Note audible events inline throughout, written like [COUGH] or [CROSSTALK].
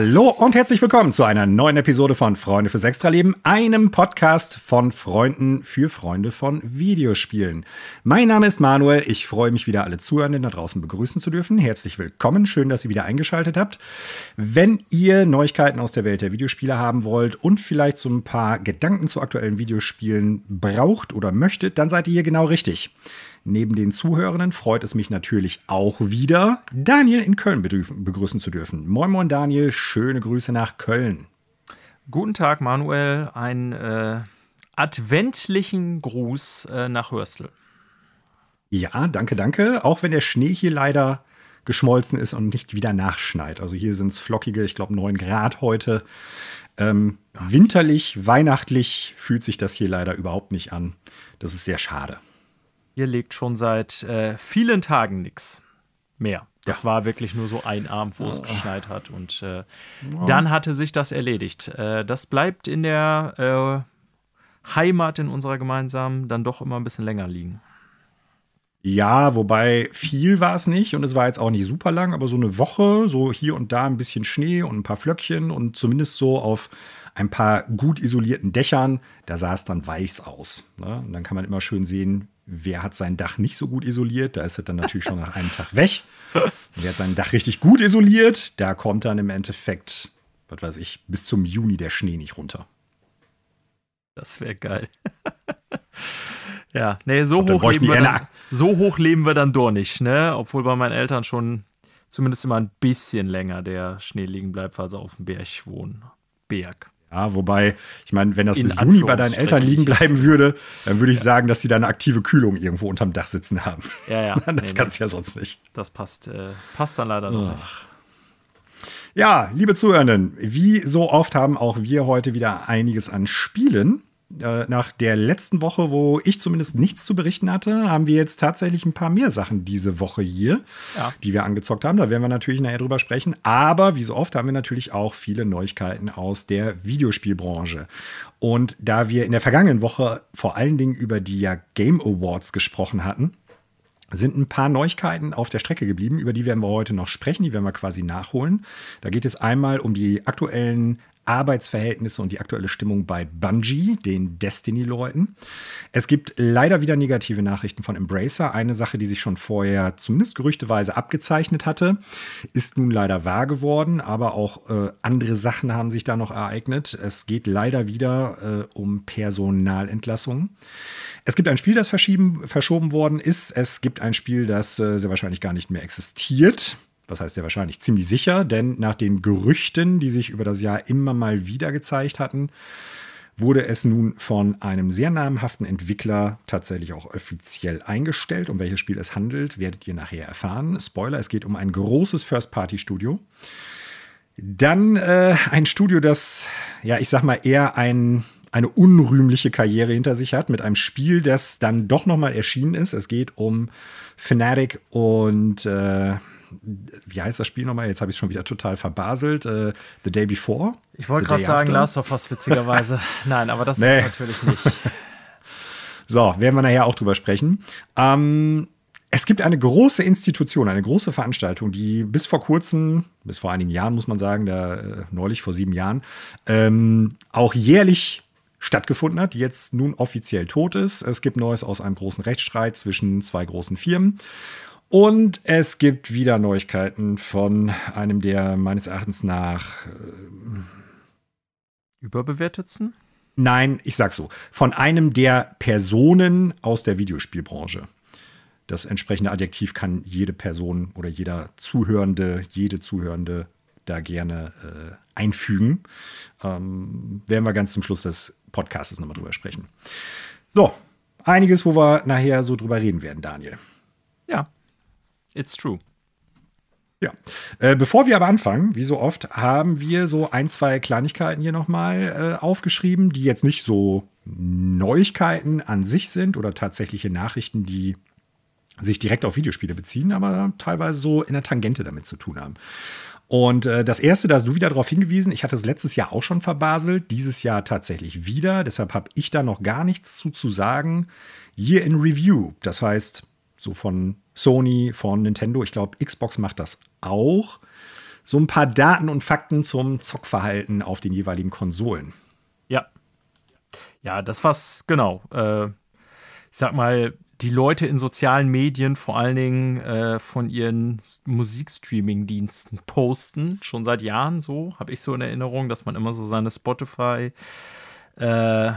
Hallo und herzlich willkommen zu einer neuen Episode von Freunde fürs Extraleben, einem Podcast von Freunden für Freunde von Videospielen. Mein Name ist Manuel, ich freue mich wieder alle Zuhörenden da draußen begrüßen zu dürfen. Herzlich willkommen, schön, dass ihr wieder eingeschaltet habt. Wenn ihr Neuigkeiten aus der Welt der Videospiele haben wollt und vielleicht so ein paar Gedanken zu aktuellen Videospielen braucht oder möchtet, dann seid ihr hier genau richtig. Neben den Zuhörenden freut es mich natürlich auch wieder, Daniel in Köln begrüßen zu dürfen. Moin, moin, Daniel. Schöne Grüße nach Köln. Guten Tag, Manuel. Einen äh, adventlichen Gruß äh, nach Hörstel. Ja, danke, danke. Auch wenn der Schnee hier leider geschmolzen ist und nicht wieder nachschneit. Also hier sind es flockige, ich glaube, 9 Grad heute. Ähm, winterlich, weihnachtlich fühlt sich das hier leider überhaupt nicht an. Das ist sehr schade. Hier liegt schon seit äh, vielen Tagen nichts mehr. Das ja. war wirklich nur so ein Abend, wo oh. es geschneit hat. Und äh, oh. dann hatte sich das erledigt. Äh, das bleibt in der äh, Heimat in unserer gemeinsamen dann doch immer ein bisschen länger liegen. Ja, wobei viel war es nicht und es war jetzt auch nicht super lang, aber so eine Woche, so hier und da ein bisschen Schnee und ein paar Flöckchen und zumindest so auf ein paar gut isolierten Dächern, da sah es dann weiß aus. Ne? Und dann kann man immer schön sehen, wer hat sein Dach nicht so gut isoliert. Da ist es dann natürlich schon nach einem Tag weg. Und wer hat sein Dach richtig gut isoliert, da kommt dann im Endeffekt, was weiß ich, bis zum Juni der Schnee nicht runter. Das wäre geil. [LAUGHS] ja, nee, so hoch, leben wir dann, so hoch leben wir dann doch nicht, ne? Obwohl bei meinen Eltern schon zumindest immer ein bisschen länger der Schnee liegen bleibt, weil sie auf dem Berg wohnen. Berg. Ja, wobei, ich meine, wenn das In bis Juni bei deinen Eltern liegen bleiben würde, dann würde ich ja. sagen, dass sie da eine aktive Kühlung irgendwo unterm Dach sitzen haben. Ja, ja. [LAUGHS] das nee, kannst du ja sonst nicht. Das passt, äh, passt dann leider noch nicht. Ja, liebe Zuhörenden, wie so oft haben auch wir heute wieder einiges an Spielen nach der letzten Woche, wo ich zumindest nichts zu berichten hatte, haben wir jetzt tatsächlich ein paar mehr Sachen diese Woche hier, ja. die wir angezockt haben. Da werden wir natürlich nachher drüber sprechen. Aber wie so oft haben wir natürlich auch viele Neuigkeiten aus der Videospielbranche. Und da wir in der vergangenen Woche vor allen Dingen über die ja Game Awards gesprochen hatten, sind ein paar Neuigkeiten auf der Strecke geblieben, über die werden wir heute noch sprechen, die werden wir quasi nachholen. Da geht es einmal um die aktuellen Arbeitsverhältnisse und die aktuelle Stimmung bei Bungie, den Destiny-Leuten. Es gibt leider wieder negative Nachrichten von Embracer. Eine Sache, die sich schon vorher zumindest gerüchteweise abgezeichnet hatte, ist nun leider wahr geworden, aber auch äh, andere Sachen haben sich da noch ereignet. Es geht leider wieder äh, um Personalentlassungen. Es gibt ein Spiel, das verschoben worden ist. Es gibt ein Spiel, das äh, sehr wahrscheinlich gar nicht mehr existiert was heißt ja wahrscheinlich ziemlich sicher, denn nach den Gerüchten, die sich über das Jahr immer mal wieder gezeigt hatten, wurde es nun von einem sehr namhaften Entwickler tatsächlich auch offiziell eingestellt. Um welches Spiel es handelt, werdet ihr nachher erfahren. Spoiler, es geht um ein großes First-Party-Studio. Dann äh, ein Studio, das, ja, ich sag mal, eher ein, eine unrühmliche Karriere hinter sich hat, mit einem Spiel, das dann doch nochmal erschienen ist. Es geht um Fnatic und äh, wie heißt das Spiel nochmal? Jetzt habe ich es schon wieder total verbaselt. Äh, The Day Before. Ich wollte gerade sagen, Last of Us, witzigerweise. [LAUGHS] Nein, aber das nee. ist natürlich nicht. [LAUGHS] so, werden wir nachher auch drüber sprechen. Ähm, es gibt eine große Institution, eine große Veranstaltung, die bis vor kurzem, bis vor einigen Jahren muss man sagen, da äh, neulich vor sieben Jahren, ähm, auch jährlich stattgefunden hat, die jetzt nun offiziell tot ist. Es gibt Neues aus einem großen Rechtsstreit zwischen zwei großen Firmen. Und es gibt wieder Neuigkeiten von einem der meines Erachtens nach äh, überbewertetsten? Nein, ich sag so, von einem der Personen aus der Videospielbranche. Das entsprechende Adjektiv kann jede Person oder jeder Zuhörende, jede Zuhörende da gerne äh, einfügen. Ähm, werden wir ganz zum Schluss des Podcasts nochmal drüber sprechen. So, einiges, wo wir nachher so drüber reden werden, Daniel. Ja, It's true. Ja. Äh, bevor wir aber anfangen, wie so oft, haben wir so ein, zwei Kleinigkeiten hier nochmal äh, aufgeschrieben, die jetzt nicht so Neuigkeiten an sich sind oder tatsächliche Nachrichten, die sich direkt auf Videospiele beziehen, aber teilweise so in der Tangente damit zu tun haben. Und äh, das erste, da hast du wieder darauf hingewiesen, ich hatte es letztes Jahr auch schon verbaselt, dieses Jahr tatsächlich wieder. Deshalb habe ich da noch gar nichts zu, zu sagen. Year in Review, das heißt, so von Sony, von Nintendo. Ich glaube, Xbox macht das auch. so ein paar Daten und Fakten zum Zockverhalten auf den jeweiligen Konsolen. Ja. Ja, das was, genau. Äh, ich sag mal, die Leute in sozialen Medien vor allen Dingen äh, von ihren Musikstreaming-Diensten posten, schon seit Jahren so, habe ich so in Erinnerung, dass man immer so seine Spotify äh,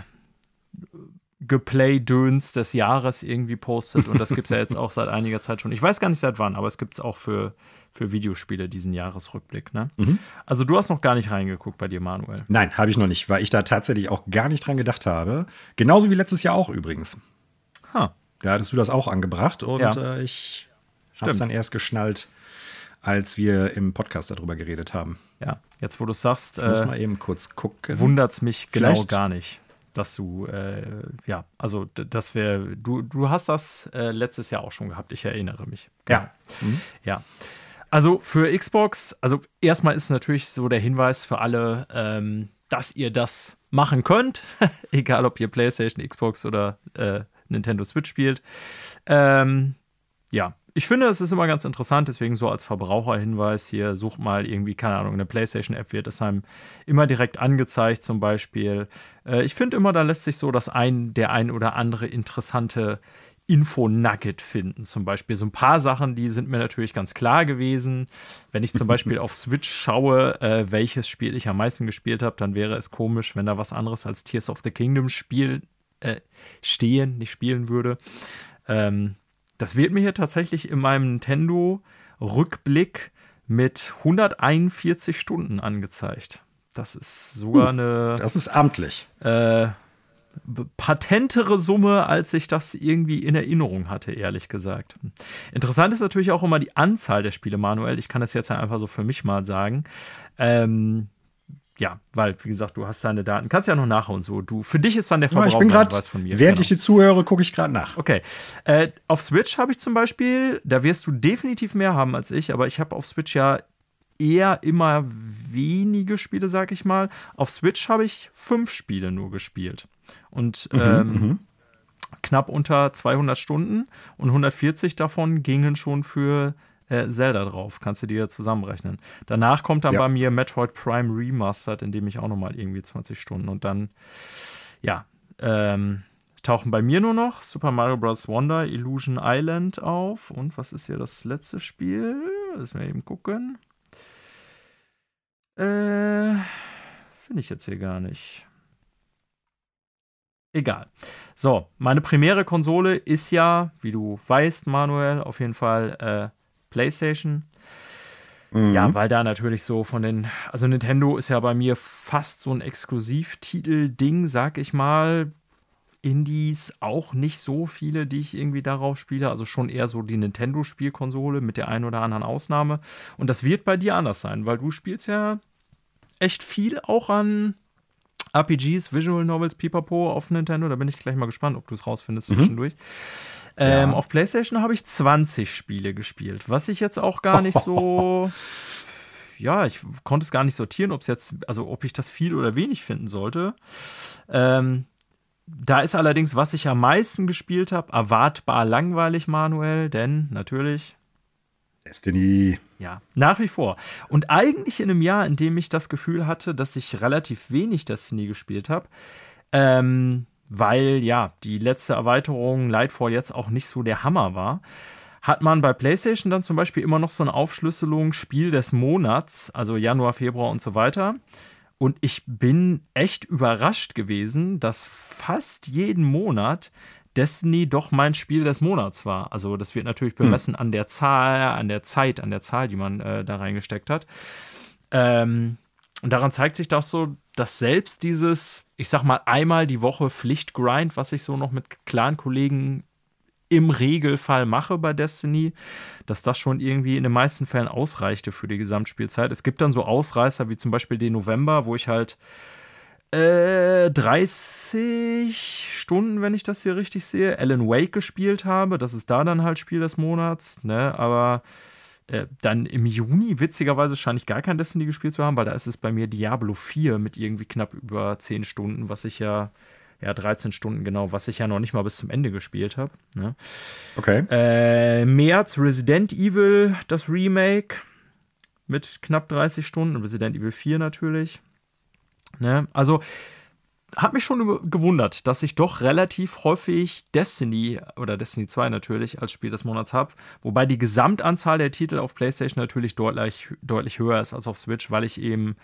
Geplay-Döns des Jahres irgendwie postet und das gibt es ja jetzt auch seit einiger Zeit schon. Ich weiß gar nicht seit wann, aber es gibt es auch für, für Videospiele diesen Jahresrückblick. Ne? Mhm. Also du hast noch gar nicht reingeguckt bei dir, Manuel. Nein, habe ich noch nicht, weil ich da tatsächlich auch gar nicht dran gedacht habe. Genauso wie letztes Jahr auch übrigens. Ha. Da hattest du das auch angebracht und ja. äh, ich habe es dann erst geschnallt, als wir im Podcast darüber geredet haben. Ja, jetzt wo du es sagst, ich muss äh, mal eben kurz gucken. Mich genau Vielleicht. gar nicht, dass du, äh, ja, also dass wir, du, du hast das äh, letztes Jahr auch schon gehabt, ich erinnere mich. Genau. Ja. Mhm. Ja. Also für Xbox, also erstmal ist natürlich so der Hinweis für alle, ähm, dass ihr das machen könnt, [LAUGHS] egal ob ihr PlayStation, Xbox oder äh, Nintendo Switch spielt. Ähm, ja, ich finde, es ist immer ganz interessant, deswegen so als Verbraucherhinweis hier, sucht mal irgendwie, keine Ahnung, eine PlayStation-App wird es einem immer direkt angezeigt, zum Beispiel. Äh, ich finde immer, da lässt sich so das ein, der ein oder andere interessante Info-Nugget finden. Zum Beispiel so ein paar Sachen, die sind mir natürlich ganz klar gewesen. Wenn ich zum [LAUGHS] Beispiel auf Switch schaue, äh, welches Spiel ich am meisten gespielt habe, dann wäre es komisch, wenn da was anderes als Tears of the Kingdom Spiel äh, stehen, nicht spielen würde. Ähm, das wird mir hier tatsächlich in meinem Nintendo-Rückblick mit 141 Stunden angezeigt. Das ist sogar eine. Das ist amtlich. Äh, patentere Summe, als ich das irgendwie in Erinnerung hatte, ehrlich gesagt. Interessant ist natürlich auch immer die Anzahl der Spiele, Manuel. Ich kann das jetzt einfach so für mich mal sagen. Ähm, ja, weil, wie gesagt, du hast deine Daten. Kannst ja noch nachhauen. So, du, für dich ist dann der Verbrauch ja, ich bin grad, was von mir. Während genau. ich dir zuhöre, gucke ich gerade nach. Okay. Äh, auf Switch habe ich zum Beispiel, da wirst du definitiv mehr haben als ich, aber ich habe auf Switch ja eher immer wenige Spiele, sag ich mal. Auf Switch habe ich fünf Spiele nur gespielt. Und mhm, ähm, mhm. knapp unter 200 Stunden und 140 davon gingen schon für äh, Zelda drauf. Kannst du dir zusammenrechnen. Danach kommt dann ja. bei mir Metroid Prime Remastered, in dem ich auch nochmal irgendwie 20 Stunden und dann, ja, ähm, tauchen bei mir nur noch Super Mario Bros. Wonder, Illusion Island auf. Und was ist hier das letzte Spiel? Lass mal eben gucken. Äh, finde ich jetzt hier gar nicht. Egal. So, meine primäre Konsole ist ja, wie du weißt, Manuel, auf jeden Fall äh, PlayStation. Mhm. Ja, weil da natürlich so von den, also Nintendo ist ja bei mir fast so ein Exklusivtitel-Ding, sag ich mal. Indies auch nicht so viele, die ich irgendwie darauf spiele. Also schon eher so die Nintendo-Spielkonsole mit der einen oder anderen Ausnahme. Und das wird bei dir anders sein, weil du spielst ja echt viel auch an RPGs, Visual Novels, Pipapo auf Nintendo. Da bin ich gleich mal gespannt, ob du es rausfindest mhm. zwischendurch. Ähm, ja. Auf PlayStation habe ich 20 Spiele gespielt, was ich jetzt auch gar nicht so. [LAUGHS] ja, ich konnte es gar nicht sortieren, ob es jetzt, also ob ich das viel oder wenig finden sollte. Ähm, da ist allerdings, was ich am meisten gespielt habe, erwartbar langweilig, Manuel, denn natürlich. Destiny. Ja, nach wie vor. Und eigentlich in einem Jahr, in dem ich das Gefühl hatte, dass ich relativ wenig Destiny gespielt habe, ähm, weil ja die letzte Erweiterung Lightfall jetzt auch nicht so der Hammer war, hat man bei PlayStation dann zum Beispiel immer noch so eine Aufschlüsselung Spiel des Monats, also Januar, Februar und so weiter. Und ich bin echt überrascht gewesen, dass fast jeden Monat Destiny doch mein Spiel des Monats war. Also das wird natürlich hm. bemessen hm. an der Zahl, an der Zeit, an der Zahl, die man äh, da reingesteckt hat. Ähm, und daran zeigt sich doch so, dass selbst dieses, ich sag mal, einmal die Woche Pflichtgrind, was ich so noch mit Clan-Kollegen im Regelfall mache bei Destiny, dass das schon irgendwie in den meisten Fällen ausreichte für die Gesamtspielzeit. Es gibt dann so Ausreißer wie zum Beispiel den November, wo ich halt äh, 30 Stunden, wenn ich das hier richtig sehe, Alan Wake gespielt habe. Das ist da dann halt Spiel des Monats, ne? Aber äh, dann im Juni, witzigerweise, scheine ich gar kein Destiny gespielt zu haben, weil da ist es bei mir Diablo 4 mit irgendwie knapp über 10 Stunden, was ich ja, ja, 13 Stunden genau, was ich ja noch nicht mal bis zum Ende gespielt habe. Ne? Okay. Äh, März Resident Evil, das Remake mit knapp 30 Stunden, Resident Evil 4 natürlich. Ne? Also hat mich schon gewundert, dass ich doch relativ häufig Destiny oder Destiny 2 natürlich als Spiel des Monats habe. Wobei die Gesamtanzahl der Titel auf PlayStation natürlich deutlich, deutlich höher ist als auf Switch, weil ich eben,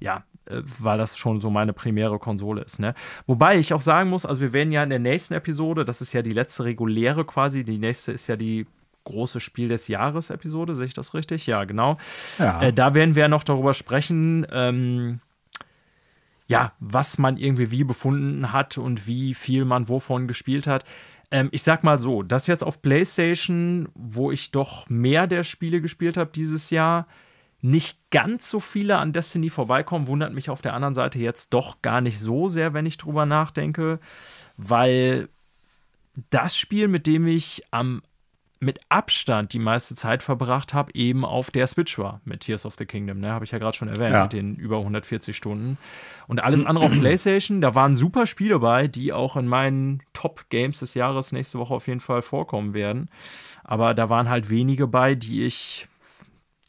ja, äh, weil das schon so meine primäre Konsole ist. Ne? Wobei ich auch sagen muss, also wir werden ja in der nächsten Episode, das ist ja die letzte reguläre quasi, die nächste ist ja die große Spiel des Jahres Episode, sehe ich das richtig? Ja, genau. Ja. Äh, da werden wir noch darüber sprechen, ähm, ja, was man irgendwie wie befunden hat und wie viel man wovon gespielt hat. Ähm, ich sag mal so, das jetzt auf PlayStation, wo ich doch mehr der Spiele gespielt habe dieses Jahr, nicht ganz so viele an Destiny vorbeikommen, wundert mich auf der anderen Seite jetzt doch gar nicht so sehr, wenn ich drüber nachdenke, weil das Spiel, mit dem ich am mit Abstand die meiste Zeit verbracht habe, eben auf der Switch war mit Tears of the Kingdom. Ne? Habe ich ja gerade schon erwähnt, ja. mit den über 140 Stunden. Und alles [CLEARS THROAT] andere auf PlayStation, da waren super Spiele bei, die auch in meinen Top-Games des Jahres nächste Woche auf jeden Fall vorkommen werden. Aber da waren halt wenige bei, die ich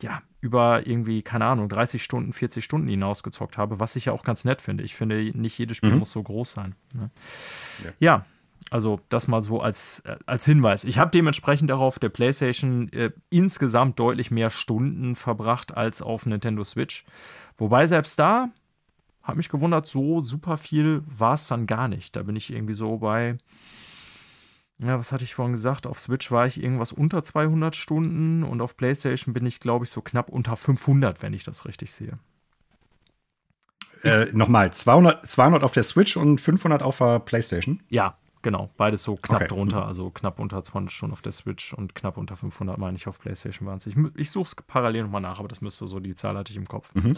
ja über irgendwie, keine Ahnung, 30 Stunden, 40 Stunden hinausgezockt habe, was ich ja auch ganz nett finde. Ich finde, nicht jedes Spiel mhm. muss so groß sein. Ne? ja. ja. Also das mal so als, äh, als Hinweis. Ich habe dementsprechend auch auf der PlayStation äh, insgesamt deutlich mehr Stunden verbracht als auf Nintendo Switch. Wobei selbst da hat mich gewundert, so super viel war es dann gar nicht. Da bin ich irgendwie so bei, ja, was hatte ich vorhin gesagt? Auf Switch war ich irgendwas unter 200 Stunden und auf PlayStation bin ich, glaube ich, so knapp unter 500, wenn ich das richtig sehe. Äh, Nochmal, 200, 200 auf der Switch und 500 auf der PlayStation? Ja, Genau, beides so knapp okay. drunter, also knapp unter 200 Stunden auf der Switch und knapp unter 500, meine ich, auf PlayStation waren es. Ich, ich suche es parallel nochmal nach, aber das müsste so, die Zahl hatte ich im Kopf. Mhm.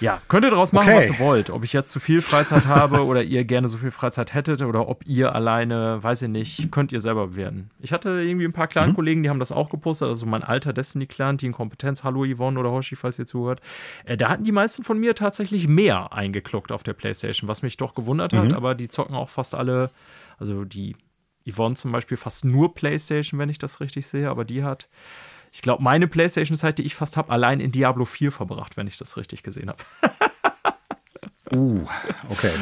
Ja, könnt ihr daraus machen, okay. was ihr wollt. Ob ich jetzt zu viel Freizeit habe [LAUGHS] oder ihr gerne so viel Freizeit hättet oder ob ihr alleine, weiß ich nicht, könnt ihr selber bewerten. Ich hatte irgendwie ein paar Clan-Kollegen, die haben das auch gepostet, also mein alter Destiny-Clan, die in Kompetenz, hallo Yvonne oder Hoshi, falls ihr zuhört. Äh, da hatten die meisten von mir tatsächlich mehr eingeklockt auf der Playstation, was mich doch gewundert hat, mhm. aber die zocken auch fast alle also die Yvonne zum Beispiel fast nur PlayStation, wenn ich das richtig sehe, aber die hat, ich glaube, meine PlayStation-Zeit, die ich fast habe, allein in Diablo 4 verbracht, wenn ich das richtig gesehen habe. [LAUGHS] uh, okay.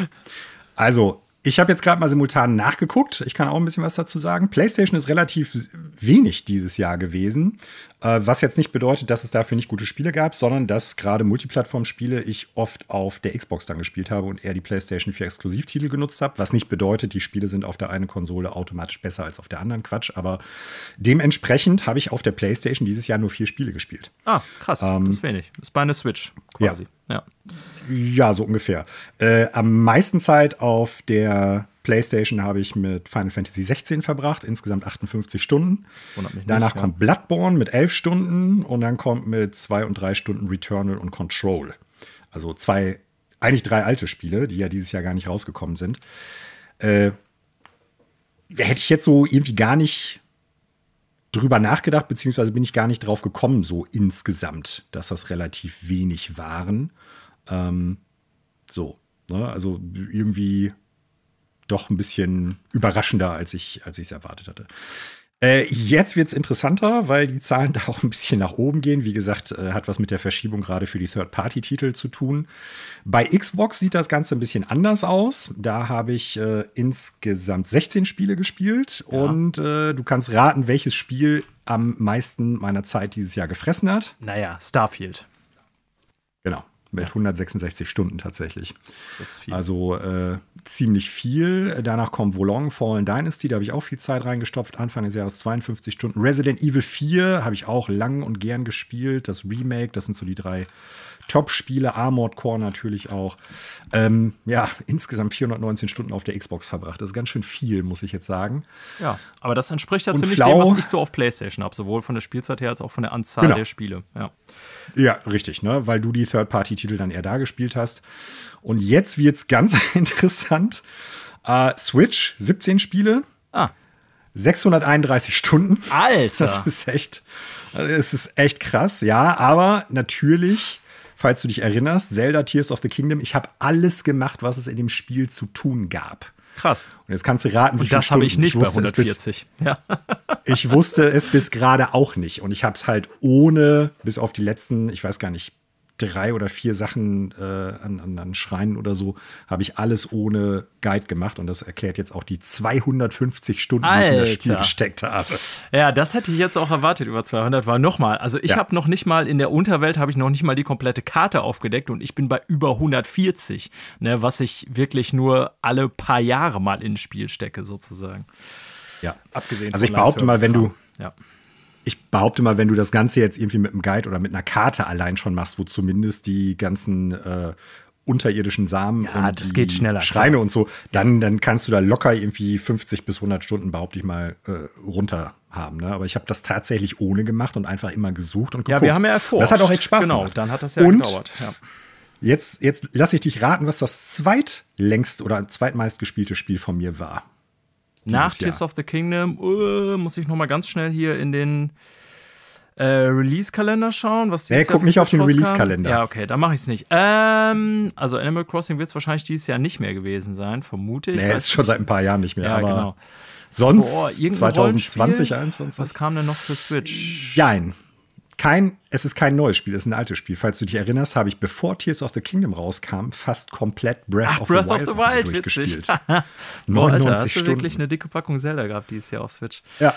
Also, ich habe jetzt gerade mal simultan nachgeguckt. Ich kann auch ein bisschen was dazu sagen. PlayStation ist relativ wenig dieses Jahr gewesen. Äh, was jetzt nicht bedeutet, dass es dafür nicht gute Spiele gab, sondern dass gerade Multiplattform-Spiele ich oft auf der Xbox dann gespielt habe und eher die PlayStation 4 Exklusivtitel genutzt habe. Was nicht bedeutet, die Spiele sind auf der einen Konsole automatisch besser als auf der anderen. Quatsch. Aber dementsprechend habe ich auf der PlayStation dieses Jahr nur vier Spiele gespielt. Ah, krass. Ähm, das ist wenig. Das ist bei einer Switch quasi. Ja. ja. Ja, so ungefähr. Äh, am meisten Zeit auf der PlayStation habe ich mit Final Fantasy 16 verbracht, insgesamt 58 Stunden. Danach nicht, kommt ja. Bloodborne mit 11 Stunden und dann kommt mit 2 und 3 Stunden Returnal und Control. Also zwei, eigentlich drei alte Spiele, die ja dieses Jahr gar nicht rausgekommen sind. Äh, hätte ich jetzt so irgendwie gar nicht drüber nachgedacht, beziehungsweise bin ich gar nicht drauf gekommen, so insgesamt, dass das relativ wenig waren. Ähm, so, ne? also irgendwie doch ein bisschen überraschender, als ich als es erwartet hatte. Äh, jetzt wird es interessanter, weil die Zahlen [LAUGHS] da auch ein bisschen nach oben gehen. Wie gesagt, äh, hat was mit der Verschiebung gerade für die Third-Party-Titel zu tun. Bei Xbox sieht das Ganze ein bisschen anders aus. Da habe ich äh, insgesamt 16 Spiele gespielt ja. und äh, du kannst raten, welches Spiel am meisten meiner Zeit dieses Jahr gefressen hat. Naja, Starfield. Genau mit ja. 166 Stunden tatsächlich. Also äh, ziemlich viel. Danach kommt Volong, Fallen Dynasty, da habe ich auch viel Zeit reingestopft. Anfang des Jahres 52 Stunden. Resident Evil 4 habe ich auch lang und gern gespielt. Das Remake, das sind so die drei Top-Spiele, Armored Core natürlich auch. Ähm, ja, insgesamt 419 Stunden auf der Xbox verbracht. Das ist ganz schön viel, muss ich jetzt sagen. Ja, aber das entspricht ja ziemlich dem, was ich so auf PlayStation habe, sowohl von der Spielzeit her als auch von der Anzahl genau. der Spiele. Ja. ja, richtig, ne? weil du die Third-Party-Titel dann eher da gespielt hast. Und jetzt wird es ganz [LAUGHS] interessant. Uh, Switch, 17 Spiele. Ah. 631 Stunden. Alter. Das ist echt, es ist echt krass, ja. Aber natürlich falls du dich erinnerst, Zelda Tears of the Kingdom, ich habe alles gemacht, was es in dem Spiel zu tun gab. Krass. Und jetzt kannst du raten, wie Und das habe ich nicht bei wusste es bis- 140. Ja. Ich wusste es bis gerade auch nicht. Und ich habe es halt ohne, bis auf die letzten, ich weiß gar nicht, drei oder vier Sachen äh, an, an, an Schreinen oder so, habe ich alles ohne Guide gemacht. Und das erklärt jetzt auch die 250 Stunden, die ich in das Spiel Alter. gesteckt habe. Ja, das hätte ich jetzt auch erwartet über 200, weil nochmal, also ich Ja. habe noch nicht mal, in der Unterwelt habe ich noch nicht mal die komplette Karte aufgedeckt und ich bin bei über 140, ne, was ich wirklich nur alle paar Jahre mal ins Spiel stecke, sozusagen. Ja. Abgesehen Also ich behaupte mal, wenn du, Ja. Ich behaupte mal, wenn du das Ganze jetzt irgendwie mit einem Guide oder mit einer Karte allein schon machst, wo zumindest die ganzen äh, unterirdischen Samen Ja, und das geht schneller, Schreine klar. und so, dann, dann kannst du da locker irgendwie 50 bis 100 Stunden, behaupte ich mal, äh, runter haben. Ne? Aber ich habe das tatsächlich ohne gemacht und einfach immer gesucht und Ja, geguckt. wir haben ja erforscht. Das hat auch echt Spaß genau, gemacht. dann hat das ja und gedauert. Ja. Jetzt, jetzt lasse ich dich raten, was das zweitlängst oder zweitmeist gespielte Spiel von mir war. Nach. Tears of the Kingdom äh, muss ich noch mal ganz schnell hier in den äh, Release-Kalender schauen. Was Nee, guck nicht auf den. Release-Kalender. Ja, okay, dann mache ich es nicht. Ähm, also Animal Crossing wird es wahrscheinlich dieses Jahr nicht mehr gewesen sein, vermute ich. Nee, ist schon seit ein paar Jahren nicht mehr. Ja, aber genau. sonst Boah, irgendein 2020, Rollenspiel? 2021. Was kam denn noch für Switch? Jein. Kein, es ist kein neues Spiel, es ist ein altes Spiel. Falls du dich erinnerst, habe ich, bevor Tears of the Kingdom rauskam, fast komplett Breath, Ach, of, Breath the of Wild the Wild, durchgespielt. witzig. [LAUGHS] Boah, 99 Alter, hast du Stunden. wirklich eine dicke Packung Zelda gehabt dieses Jahr auf Switch? Ja,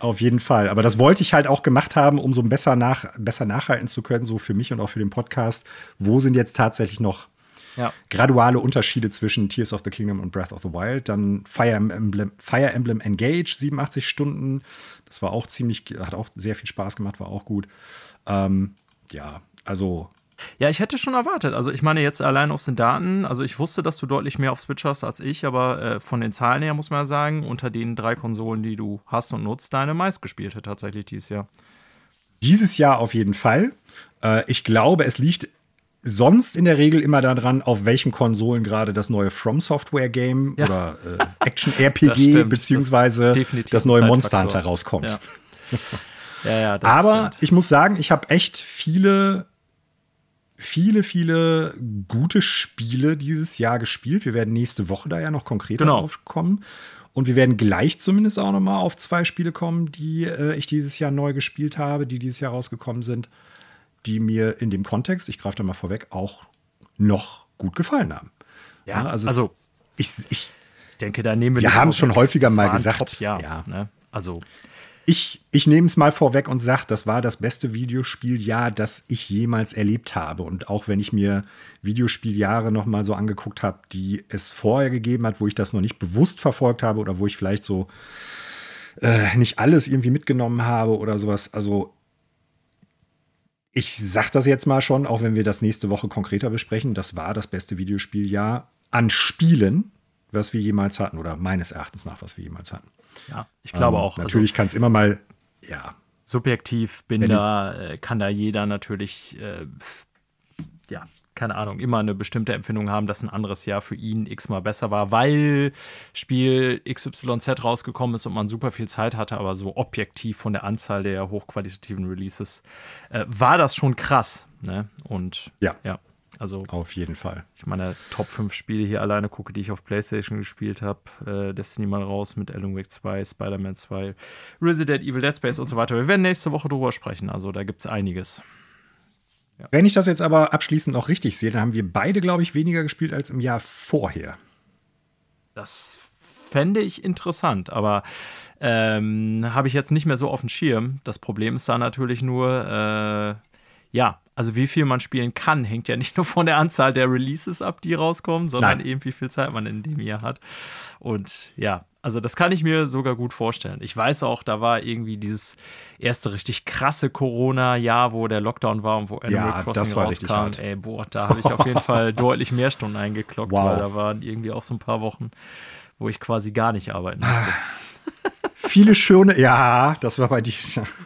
auf jeden Fall. Aber das wollte ich halt auch gemacht haben, um so besser, nach, besser nachhalten zu können, so für mich und auch für den Podcast. Wo sind jetzt tatsächlich noch Ja. graduale Unterschiede zwischen Tears of the Kingdom und Breath of the Wild. Dann Fire Emblem, Fire Emblem Engage, 87 Stunden. Das war auch ziemlich, hat auch sehr viel Spaß gemacht, war auch gut. Ähm, ja, also Ja, ich hätte schon erwartet. Also ich meine jetzt allein aus den Daten, also ich wusste, dass du deutlich mehr auf Switch hast als ich, aber äh, von den Zahlen her muss man ja sagen, unter den drei Konsolen, die du hast und nutzt, deine meistgespielte tatsächlich dieses Jahr. dieses Jahr auf jeden Fall. Äh, ich glaube, es liegt sonst in der Regel immer daran, auf welchen Konsolen gerade das neue From Software Game Ja. oder äh, [LAUGHS] Action Das RPG stimmt. beziehungsweise Das das neue. Monster Hunter rauskommt. Ja, ja, ja Aber stimmt. ich muss sagen, ich habe echt viele, viele, viele gute Spiele dieses Jahr gespielt. Wir werden nächste Woche da ja noch konkreter Genau. drauf kommen. Und wir werden gleich zumindest auch noch mal auf zwei Spiele kommen, die äh, ich dieses Jahr neu gespielt habe, die dieses Jahr rausgekommen sind, die mir in dem Kontext, ich greife da mal vorweg, auch noch gut gefallen haben. Ja, also, also- es, ich, ich, Ich denke, da nehmen wir Wir haben es schon häufiger mal gesagt. Top-Jahr, Ja. Ne? Also Ich, ich nehme es mal vorweg und sage, das war das beste Videospieljahr, das ich jemals erlebt habe. Und auch wenn ich mir Videospieljahre noch mal so angeguckt habe, die es vorher gegeben hat, wo ich das noch nicht bewusst verfolgt habe oder wo ich vielleicht so äh, nicht alles irgendwie mitgenommen habe oder sowas. Also ich sage das jetzt mal schon, auch wenn wir das nächste Woche konkreter besprechen, das war das beste Videospieljahr an Spielen, was wir jemals hatten oder meines Erachtens nach, was wir jemals hatten. ja, ich glaube Ähm, auch. Natürlich kann es immer mal, ja, Also, subjektiv bin da, äh, kann da jeder natürlich, äh, ja, keine Ahnung, immer eine bestimmte Empfindung haben, dass ein anderes Jahr für ihn x-mal besser war, weil Spiel XYZ rausgekommen ist und man super viel Zeit hatte, aber so objektiv von der Anzahl der hochqualitativen Releases äh, war das schon krass. Ne? Und Ja. ja, also auf jeden Fall. ich meine, Top 5 Spiele hier alleine gucke, die ich auf PlayStation gespielt habe. Äh, Destiny mal raus mit Alan Wake 2, Spider-Man 2, Resident Evil, Dead Space und so weiter. Wir werden nächste Woche drüber sprechen. Also da gibt es einiges. Wenn ich das jetzt aber abschließend noch richtig sehe, dann haben wir beide, glaube ich, weniger gespielt als im Jahr vorher. Das fände ich interessant, aber ähm, habe ich jetzt nicht mehr so auf dem Schirm. Das Problem ist da natürlich nur, äh, ja, also wie viel man spielen kann, hängt ja nicht nur von der Anzahl der Releases ab, die rauskommen, sondern Nein. eben wie viel Zeit man in dem Jahr hat. Und ja, also das kann ich mir sogar gut vorstellen. Ich weiß auch, da war irgendwie dieses erste richtig krasse Corona-Jahr, wo der Lockdown war und wo Animal Ja, Crossing das war richtig rauskam. Ey, boah, da habe ich auf jeden [LAUGHS] Fall deutlich mehr Stunden eingeklockt, Wow. weil da waren irgendwie auch so ein paar Wochen, wo ich quasi gar nicht arbeiten musste. Viele schöne, ja, das war bei dir,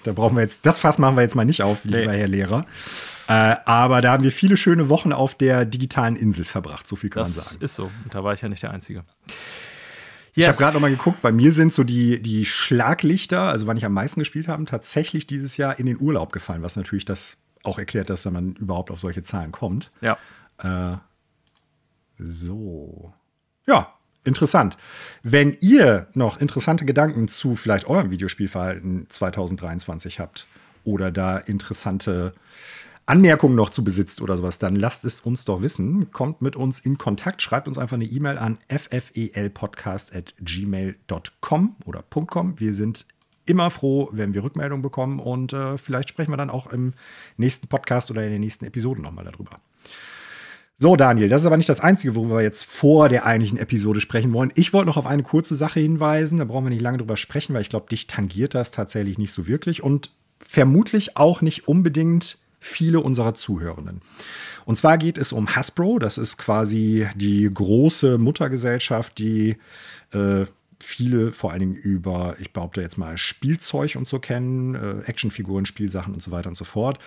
da brauchen wir jetzt, das Fass machen wir jetzt mal nicht auf, lieber Nee. Herr Lehrer. Äh, aber da haben wir viele schöne Wochen auf der digitalen Insel verbracht, so viel kann man Das sagen. ist so. Und da war ich ja nicht der Einzige. Ich habe gerade noch mal geguckt, bei mir sind so die, die Schlaglichter, also wann ich am meisten gespielt habe, tatsächlich dieses Jahr in den Urlaub gefallen, was natürlich das auch erklärt, dass man überhaupt auf solche Zahlen kommt. Ja. Äh, so. Ja, interessant. Wenn ihr noch interessante Gedanken zu vielleicht eurem Videospielverhalten 2023 habt oder da interessante Anmerkungen noch zu besitzt oder sowas, dann lasst es uns doch wissen. Kommt mit uns in Kontakt, schreibt uns einfach eine E-Mail an ffelpodcast.gmail.com oder .com. Wir sind immer froh, wenn wir Rückmeldungen bekommen und äh, vielleicht sprechen wir dann auch im nächsten Podcast oder in der nächsten Episode nochmal darüber. So, Daniel, das ist aber nicht das Einzige, worüber wir jetzt vor der eigentlichen Episode sprechen wollen. Ich wollte noch auf eine kurze Sache hinweisen, da brauchen wir nicht lange drüber sprechen, weil ich glaube, dich tangiert das tatsächlich nicht so wirklich und vermutlich auch nicht unbedingt viele unserer Zuhörenden. Und zwar geht es um Hasbro. Das ist quasi die große Muttergesellschaft, die äh, viele vor allen Dingen über, ich behaupte jetzt mal, Spielzeug und so kennen, äh, Actionfiguren, Spielsachen und so weiter und so fort.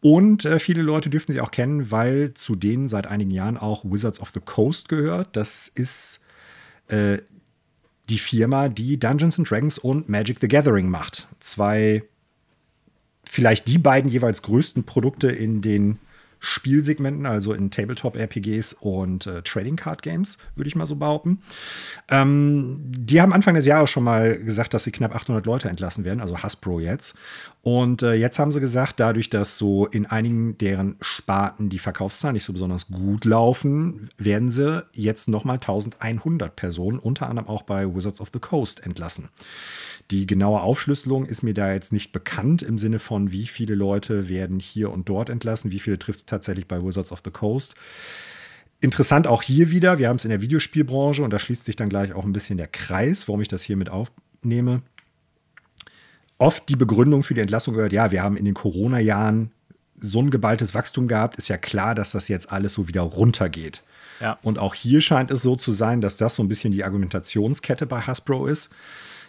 Und äh, viele Leute dürften sie auch kennen, weil zu denen seit einigen Jahren auch Wizards of the Coast gehört. Das ist äh, die Firma, die Dungeons and Dragons und Magic the Gathering macht. Zwei vielleicht die beiden jeweils größten Produkte in den Spielsegmenten, also in Tabletop-RPGs und äh, Trading Card Games, würde ich mal so behaupten. Ähm, die haben Anfang des Jahres schon mal gesagt, dass sie knapp 800 Leute entlassen werden, also Hasbro jetzt. Und äh, jetzt haben sie gesagt, dadurch, dass so in einigen deren Sparten die Verkaufszahlen nicht so besonders gut laufen, werden sie jetzt nochmal 1100 Personen, unter anderem auch bei Wizards of the Coast, entlassen. Die genaue Aufschlüsselung ist mir da jetzt nicht bekannt im Sinne von, wie viele Leute werden hier und dort entlassen, wie viele trifft es tatsächlich bei Wizards of the Coast. Interessant auch hier wieder, wir haben es in der Videospielbranche und da schließt sich dann gleich auch ein bisschen der Kreis, warum ich das hier mit aufnehme. Oft die Begründung für die Entlassung gehört, ja, wir haben in den Corona-Jahren so ein geballtes Wachstum gehabt, ist ja klar, dass das jetzt alles so wieder runtergeht. Ja. Und auch hier scheint es so zu sein, dass das so ein bisschen die Argumentationskette bei Hasbro ist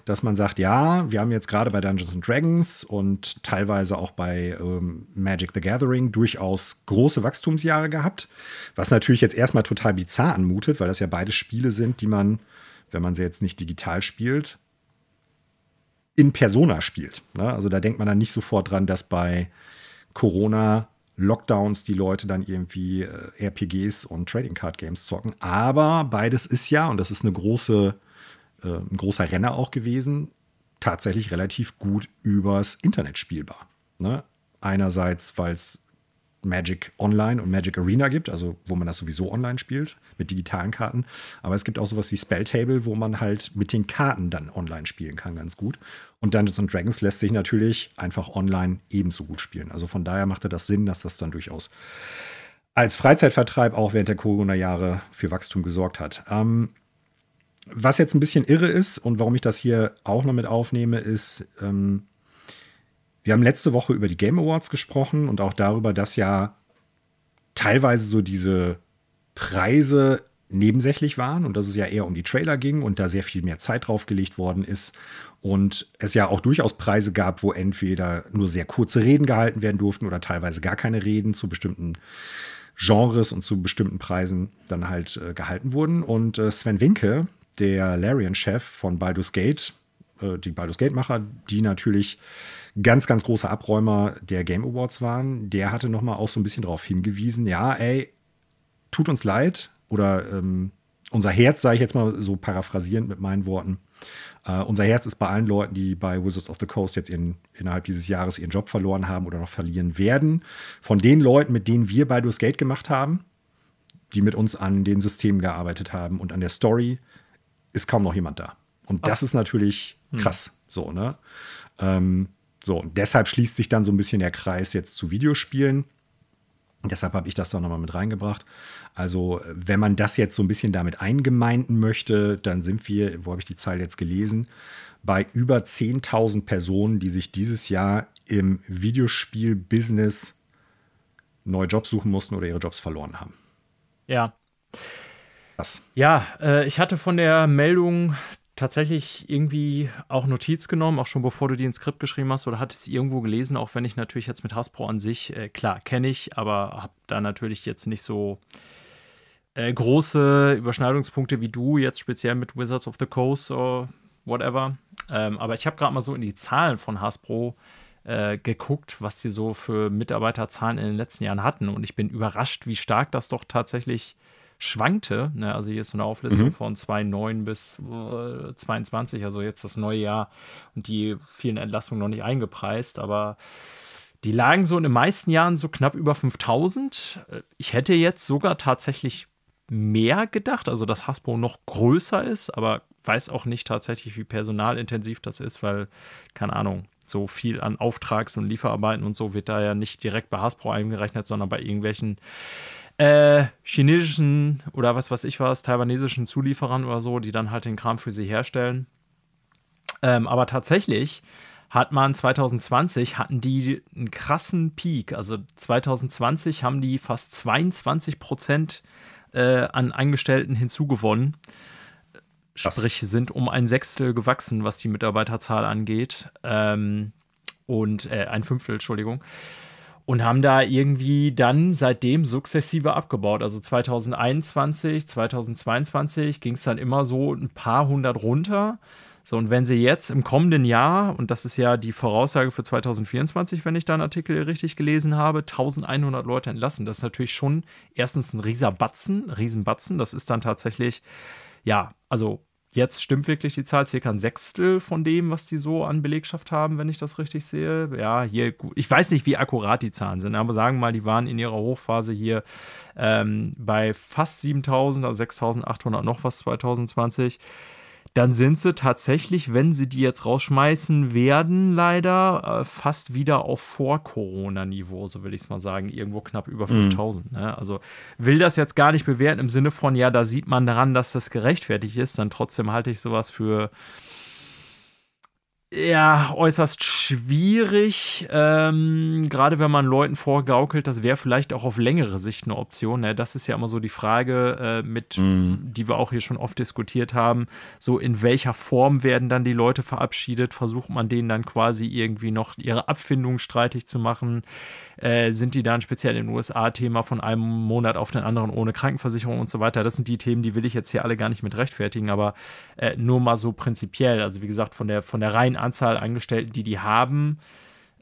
dass man sagt, ja, wir haben jetzt gerade bei Dungeons and Dragons und teilweise auch bei ähm, Magic the Gathering durchaus große Wachstumsjahre gehabt, was natürlich jetzt erstmal total bizarr anmutet, weil das ja beide Spiele sind, die man, wenn man sie jetzt nicht digital spielt, in Persona spielt. Ne? Also da denkt man dann nicht sofort dran, dass bei Corona Lockdowns die Leute dann irgendwie äh, RPGs und Trading Card Games zocken. Aber beides ist ja, und das ist eine große äh, ein großer Renner auch gewesen, tatsächlich relativ gut übers Internet spielbar. Ne? Einerseits, weil es Magic Online und Magic Arena gibt, also wo man das sowieso online spielt, mit digitalen Karten. Aber es gibt auch sowas wie Spelltable, wo man halt mit den Karten dann online spielen kann, ganz gut. Und Dungeons and Dragons lässt sich natürlich einfach online ebenso gut spielen. Also von daher machte das Sinn, dass das dann durchaus als Freizeitvertreib auch während der Corona-Jahre für Wachstum gesorgt hat. Ähm, was jetzt ein bisschen irre ist und warum ich das hier auch noch mit aufnehme, ist, ähm, wir haben letzte Woche über die Game Awards gesprochen und auch darüber, dass ja teilweise so diese Preise nebensächlich waren und dass es ja eher um die Trailer ging und da sehr viel mehr Zeit draufgelegt worden ist und es ja auch durchaus Preise gab, wo entweder nur sehr kurze Reden gehalten werden durften oder teilweise gar keine Reden zu bestimmten Genres und zu bestimmten Preisen dann halt äh, gehalten wurden. Und äh, Sven Winke, der Larian-Chef von Baldur's Gate, äh, die Baldur's Gate-Macher, die natürlich ganz, ganz große Abräumer der Game Awards waren, der hatte nochmal auch so ein bisschen darauf hingewiesen, ja, ey, tut uns leid oder ähm, unser Herz, sage ich jetzt mal so paraphrasierend mit meinen Worten, Uh, unser Herz ist bei allen Leuten, die bei Wizards of the Coast jetzt in, innerhalb dieses Jahres ihren Job verloren haben oder noch verlieren werden. Von den Leuten, mit denen wir Baldur's Gate gemacht haben, die mit uns an den Systemen gearbeitet haben und an der Story, ist kaum noch jemand da. Und das Ach. ist natürlich hm. krass. Hm. So, ne? Ähm, so, und deshalb schließt sich dann so ein bisschen der Kreis jetzt zu Videospielen. Und deshalb habe ich das da nochmal mit reingebracht. Also, wenn man das jetzt so ein bisschen damit eingemeinden möchte, dann sind wir, wo habe ich die Zahl jetzt gelesen, bei über 10.000 Personen, die sich dieses Jahr im Videospiel-Business neue Jobs suchen mussten oder ihre Jobs verloren haben. Ja. Was? Ja, äh, ich hatte von der Meldung tatsächlich irgendwie auch Notiz genommen, auch schon bevor du die ins Skript geschrieben hast oder hattest irgendwo gelesen, auch wenn ich natürlich jetzt mit Hasbro an sich, äh, klar, kenne ich, aber habe da natürlich jetzt nicht so äh, große Überschneidungspunkte wie du, jetzt speziell mit Wizards of the Coast oder whatever. Ähm, aber ich habe gerade mal so in die Zahlen von Hasbro äh, geguckt, was sie so für Mitarbeiterzahlen in den letzten Jahren hatten und ich bin überrascht, wie stark das doch tatsächlich schwankte. Ne? Also hier ist so eine Auflistung mhm. von 2,9 bis äh, 22, also jetzt das neue Jahr und die vielen Entlassungen noch nicht eingepreist, aber die lagen so in den meisten Jahren so knapp über 5000. Ich hätte jetzt sogar tatsächlich mehr gedacht, also dass Hasbro noch größer ist, aber weiß auch nicht tatsächlich, wie personalintensiv das ist, weil, keine Ahnung, so viel an Auftrags- und Lieferarbeiten und so wird da ja nicht direkt bei Hasbro eingerechnet, sondern bei irgendwelchen äh, chinesischen oder was weiß ich was, taiwanesischen Zulieferern oder so, die dann halt den Kram für sie herstellen. Ähm, aber tatsächlich hat man 2020 hatten die einen krassen Peak. Also 2020 haben die fast 22 Prozent äh, an Angestellten hinzugewonnen. Sprich, sind um ein Sechstel gewachsen, was die Mitarbeiterzahl angeht. Ähm, und äh, ein Fünftel, Entschuldigung und haben da irgendwie dann seitdem sukzessive abgebaut. Also 2021, 2022 ging es dann immer so ein paar hundert runter. So, und wenn sie jetzt im kommenden Jahr, und das ist ja die Voraussage für 2024, wenn ich da einen Artikel richtig gelesen habe, 1100 Leute entlassen, das ist natürlich schon erstens ein rieser Batzen, Riesenbatzen. Das ist dann tatsächlich, ja, also Jetzt stimmt wirklich die Zahl, circa ein Sechstel von dem, was die so an Belegschaft haben, wenn ich das richtig sehe. Ja, hier, ich weiß nicht, wie akkurat die Zahlen sind, aber sagen wir mal, die waren in ihrer Hochphase hier ähm, bei fast 7000, also 6800 noch was 2020 dann sind sie tatsächlich, wenn sie die jetzt rausschmeißen werden, leider äh, fast wieder auf Vor-Corona-Niveau, so will ich es mal sagen, irgendwo knapp über 5000. Mhm. Ne? Also will das jetzt gar nicht bewerten im Sinne von, ja, da sieht man daran, dass das gerechtfertigt ist, dann trotzdem halte ich sowas für ja, äußerst schwierig. Ähm, gerade wenn man Leuten vorgaukelt, das wäre vielleicht auch auf längere Sicht eine Option. Ne? Das ist ja immer so die Frage, äh, mit, mm. die wir auch hier schon oft diskutiert haben. So, in welcher Form werden dann die Leute verabschiedet? Versucht man denen dann quasi irgendwie noch ihre Abfindung streitig zu machen? Äh, sind die dann speziell in den USA Thema von einem Monat auf den anderen ohne Krankenversicherung und so weiter? Das sind die Themen, die will ich jetzt hier alle gar nicht mit rechtfertigen, aber äh, nur mal so prinzipiell. Also, wie gesagt, von der, von der reinen Anzahl Angestellten, die die haben,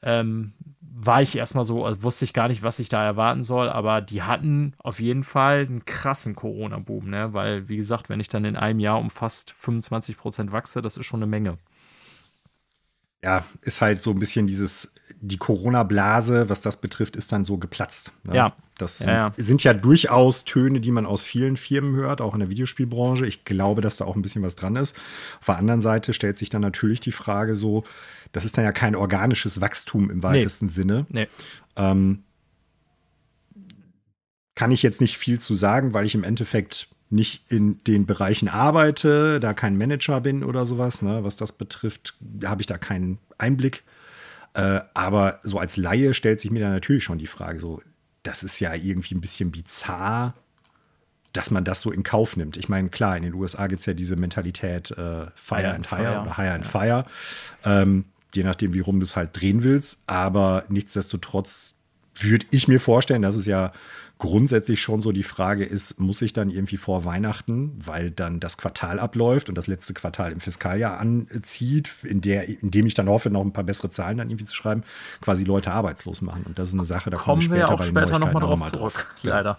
ähm, war ich erstmal so, also wusste ich gar nicht, was ich da erwarten soll, aber die hatten auf jeden Fall einen krassen Corona-Boom, ne? weil, wie gesagt, wenn ich dann in einem Jahr um fast 25 Prozent wachse, das ist schon eine Menge ja, ist halt so ein bisschen dieses, die Corona-Blase, was das betrifft, ist dann so geplatzt. Ne? Ja. Das ja, ja. sind ja durchaus Töne, die man aus vielen Firmen hört, auch in der Videospielbranche. Ich glaube, dass da auch ein bisschen was dran ist. Auf der anderen Seite stellt sich dann natürlich die Frage so, das ist dann ja kein organisches Wachstum im weitesten nee. Sinne. Nee. Ähm, kann ich jetzt nicht viel zu sagen, weil ich im Endeffekt nicht in den Bereichen arbeite, da kein Manager bin oder sowas, ne, was das betrifft, habe ich da keinen Einblick. Äh, aber so als Laie stellt sich mir da natürlich schon die Frage, so, das ist ja irgendwie ein bisschen bizarr, dass man das so in Kauf nimmt. Ich meine, klar, in den USA gibt es ja diese Mentalität äh, Fire and Fire, Fire oder Hire and ja. Fire, ähm, je nachdem, wie rum du es halt drehen willst. Aber nichtsdestotrotz würde ich mir vorstellen, dass es ja grundsätzlich schon so die Frage ist, muss ich dann irgendwie vor Weihnachten, weil dann das Quartal abläuft und das letzte Quartal im Fiskaljahr anzieht, in, der, in dem ich dann hoffe, noch ein paar bessere Zahlen dann irgendwie zu schreiben, quasi Leute arbeitslos machen. Und das ist eine Sache, da kommen wir später, auch später nochmal drauf zurück, drauf. leider.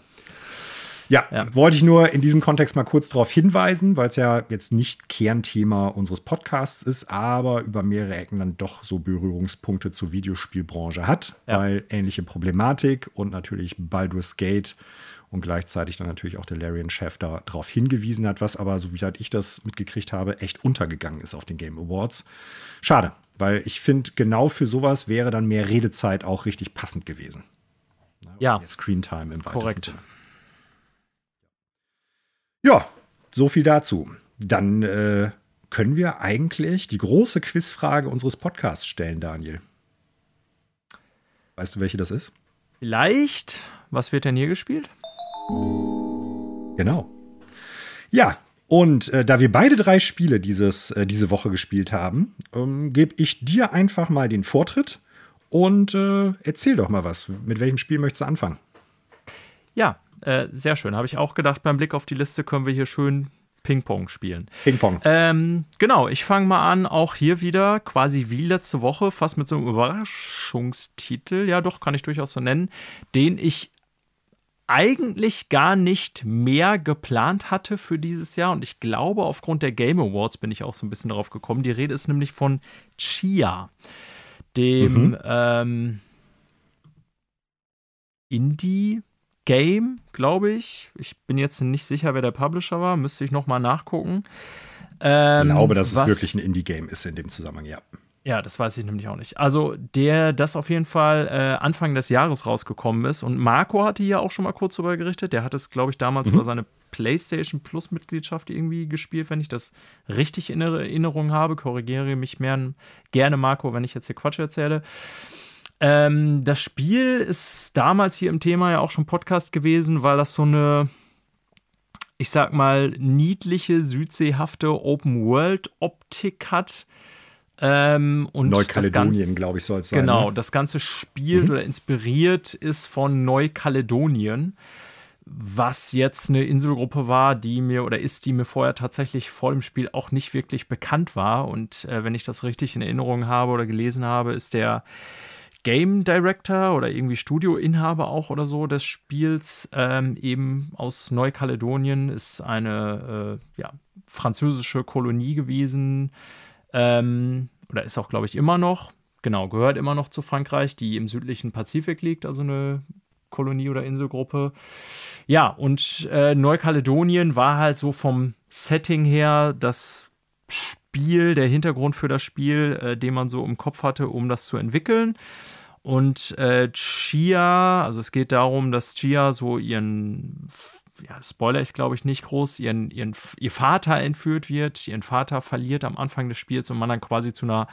Ja, ja, wollte ich nur in diesem Kontext mal kurz darauf hinweisen, weil es ja jetzt nicht Kernthema unseres Podcasts ist, aber über mehrere Ecken dann doch so Berührungspunkte zur Videospielbranche hat, ja. weil ähnliche Problematik und natürlich Baldur's Gate und gleichzeitig dann natürlich auch der Larian Chef darauf hingewiesen hat, was aber, so wie ich das mitgekriegt habe, echt untergegangen ist auf den Game Awards. Schade, weil ich finde, genau für sowas wäre dann mehr Redezeit auch richtig passend gewesen. Ja. Screentime im Korrekt. Sinne. Ja, so viel dazu. Dann äh, können wir eigentlich die große Quizfrage unseres Podcasts stellen, Daniel. Weißt du, welche das ist? Vielleicht. Was wird denn hier gespielt? Genau. Ja, und äh, da wir beide drei Spiele dieses, äh, diese Woche gespielt haben, ähm, gebe ich dir einfach mal den Vortritt und äh, erzähl doch mal was. Mit welchem Spiel möchtest du anfangen? Ja, äh, sehr schön. Habe ich auch gedacht, beim Blick auf die Liste können wir hier schön Ping-Pong spielen. Ping-Pong. Ähm, genau, ich fange mal an, auch hier wieder quasi wie letzte Woche, fast mit so einem Überraschungstitel, ja doch, kann ich durchaus so nennen, den ich eigentlich gar nicht mehr geplant hatte für dieses Jahr. Und ich glaube, aufgrund der Game Awards bin ich auch so ein bisschen darauf gekommen. Die Rede ist nämlich von Chia, dem mhm. ähm, Indie-Game, glaube ich. Ich bin jetzt nicht sicher, wer der Publisher war. Müsste ich nochmal nachgucken. Ähm, ich glaube, dass es wirklich ein Indie-Game ist in dem Zusammenhang, ja. Ja, das weiß ich nämlich auch nicht. Also, der, das auf jeden Fall äh, Anfang des Jahres rausgekommen ist. Und Marco hatte ja auch schon mal kurz darüber gerichtet. Der hat es, glaube ich, damals mhm. über seine PlayStation Plus-Mitgliedschaft irgendwie gespielt, wenn ich das richtig in Erinnerung habe. Korrigiere mich mehr gerne, Marco, wenn ich jetzt hier Quatsch erzähle. Ähm, das Spiel ist damals hier im Thema ja auch schon Podcast gewesen, weil das so eine, ich sag mal, niedliche, südseehafte Open-World-Optik hat ähm, und Neukaledonien, glaube ich, soll es sein. Genau, ne? das Ganze spielt mhm. oder inspiriert ist von Neukaledonien, was jetzt eine Inselgruppe war, die mir oder ist, die mir vorher tatsächlich vor dem Spiel auch nicht wirklich bekannt war. Und äh, wenn ich das richtig in Erinnerung habe oder gelesen habe, ist der Game Director oder irgendwie Studioinhaber auch oder so des Spiels ähm, eben aus Neukaledonien, ist eine äh, ja, französische Kolonie gewesen ähm, oder ist auch, glaube ich, immer noch. Genau, gehört immer noch zu Frankreich, die im südlichen Pazifik liegt, also eine Kolonie oder Inselgruppe. Ja, und äh, Neukaledonien war halt so vom Setting her das Spiel, der Hintergrund für das Spiel, äh, den man so im Kopf hatte, um das zu entwickeln. Und äh, Chia, also es geht darum, dass Chia so ihren ja, Spoiler ist, glaube ich, nicht groß, ihren, ihren, ihr Vater entführt wird, ihren Vater verliert am Anfang des Spiels und man dann quasi zu einer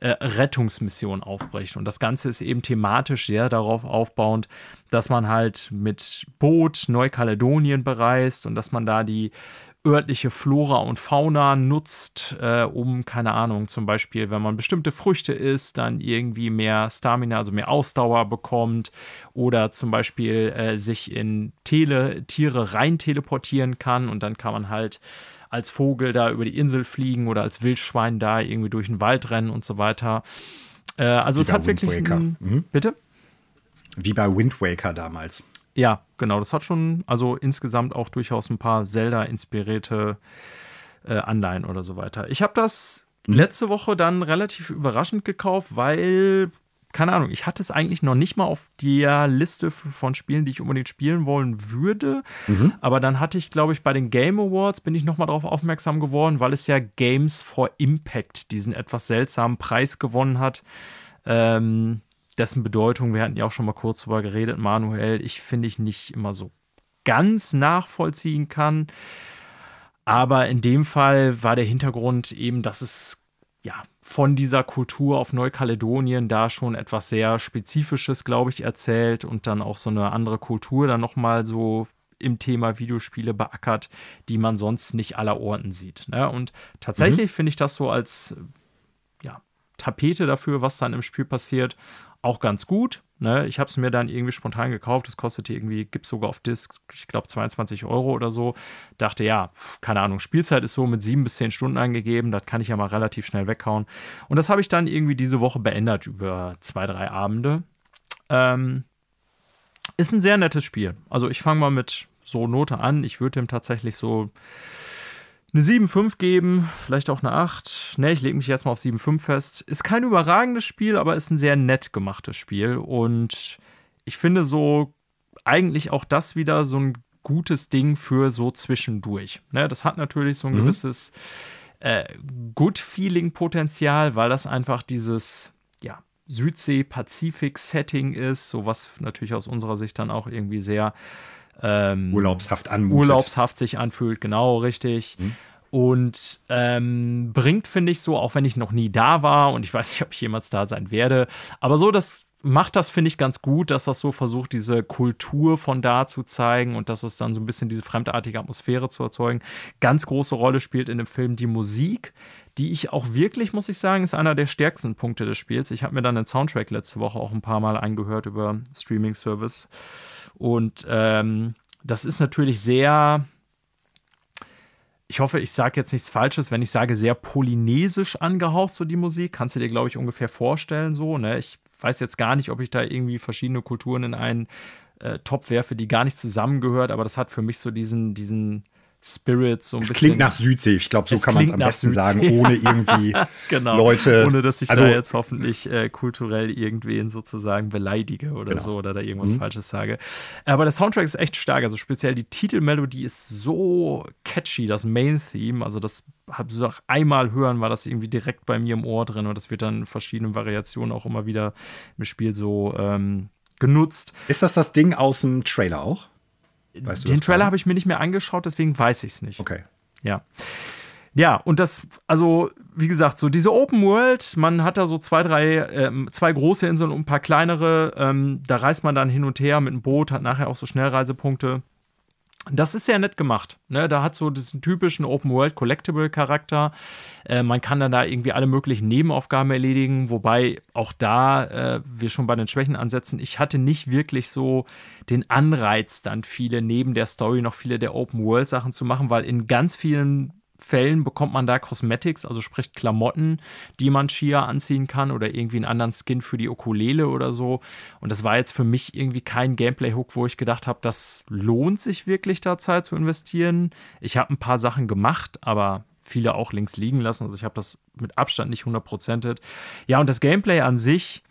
äh, Rettungsmission aufbricht. Und das Ganze ist eben thematisch sehr darauf aufbauend, dass man halt mit Boot Neukaledonien bereist und dass man da die örtliche Flora und Fauna nutzt, äh, um, keine Ahnung, zum Beispiel, wenn man bestimmte Früchte isst, dann irgendwie mehr Stamina, also mehr Ausdauer bekommt oder zum Beispiel äh, sich in Tele Tiere rein teleportieren kann und dann kann man halt als Vogel da über die Insel fliegen oder als Wildschwein da irgendwie durch den Wald rennen und so weiter. Äh, also Wie es hat wirklich. Ein, mhm. Bitte? Wie bei Wind Waker damals. Ja, genau. Das hat schon, also insgesamt auch durchaus ein paar Zelda-inspirierte äh, Anleihen oder so weiter. Ich habe das mhm. letzte Woche dann relativ überraschend gekauft, weil, keine Ahnung, ich hatte es eigentlich noch nicht mal auf der Liste von Spielen, die ich unbedingt spielen wollen würde. Mhm. Aber dann hatte ich, glaube ich, bei den Game Awards bin ich nochmal darauf aufmerksam geworden, weil es ja Games for Impact diesen etwas seltsamen Preis gewonnen hat. Ähm, dessen Bedeutung, wir hatten ja auch schon mal kurz drüber geredet, Manuel, ich finde ich nicht immer so ganz nachvollziehen kann. Aber in dem Fall war der Hintergrund eben, dass es ja von dieser Kultur auf Neukaledonien da schon etwas sehr Spezifisches, glaube ich, erzählt und dann auch so eine andere Kultur dann nochmal so im Thema Videospiele beackert, die man sonst nicht aller Orten sieht. Ne? Und tatsächlich mhm. finde ich das so als ja, Tapete dafür, was dann im Spiel passiert, auch ganz gut. Ne? Ich habe es mir dann irgendwie spontan gekauft. Das kostete irgendwie, gibt es sogar auf Disc, ich glaube 22 Euro oder so. Dachte, ja, keine Ahnung, Spielzeit ist so mit sieben bis zehn Stunden angegeben. Das kann ich ja mal relativ schnell weghauen. Und das habe ich dann irgendwie diese Woche beendet über zwei, drei Abende. Ähm, ist ein sehr nettes Spiel. Also ich fange mal mit so Note an. Ich würde dem tatsächlich so eine 7,5 geben, vielleicht auch eine 8. Ne, ich lege mich jetzt mal auf 7,5 fest. Ist kein überragendes Spiel, aber ist ein sehr nett gemachtes Spiel. Und ich finde so eigentlich auch das wieder so ein gutes Ding für so zwischendurch. Ne, das hat natürlich so ein mhm. gewisses äh, Good-Feeling-Potenzial, weil das einfach dieses ja, Südsee-Pazifik-Setting ist, so was natürlich aus unserer Sicht dann auch irgendwie sehr ähm, urlaubshaft anmutet. Urlaubshaft sich anfühlt, genau, richtig. Mhm. Und ähm, bringt, finde ich, so, auch wenn ich noch nie da war und ich weiß nicht, ob ich jemals da sein werde, aber so, das macht das, finde ich, ganz gut, dass das so versucht, diese Kultur von da zu zeigen und dass es dann so ein bisschen diese fremdartige Atmosphäre zu erzeugen. Ganz große Rolle spielt in dem Film die Musik, die ich auch wirklich, muss ich sagen, ist einer der stärksten Punkte des Spiels. Ich habe mir dann den Soundtrack letzte Woche auch ein paar Mal eingehört über Streaming-Service. Und ähm, das ist natürlich sehr, ich hoffe, ich sage jetzt nichts Falsches, wenn ich sage, sehr polynesisch angehaucht, so die Musik. Kannst du dir, glaube ich, ungefähr vorstellen, so. Ne? Ich weiß jetzt gar nicht, ob ich da irgendwie verschiedene Kulturen in einen äh, Top werfe, die gar nicht zusammengehört, aber das hat für mich so diesen, diesen Spirit so ein es bisschen. klingt nach Südsee. Ich glaube, so kann man es am besten Südsee. sagen, ohne irgendwie [LAUGHS] genau. Leute. Ohne dass ich also, da jetzt hoffentlich äh, kulturell irgendwen sozusagen beleidige oder genau. so oder da irgendwas mhm. Falsches sage. Aber der Soundtrack ist echt stark. Also speziell die Titelmelodie ist so catchy, das Main-Theme. Also das habe ich auch einmal hören, war das irgendwie direkt bei mir im Ohr drin und das wird dann in verschiedenen Variationen auch immer wieder im Spiel so ähm, genutzt. Ist das das Ding aus dem Trailer auch? Weißt Den Trailer habe ich mir nicht mehr angeschaut, deswegen weiß ich es nicht. Okay. Ja. Ja, und das, also, wie gesagt, so diese Open World, man hat da so zwei, drei, äh, zwei große Inseln und ein paar kleinere. Ähm, da reist man dann hin und her mit dem Boot, hat nachher auch so Schnellreisepunkte. Das ist sehr nett gemacht. Ne? Da hat so diesen typischen Open World Collectible Charakter. Äh, man kann dann da irgendwie alle möglichen Nebenaufgaben erledigen, wobei auch da äh, wir schon bei den Schwächen ansetzen. Ich hatte nicht wirklich so den Anreiz, dann viele neben der Story noch viele der Open World Sachen zu machen, weil in ganz vielen Fällen bekommt man da Cosmetics, also sprich Klamotten, die man Shia anziehen kann oder irgendwie einen anderen Skin für die Ukulele oder so. Und das war jetzt für mich irgendwie kein Gameplay-Hook, wo ich gedacht habe, das lohnt sich wirklich da Zeit zu investieren. Ich habe ein paar Sachen gemacht, aber viele auch links liegen lassen. Also ich habe das mit Abstand nicht hundertprozentet. Ja, und das Gameplay an sich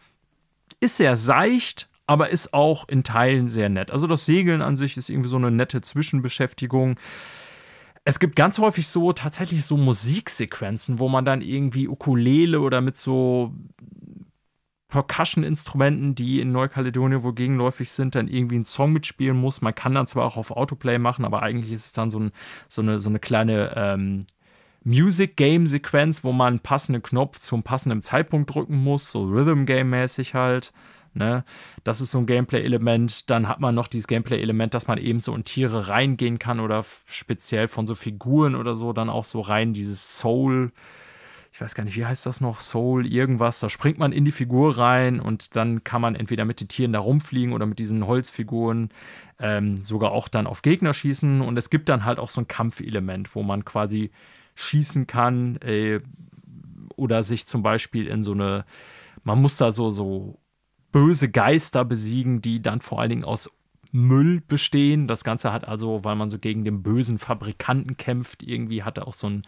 ist sehr seicht, aber ist auch in Teilen sehr nett. Also das Segeln an sich ist irgendwie so eine nette Zwischenbeschäftigung es gibt ganz häufig so tatsächlich so Musiksequenzen, wo man dann irgendwie Ukulele oder mit so Percussion-Instrumenten, die in Neukaledonien wohl gegenläufig sind, dann irgendwie einen Song mitspielen muss. Man kann dann zwar auch auf Autoplay machen, aber eigentlich ist es dann so, ein, so, eine, so eine kleine ähm, Music-Game-Sequenz, wo man einen passenden Knopf zum passenden Zeitpunkt drücken muss, so Rhythm-Game-mäßig halt. Ne? Das ist so ein Gameplay-Element. Dann hat man noch dieses Gameplay-Element, dass man eben so in Tiere reingehen kann oder speziell von so Figuren oder so dann auch so rein dieses Soul. Ich weiß gar nicht, wie heißt das noch? Soul, irgendwas. Da springt man in die Figur rein und dann kann man entweder mit den Tieren da rumfliegen oder mit diesen Holzfiguren ähm, sogar auch dann auf Gegner schießen. Und es gibt dann halt auch so ein Kampfelement, wo man quasi schießen kann äh, oder sich zum Beispiel in so eine man muss da so, so böse Geister besiegen, die dann vor allen Dingen aus Müll bestehen. Das Ganze hat also, weil man so gegen den bösen Fabrikanten kämpft, irgendwie hat er auch so ein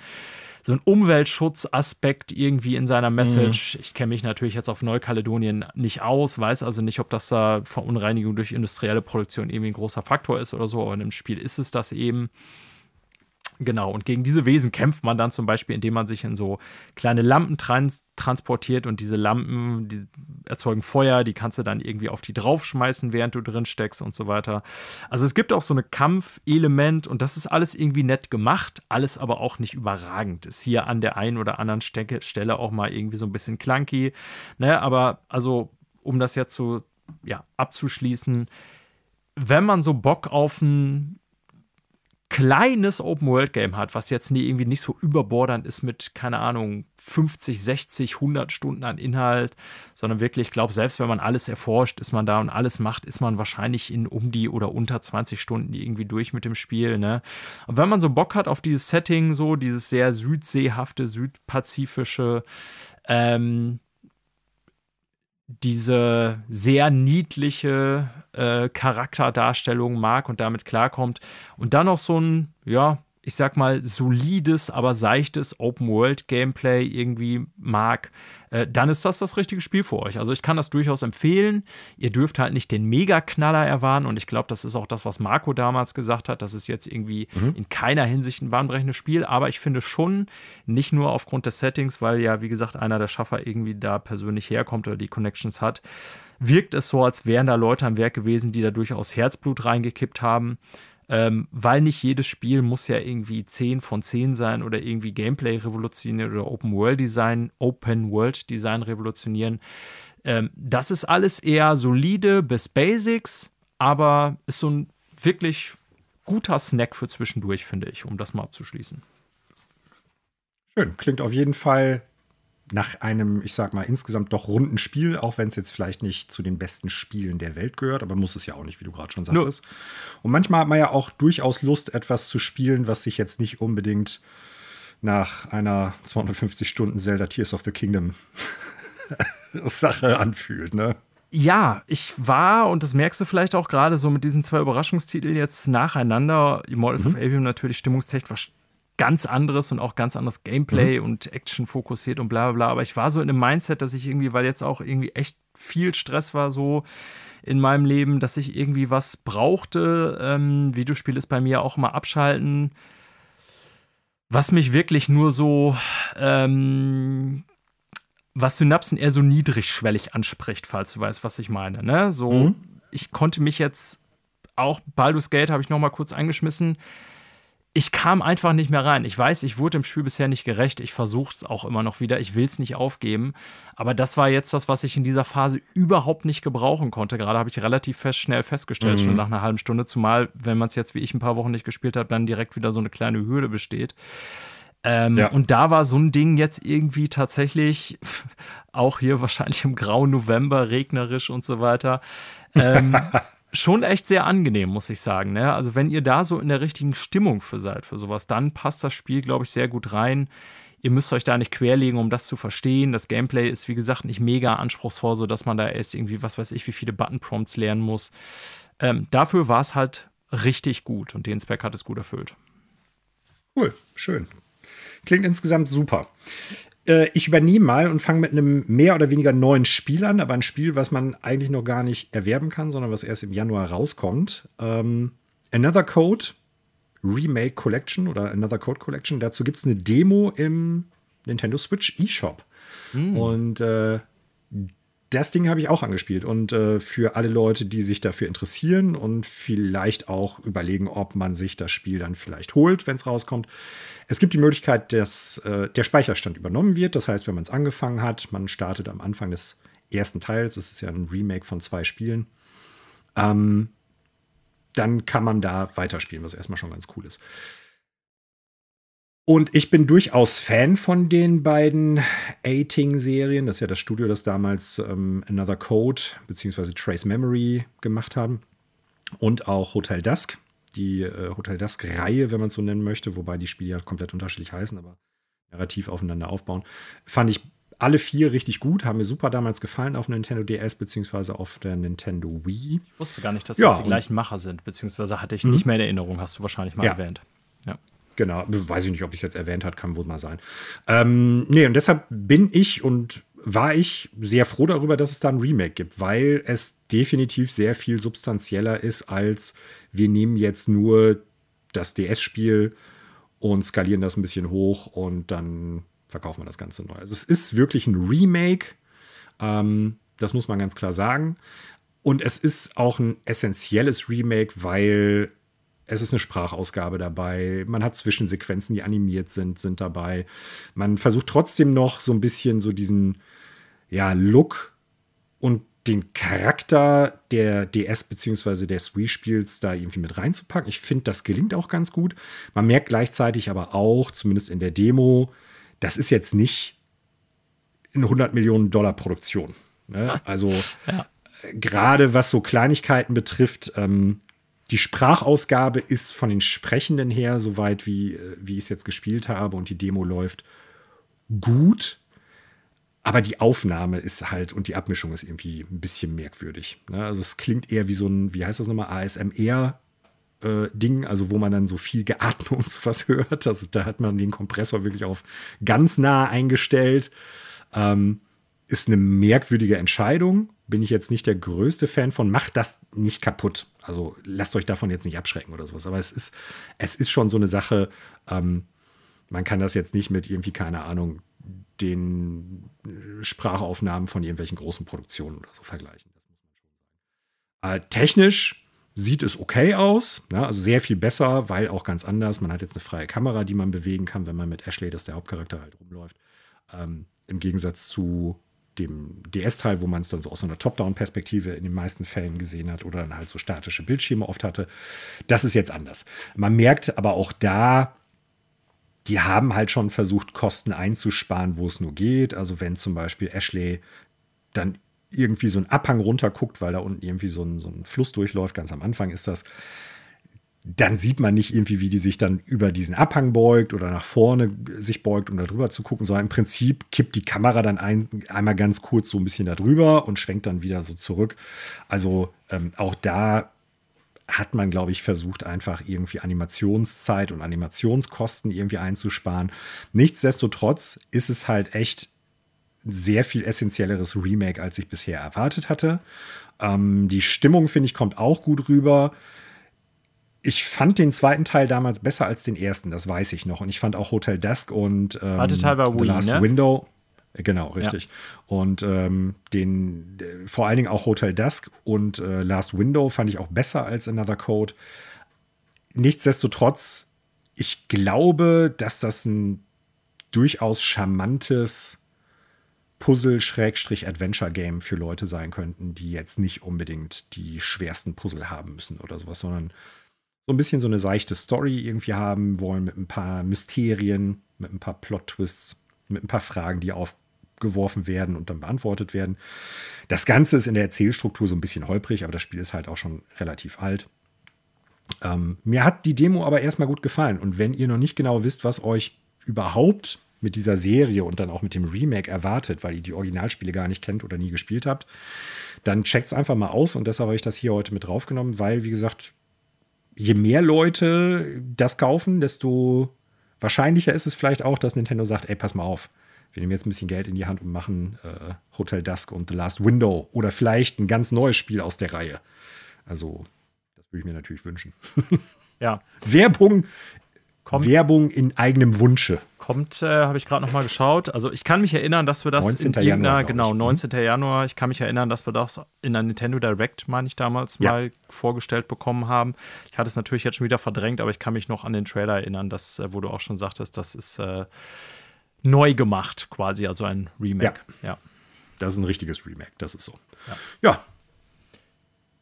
so ein Umweltschutzaspekt irgendwie in seiner Message. Mhm. Ich kenne mich natürlich jetzt auf Neukaledonien nicht aus, weiß also nicht, ob das da Verunreinigung durch industrielle Produktion irgendwie ein großer Faktor ist oder so, aber in dem Spiel ist es das eben. Genau, und gegen diese Wesen kämpft man dann zum Beispiel, indem man sich in so kleine Lampen trans transportiert und diese Lampen, die erzeugen Feuer, die kannst du dann irgendwie auf die draufschmeißen, während du drin steckst und so weiter. Also es gibt auch so ein Kampfelement und das ist alles irgendwie nett gemacht, alles aber auch nicht überragend. Ist hier an der einen oder anderen Stecke, Stelle auch mal irgendwie so ein bisschen clunky. Ne, aber also, um das jetzt so ja, abzuschließen, wenn man so Bock auf ein kleines Open-World-Game hat, was jetzt nie, irgendwie nicht so überbordernd ist mit, keine Ahnung, 50, 60, 100 Stunden an Inhalt, sondern wirklich, ich glaube, selbst wenn man alles erforscht, ist man da und alles macht, ist man wahrscheinlich in um die oder unter 20 Stunden irgendwie durch mit dem Spiel. Ne? Und wenn man so Bock hat auf dieses Setting, so dieses sehr südseehafte, südpazifische, ähm, diese sehr niedliche äh, Charakterdarstellung mag und damit klarkommt. Und dann noch so ein, ja, ich sag mal, solides, aber seichtes Open-World-Gameplay irgendwie mag, äh, dann ist das das richtige Spiel für euch. Also ich kann das durchaus empfehlen. Ihr dürft halt nicht den Mega-Knaller erwarten und ich glaube, das ist auch das, was Marco damals gesagt hat. Das ist jetzt irgendwie mhm. in keiner Hinsicht ein bahnbrechendes Spiel, aber ich finde schon, nicht nur aufgrund des Settings, weil ja, wie gesagt, einer der Schaffer irgendwie da persönlich herkommt oder die Connections hat, wirkt es so, als wären da Leute am Werk gewesen, die da durchaus Herzblut reingekippt haben. Ähm, weil nicht jedes Spiel muss ja irgendwie 10 von 10 sein oder irgendwie Gameplay revolutionieren oder Open World Design, Open World Design revolutionieren. Ähm, das ist alles eher solide bis Basics, aber ist so ein wirklich guter Snack für zwischendurch, finde ich, um das mal abzuschließen. Schön, klingt auf jeden Fall nach einem, ich sag mal, insgesamt doch runden Spiel, auch wenn es jetzt vielleicht nicht zu den besten Spielen der Welt gehört, aber muss es ja auch nicht, wie du gerade schon sagtest. No. Und manchmal hat man ja auch durchaus Lust, etwas zu spielen, was sich jetzt nicht unbedingt nach einer 250 Stunden Zelda Tears of the Kingdom [LAUGHS] Sache anfühlt, ne? ja, ich war, und das merkst du vielleicht auch gerade so mit diesen zwei Überraschungstiteln jetzt nacheinander, Immortals mhm. of Avium natürlich stimmungstechnisch ganz anderes und auch ganz anderes Gameplay mhm. und Action fokussiert und bla bla bla. Aber ich war so in einem Mindset, dass ich irgendwie, weil jetzt auch irgendwie echt viel Stress war, so in meinem Leben, dass ich irgendwie was brauchte. Ähm, Videospiel ist bei mir auch immer abschalten. Was mich wirklich nur so ähm, was Synapsen eher so niedrigschwellig anspricht, falls du weißt, was ich meine. Ne? So, mhm. ich konnte mich jetzt auch Baldur's Gate habe ich noch mal kurz eingeschmissen. Ich kam einfach nicht mehr rein. Ich weiß, ich wurde im Spiel bisher nicht gerecht. Ich versuche es auch immer noch wieder. Ich will es nicht aufgeben. Aber das war jetzt das, was ich in dieser Phase überhaupt nicht gebrauchen konnte. Gerade habe ich relativ fest, schnell festgestellt, mhm. schon nach einer halben Stunde. Zumal, wenn man es jetzt wie ich ein paar Wochen nicht gespielt hat, dann direkt wieder so eine kleine Hürde besteht. Ähm, ja. Und da war so ein Ding jetzt irgendwie tatsächlich, [LAUGHS] auch hier wahrscheinlich im grauen November, regnerisch und so weiter, ähm, [LAUGHS] schon echt sehr angenehm, muss ich sagen. Ne? Also, wenn ihr da so in der richtigen Stimmung für seid, für sowas, dann passt das Spiel, glaube ich, sehr gut rein. Ihr müsst euch da nicht querlegen, um das zu verstehen. Das Gameplay ist, wie gesagt, nicht mega anspruchsvoll, sodass man da erst irgendwie, was weiß ich, wie viele Button-Prompts lernen muss. Ähm, dafür war es halt richtig gut und den Spec hat es gut erfüllt. Cool, schön. Klingt insgesamt super. Äh, ich übernehme mal und fange mit einem mehr oder weniger neuen Spiel an, aber ein Spiel, was man eigentlich noch gar nicht erwerben kann, sondern was erst im Januar rauskommt. Ähm, Another Code Remake Collection oder Another Code Collection. Dazu gibt es eine Demo im Nintendo Switch eShop. Mm. Und äh, das Ding habe ich auch angespielt. Und äh, für alle Leute, die sich dafür interessieren und vielleicht auch überlegen, ob man sich das Spiel dann vielleicht holt, wenn es rauskommt. Es gibt die Möglichkeit, dass äh, der Speicherstand übernommen wird. Das heißt, wenn man es angefangen hat, man startet am Anfang des ersten Teils, es ist ja ein Remake von zwei Spielen, ähm, dann kann man da weiterspielen, was erstmal schon ganz cool ist. Und ich bin durchaus Fan von den beiden A-Ting-Serien. Das ist ja das Studio, das damals ähm, Another Code bzw. Trace Memory gemacht haben. Und auch Hotel Dusk, die äh, Hotel Dusk-Reihe, wenn man es so nennen möchte, wobei die Spiele ja komplett unterschiedlich heißen, aber narrativ aufeinander aufbauen. Fand ich alle vier richtig gut, haben mir super damals gefallen auf Nintendo DS bzw. auf der Nintendo Wii. Ich wusste gar nicht, dass ja, das die gleichen Macher sind, beziehungsweise hatte ich nicht mehr in Erinnerung, hast du wahrscheinlich mal ja. erwähnt. Genau, weiß ich nicht, ob ich es jetzt erwähnt hat, kann wohl mal sein. Ähm, nee, und deshalb bin ich und war ich sehr froh darüber, dass es da ein Remake gibt, weil es definitiv sehr viel substanzieller ist, als wir nehmen jetzt nur das DS-Spiel und skalieren das ein bisschen hoch und dann verkaufen wir das Ganze neu. Also es ist wirklich ein Remake, ähm, das muss man ganz klar sagen. Und es ist auch ein essentielles Remake, weil es ist eine Sprachausgabe dabei. Man hat Zwischensequenzen, die animiert sind, sind dabei. Man versucht trotzdem noch so ein bisschen so diesen ja, Look und den Charakter der DS bzw. des Wii-Spiels da irgendwie mit reinzupacken. Ich finde, das gelingt auch ganz gut. Man merkt gleichzeitig aber auch, zumindest in der Demo, das ist jetzt nicht eine 100 Millionen Dollar Produktion. Ne? Also ja. gerade was so Kleinigkeiten betrifft, ähm, die Sprachausgabe ist von den Sprechenden her, soweit wie, äh, wie ich es jetzt gespielt habe und die Demo läuft, gut. Aber die Aufnahme ist halt und die Abmischung ist irgendwie ein bisschen merkwürdig. Ne? Also es klingt eher wie so ein, wie heißt das nochmal, ASMR. Äh, Ding, also wo man dann so viel geatmet und sowas [LAUGHS] hört. Also da hat man den Kompressor wirklich auf ganz nah eingestellt. Ähm, ist eine merkwürdige Entscheidung. Bin ich jetzt nicht der größte Fan von. Macht das nicht kaputt. Also lasst euch davon jetzt nicht abschrecken oder sowas. Aber es ist, es ist schon so eine Sache. Ähm, man kann das jetzt nicht mit irgendwie, keine Ahnung, den Sprachaufnahmen von irgendwelchen großen Produktionen oder so vergleichen. Das muss man schon sagen. Äh, technisch sieht es okay aus, ne? also sehr viel besser, weil auch ganz anders. Man hat jetzt eine freie Kamera, die man bewegen kann, wenn man mit Ashley, das der Hauptcharakter, halt rumläuft. Ähm, Im Gegensatz zu dem DS-Teil, wo man es dann so aus so einer Top-Down-Perspektive in den meisten Fällen gesehen hat oder dann halt so statische Bildschirme oft hatte. Das ist jetzt anders. Man merkt aber auch da, die haben halt schon versucht, Kosten einzusparen, wo es nur geht. Also wenn zum Beispiel Ashley dann irgendwie so einen Abhang runterguckt, weil da unten irgendwie so ein, so ein Fluss durchläuft, ganz am Anfang ist das, dann sieht man nicht irgendwie, wie die sich dann über diesen Abhang beugt oder nach vorne sich beugt, um da drüber zu gucken, sondern im Prinzip kippt die Kamera dann ein, einmal ganz kurz so ein bisschen da drüber und schwenkt dann wieder so zurück. Also ähm, auch da hat man, glaube ich, versucht, einfach irgendwie Animationszeit und Animationskosten irgendwie einzusparen. Nichtsdestotrotz ist es halt echt sehr viel essentielleres Remake, als ich bisher erwartet hatte. Ähm, die Stimmung, finde ich, kommt auch gut rüber ich fand den zweiten Teil damals besser als den ersten, das weiß ich noch. Und ich fand auch Hotel Desk und ähm, Teil war The Wii, Last ne? Window. äh, Genau, richtig. Ja. Und ähm, den, äh, vor allen Dingen auch Hotel Dusk und äh, Last Window fand ich auch besser als Another Code. Nichtsdestotrotz, ich glaube, dass das ein durchaus charmantes Puzzle-Adventure-Game für Leute sein könnten, die jetzt nicht unbedingt die schwersten Puzzle haben müssen oder sowas, sondern so ein bisschen so eine seichte Story irgendwie haben wollen mit ein paar Mysterien, mit ein paar Plot-Twists, mit ein paar Fragen, die aufgeworfen werden und dann beantwortet werden. Das Ganze ist in der Erzählstruktur so ein bisschen holprig, aber das Spiel ist halt auch schon relativ alt. Ähm, mir hat die Demo aber erstmal gut gefallen. Und wenn ihr noch nicht genau wisst, was euch überhaupt mit dieser Serie und dann auch mit dem Remake erwartet, weil ihr die Originalspiele gar nicht kennt oder nie gespielt habt, dann checkt es einfach mal aus. Und deshalb habe ich das hier heute mit draufgenommen, weil, wie gesagt, je mehr Leute das kaufen, desto wahrscheinlicher ist es vielleicht auch, dass Nintendo sagt, ey, pass mal auf. Wir nehmen jetzt ein bisschen Geld in die Hand und machen äh, Hotel Dusk und The Last Window oder vielleicht ein ganz neues Spiel aus der Reihe. Also, das würde ich mir natürlich wünschen. [LAUGHS] ja. Werbung Kommt, Werbung in eigenem Wunsche. Kommt, äh, habe ich gerade noch mal geschaut. Also ich kann mich erinnern, dass wir das 19. in Januar, genau, 19. Mhm. Januar, ich kann mich erinnern, dass wir das in der Nintendo Direct, meine ich, damals ja. mal vorgestellt bekommen haben. Ich hatte es natürlich jetzt schon wieder verdrängt, aber ich kann mich noch an den Trailer erinnern, dass, äh, wo du auch schon sagtest, das ist äh, neu gemacht, quasi, also ein Remake. Ja. ja. Das ist ein richtiges Remake, das ist so. Ja. ja.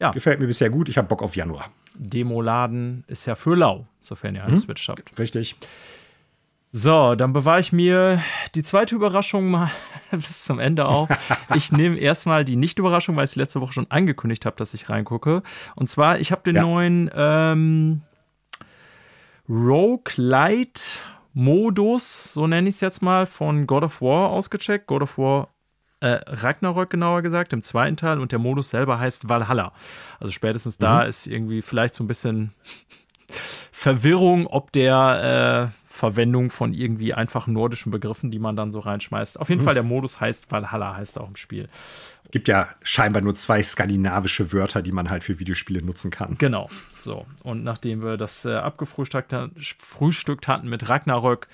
ja. Gefällt mir bisher gut. Ich habe Bock auf Januar. Demo-Laden ist ja für lau, sofern ihr eine mhm. Switch habt. Richtig. So, dann bewahre ich mir die zweite Überraschung mal [LAUGHS] bis zum Ende auf. [LAUGHS] Ich nehme erstmal die Nicht-Überraschung, weil ich es letzte Woche schon angekündigt habe, dass ich reingucke. Und zwar, ich habe den ja. neuen ähm, Roguelite-Modus, so nenne ich es jetzt mal, von God of War ausgecheckt. God of War äh, Ragnarök genauer gesagt, im zweiten Teil und der Modus selber heißt Valhalla. Also spätestens mhm. da ist irgendwie vielleicht so ein bisschen [LAUGHS] Verwirrung, ob der äh, Verwendung von irgendwie einfachen nordischen Begriffen, die man dann so reinschmeißt. Auf jeden mhm. Fall der Modus heißt Valhalla, heißt auch im Spiel. Es gibt ja scheinbar nur zwei skandinavische Wörter, die man halt für Videospiele nutzen kann. Genau. So. Und nachdem wir das äh, abgefrühstückt hatten mit Ragnarök,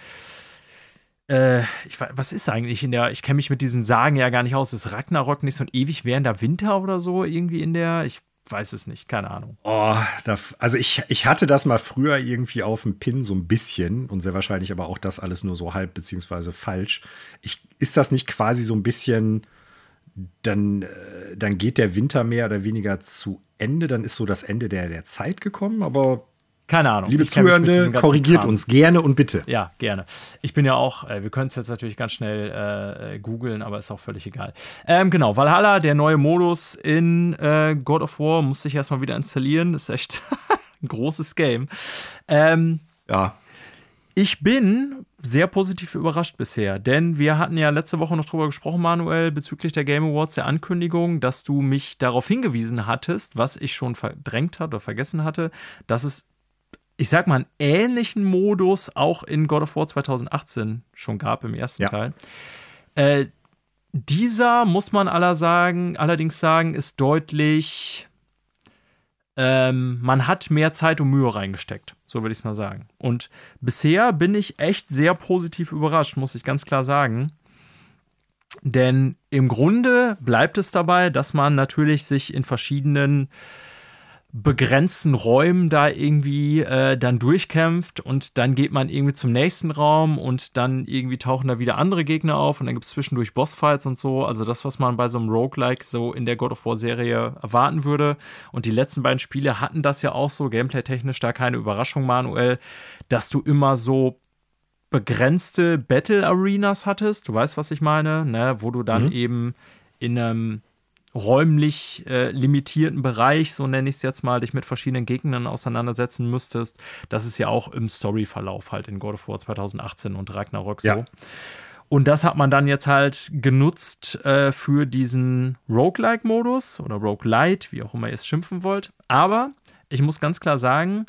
äh, ich, was ist eigentlich in der, ich kenne mich mit diesen Sagen ja gar nicht aus. Ist Ragnarok nicht so ein ewig währender Winter oder so irgendwie in der, ich weiß es nicht, keine Ahnung. Oh, da, also ich, ich hatte das mal früher irgendwie auf dem Pin so ein bisschen und sehr wahrscheinlich aber auch das alles nur so halb beziehungsweise falsch. Ich, ist das nicht quasi so ein bisschen, dann, äh, dann geht der Winter mehr oder weniger zu Ende, dann ist so das Ende der, der Zeit gekommen, aber keine Ahnung. Liebe Zuhörende, korrigiert Kram. uns gerne und bitte. Ja, gerne. Ich bin ja auch, äh, wir können es jetzt natürlich ganz schnell äh, äh, googeln, aber ist auch völlig egal. Ähm, genau, Valhalla, der neue Modus in äh, God of War, musste ich erstmal wieder installieren. Das ist echt [LAUGHS] ein großes Game. Ähm, ja. Ich bin sehr positiv überrascht bisher, denn wir hatten ja letzte Woche noch drüber gesprochen, Manuel, bezüglich der Game Awards, der Ankündigung, dass du mich darauf hingewiesen hattest, was ich schon verdrängt hatte oder vergessen hatte, dass es ich sag mal, einen ähnlichen Modus auch in God of War 2018 schon gab im ersten ja. Teil. Äh, dieser, muss man aller sagen, allerdings sagen, ist deutlich. Ähm, man hat mehr Zeit und Mühe reingesteckt, so würde ich es mal sagen. Und bisher bin ich echt sehr positiv überrascht, muss ich ganz klar sagen. Denn im Grunde bleibt es dabei, dass man natürlich sich in verschiedenen begrenzten Räumen da irgendwie äh, dann durchkämpft und dann geht man irgendwie zum nächsten Raum und dann irgendwie tauchen da wieder andere Gegner auf und dann gibt es zwischendurch Bossfights und so. Also das, was man bei so einem Roguelike so in der God of War Serie erwarten würde. Und die letzten beiden Spiele hatten das ja auch so, gameplay-technisch da keine Überraschung, Manuel, dass du immer so begrenzte Battle Arenas hattest. Du weißt, was ich meine, ne? wo du dann mhm. eben in einem räumlich äh, limitierten Bereich, so nenne ich es jetzt mal, dich mit verschiedenen Gegnern auseinandersetzen müsstest. Das ist ja auch im Storyverlauf halt in God of War 2018 und Ragnarok so. Ja. Und das hat man dann jetzt halt genutzt äh, für diesen Roguelike-Modus oder Roguelite, wie auch immer ihr es schimpfen wollt. Aber ich muss ganz klar sagen,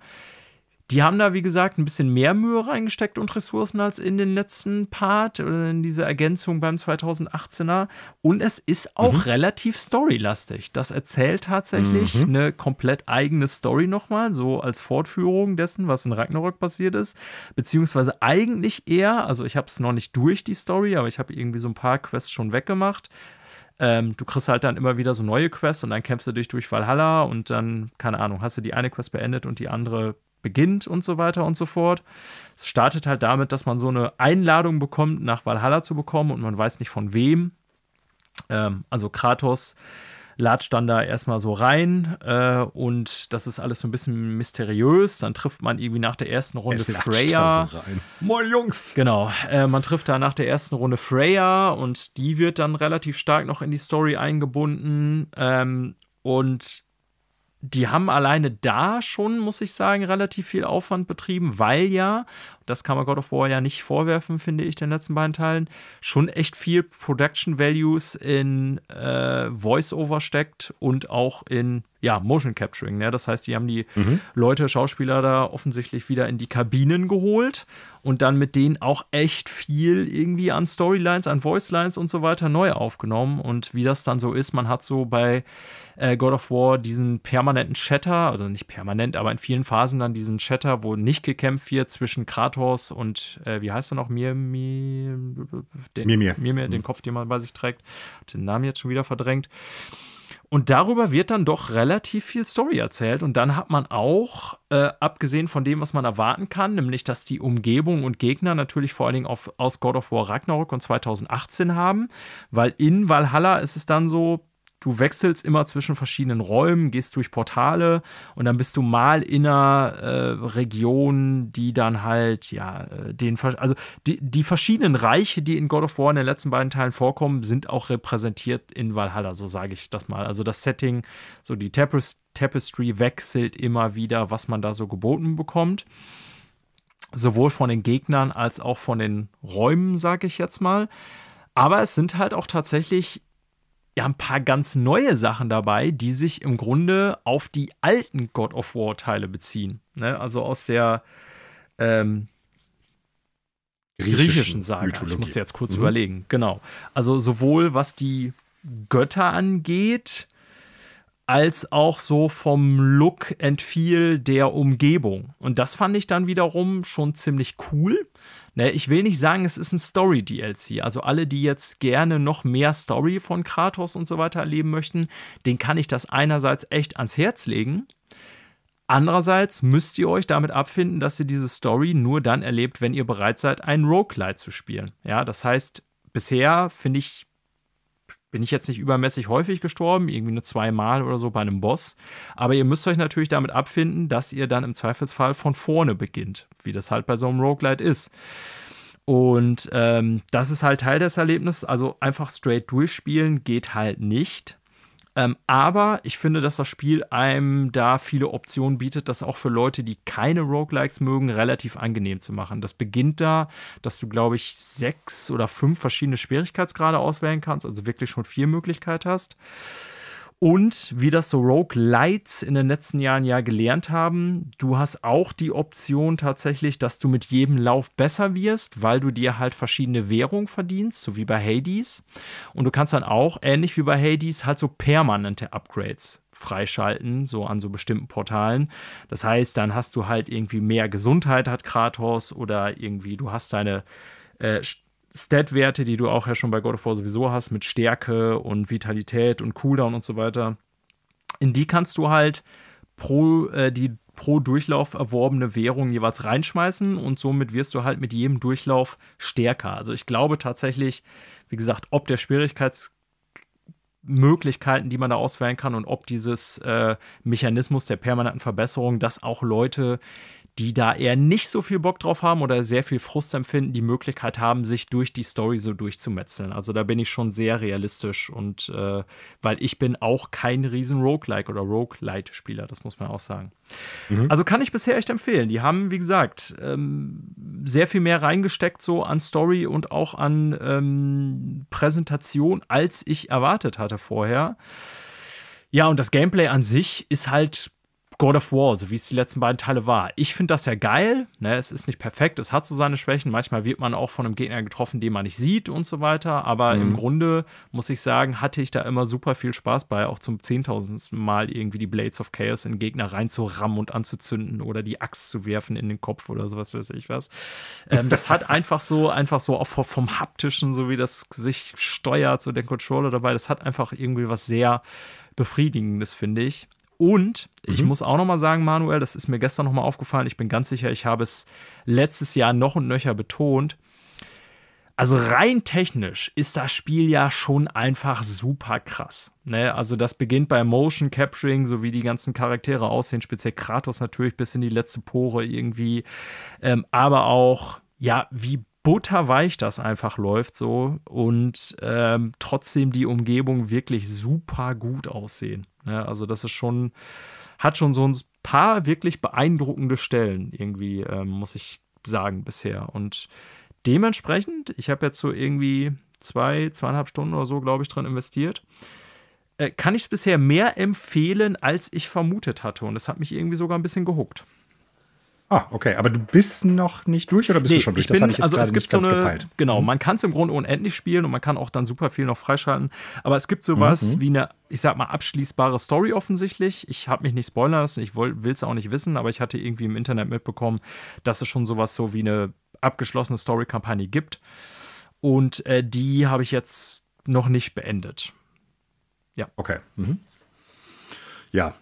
die haben da, wie gesagt, ein bisschen mehr Mühe reingesteckt und Ressourcen als in den letzten Part oder in diese Ergänzung beim 2018er. Und es ist auch mhm. relativ storylastig. Das erzählt tatsächlich mhm. eine komplett eigene Story nochmal, so als Fortführung dessen, was in Ragnarok passiert ist. Beziehungsweise eigentlich eher, also ich habe es noch nicht durch die Story, aber ich habe irgendwie so ein paar Quests schon weggemacht. Ähm, du kriegst halt dann immer wieder so neue Quests und dann kämpfst du dich durch Valhalla und dann, keine Ahnung, hast du die eine Quest beendet und die andere beginnt und so weiter und so fort. Es startet halt damit, dass man so eine Einladung bekommt, nach Valhalla zu bekommen und man weiß nicht von wem. Ähm, also Kratos latscht dann da erstmal so rein äh, und das ist alles so ein bisschen mysteriös. Dann trifft man irgendwie nach der ersten Runde Freya. So Moin Jungs! Genau, äh, man trifft da nach der ersten Runde Freya und die wird dann relativ stark noch in die Story eingebunden. Ähm, und die haben alleine da schon, muss ich sagen, relativ viel Aufwand betrieben, weil ja, das kann man God of War ja nicht vorwerfen, finde ich, den letzten beiden Teilen, schon echt viel Production Values in äh, Voice-Over steckt und auch in ja, Motion Capturing. Ne? Das heißt, die haben die mhm. Leute, Schauspieler da offensichtlich wieder in die Kabinen geholt und dann mit denen auch echt viel irgendwie an Storylines, an Voicelines und so weiter neu aufgenommen. Und wie das dann so ist, man hat so bei äh, God of War diesen permanenten Chatter, also nicht permanent, aber in vielen Phasen dann diesen Chatter, wo nicht gekämpft wird zwischen Kratos und, äh, wie heißt er noch, Mir, Mir, den, Mir, Mir. Mir, Mir den mhm. Kopf, den man bei sich trägt. Hat den Namen jetzt schon wieder verdrängt. Und darüber wird dann doch relativ viel Story erzählt. Und dann hat man auch, äh, abgesehen von dem, was man erwarten kann, nämlich, dass die Umgebung und Gegner natürlich vor allen Dingen auf, aus God of War Ragnarok und 2018 haben, weil in Valhalla ist es dann so, du wechselst immer zwischen verschiedenen Räumen, gehst durch Portale und dann bist du mal in einer äh, Region, die dann halt, ja, äh, den, also die, die verschiedenen Reiche, die in God of War in den letzten beiden Teilen vorkommen, sind auch repräsentiert in Valhalla, so sage ich das mal. Also das Setting, so die Tapest Tapestry wechselt immer wieder, was man da so geboten bekommt. Sowohl von den Gegnern als auch von den Räumen, sage ich jetzt mal. Aber es sind halt auch tatsächlich ja ein paar ganz neue Sachen dabei, die sich im Grunde auf die alten God of War Teile beziehen. Ne? Also aus der ähm, griechischen, griechischen Saga. Mythologie. Ich musste jetzt kurz mhm. überlegen. Genau. Also sowohl was die Götter angeht, als auch so vom Look and Feel der Umgebung. Und das fand ich dann wiederum schon ziemlich cool. Ne, ich will nicht sagen, es ist ein Story-DLC. Also alle, die jetzt gerne noch mehr Story von Kratos und so weiter erleben möchten, den kann ich das einerseits echt ans Herz legen. Andererseits müsst ihr euch damit abfinden, dass ihr diese Story nur dann erlebt, wenn ihr bereit seid, einen Roguelite zu spielen. Ja, das heißt, bisher finde ich bin ich jetzt nicht übermäßig häufig gestorben, irgendwie nur zweimal oder so bei einem Boss. Aber ihr müsst euch natürlich damit abfinden, dass ihr dann im Zweifelsfall von vorne beginnt, wie das halt bei so einem Roguelite ist. Und ähm, das ist halt Teil des Erlebnisses. Also einfach straight durchspielen geht halt nicht. Ähm, aber ich finde, dass das Spiel einem da viele Optionen bietet, das auch für Leute, die keine Roguelikes mögen, relativ angenehm zu machen. Das beginnt da, dass du, glaube ich, sechs oder fünf verschiedene Schwierigkeitsgrade auswählen kannst, also wirklich schon vier Möglichkeiten hast. Und wie das so Rogue Lights in den letzten Jahren ja gelernt haben, du hast auch die Option tatsächlich, dass du mit jedem Lauf besser wirst, weil du dir halt verschiedene Währungen verdienst, so wie bei Hades. Und du kannst dann auch, ähnlich wie bei Hades, halt so permanente Upgrades freischalten, so an so bestimmten Portalen. Das heißt, dann hast du halt irgendwie mehr Gesundheit, hat Kratos, oder irgendwie du hast deine äh, Stat-Werte, die du auch ja schon bei God of War sowieso hast, mit Stärke und Vitalität und Cooldown und so weiter, in die kannst du halt pro äh, die pro Durchlauf erworbene Währung jeweils reinschmeißen und somit wirst du halt mit jedem Durchlauf stärker. Also ich glaube tatsächlich, wie gesagt, ob der Schwierigkeitsmöglichkeiten, die man da auswählen kann und ob dieses äh, Mechanismus der permanenten Verbesserung, dass auch Leute, die da eher nicht so viel Bock drauf haben oder sehr viel Frust empfinden, die Möglichkeit haben, sich durch die Story so durchzumetzeln. Also da bin ich schon sehr realistisch und äh, weil ich bin auch kein riesen Roguelike oder Roguelite-Spieler, das muss man auch sagen. Mhm. Also kann ich bisher echt empfehlen. Die haben, wie gesagt, ähm, sehr viel mehr reingesteckt so an Story und auch an ähm, Präsentation, als ich erwartet hatte vorher. Ja, und das Gameplay an sich ist halt God of War, so wie es die letzten beiden Teile war. Ich finde das ja geil. Ne? Es ist nicht perfekt, es hat so seine Schwächen. Manchmal wird man auch von einem Gegner getroffen, den man nicht sieht und so weiter. Aber mhm. im Grunde muss ich sagen, hatte ich da immer super viel Spaß bei, auch zum zehntausendsten Mal irgendwie die Blades of Chaos in Gegner reinzurammen und anzuzünden oder die Axt zu werfen in den Kopf oder sowas, weiß ich was. Ähm, das hat [LAUGHS] einfach so, einfach so auch vom haptischen, so wie das sich steuert, so der Controller dabei, das hat einfach irgendwie was sehr befriedigendes, finde ich. Und ich mhm. muss auch noch mal sagen, Manuel, das ist mir gestern noch mal aufgefallen. Ich bin ganz sicher, ich habe es letztes Jahr noch und nöcher betont. Also rein technisch ist das Spiel ja schon einfach super krass. Ne? Also das beginnt bei Motion Capturing, so wie die ganzen Charaktere aussehen, speziell Kratos natürlich bis in die letzte Pore irgendwie, ähm, aber auch ja, wie butterweich das einfach läuft so und ähm, trotzdem die Umgebung wirklich super gut aussehen. Ja, also das ist schon, hat schon so ein paar wirklich beeindruckende Stellen irgendwie, ähm, muss ich sagen, bisher. Und dementsprechend, ich habe jetzt so irgendwie zwei, zweieinhalb Stunden oder so, glaube ich, drin investiert. Äh, kann ich es bisher mehr empfehlen, als ich vermutet hatte. Und das hat mich irgendwie sogar ein bisschen gehuckt. Ah, okay. Aber du bist noch nicht durch oder bist nee, du schon durch? Bin, das habe ich jetzt also gerade nicht ganz so eine, gepeilt. Genau, mhm. man kann es im Grunde unendlich spielen und man kann auch dann super viel noch freischalten. Aber es gibt sowas mhm. wie eine, ich sag mal, abschließbare Story offensichtlich. Ich habe mich nicht spoilern lassen, ich will es auch nicht wissen, aber ich hatte irgendwie im Internet mitbekommen, dass es schon sowas so wie eine abgeschlossene Story-Kampagne gibt. Und äh, die habe ich jetzt noch nicht beendet. Ja. Okay. Mhm. Ja,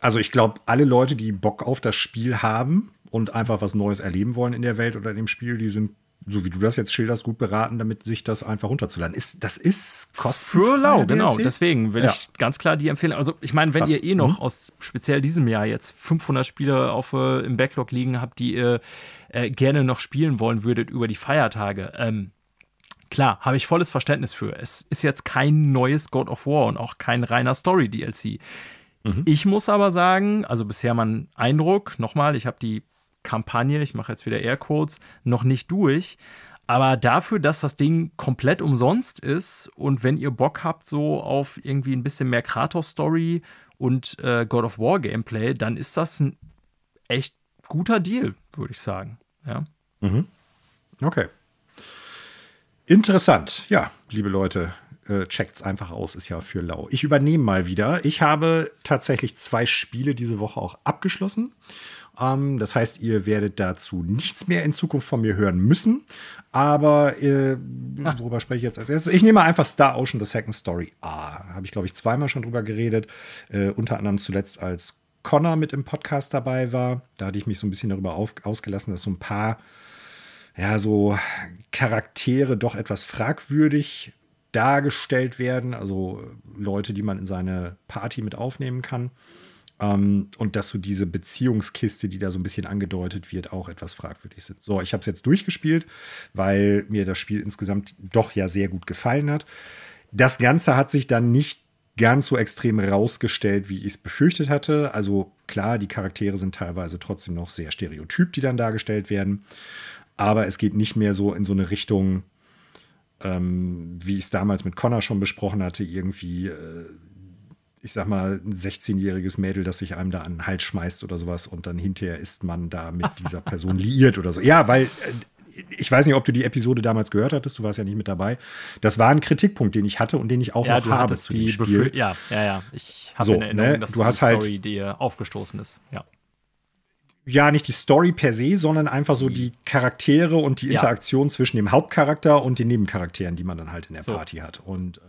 also ich glaube, alle Leute, die Bock auf das Spiel haben und einfach was Neues erleben wollen in der Welt oder in dem Spiel, die sind so wie du das jetzt schilderst, gut beraten, damit sich das einfach runterzuladen. Ist, das ist kostenfrei. Für lau, genau. Deswegen will ja. ich ganz klar die empfehlen. Also, ich meine, wenn Krass. ihr eh noch mhm. aus speziell diesem Jahr jetzt 500 Spiele auf, äh, im Backlog liegen habt, die ihr äh, gerne noch spielen wollen würdet über die Feiertage, ähm, klar, habe ich volles Verständnis für. Es ist jetzt kein neues God of War und auch kein reiner Story-DLC. Mhm. Ich muss aber sagen, also bisher mein Eindruck, nochmal, ich habe die Kampagne, ich mache jetzt wieder Airquotes, noch nicht durch. Aber dafür, dass das Ding komplett umsonst ist und wenn ihr Bock habt so auf irgendwie ein bisschen mehr Kratos-Story und äh, God of War Gameplay, dann ist das ein echt guter Deal, würde ich sagen. Ja. Mhm. Okay. Interessant. Ja, liebe Leute, äh, checkt's einfach aus, ist ja für lau. Ich übernehme mal wieder. Ich habe tatsächlich zwei Spiele diese Woche auch abgeschlossen. Ähm, das heißt, ihr werdet dazu nichts mehr in Zukunft von mir hören müssen. Aber äh, ah. worüber spreche ich jetzt als erstes? Ich nehme einfach Star Ocean The Second Story Ah, Habe ich, glaube ich, zweimal schon drüber geredet. Äh, unter anderem zuletzt als Connor mit im Podcast dabei war. Da hatte ich mich so ein bisschen darüber auf, ausgelassen, dass so ein paar ja, so Charaktere doch etwas fragwürdig dargestellt werden, also Leute, die man in seine Party mit aufnehmen kann. Ähm, und dass so diese Beziehungskiste, die da so ein bisschen angedeutet wird, auch etwas fragwürdig sind. So, ich habe es jetzt durchgespielt, weil mir das Spiel insgesamt doch ja sehr gut gefallen hat. Das Ganze hat sich dann nicht ganz so extrem rausgestellt, wie ich es befürchtet hatte. Also klar, die Charaktere sind teilweise trotzdem noch sehr stereotyp, die dann dargestellt werden. Aber es geht nicht mehr so in so eine Richtung, ähm, wie ich es damals mit Connor schon besprochen hatte, irgendwie, äh, ich sag mal, ein 16-jähriges Mädel, das sich einem da an den Hals schmeißt oder sowas und dann hinterher ist man da mit dieser [LAUGHS] Person liiert oder so. Ja, weil. Äh, ich weiß nicht, ob du die Episode damals gehört hattest, du warst ja nicht mit dabei. Das war ein Kritikpunkt, den ich hatte und den ich auch ja, noch habe zu dem Spiel. Ja, ja, ja. Ich habe so, in Erinnerung, ne? dass du hast die halt Story dir aufgestoßen ist. Ja ja, nicht die Story per se, sondern einfach so die Charaktere und die Interaktion ja. zwischen dem Hauptcharakter und den Nebencharakteren, die man dann halt in der so. Party hat. Und äh,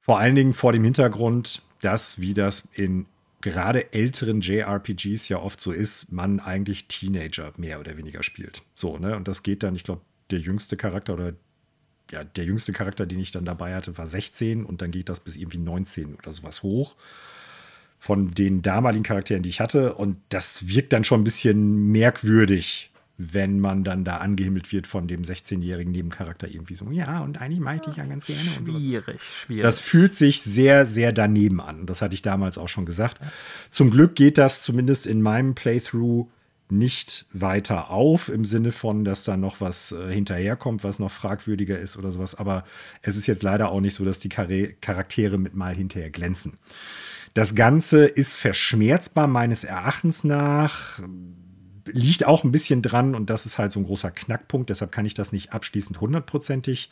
vor allen Dingen vor dem Hintergrund, dass, wie das in gerade älteren JRPGs ja oft so ist, man eigentlich Teenager mehr oder weniger spielt. So, ne? Und das geht dann, ich glaube, der jüngste Charakter oder ja, der jüngste Charakter, den ich dann dabei hatte, war 16 und dann geht das bis irgendwie 19 oder sowas hoch von den damaligen Charakteren, die ich hatte. Und das wirkt dann schon ein bisschen merkwürdig, wenn man dann da angehimmelt wird von dem 16-jährigen Nebencharakter irgendwie so. Ja, und eigentlich mag ich dich ja ganz gerne. Schwierig, schwierig. Das fühlt sich sehr, sehr daneben an. Das hatte ich damals auch schon gesagt. Zum Glück geht das zumindest in meinem Playthrough nicht weiter auf, im Sinne von, dass da noch was äh, hinterherkommt, was noch fragwürdiger ist oder sowas. Aber es ist jetzt leider auch nicht so, dass die Char Charaktere mit mal hinterher glänzen. Das Ganze ist verschmerzbar meines Erachtens nach. Liegt auch ein bisschen dran und das ist halt so ein großer Knackpunkt. Deshalb kann ich das nicht abschließend hundertprozentig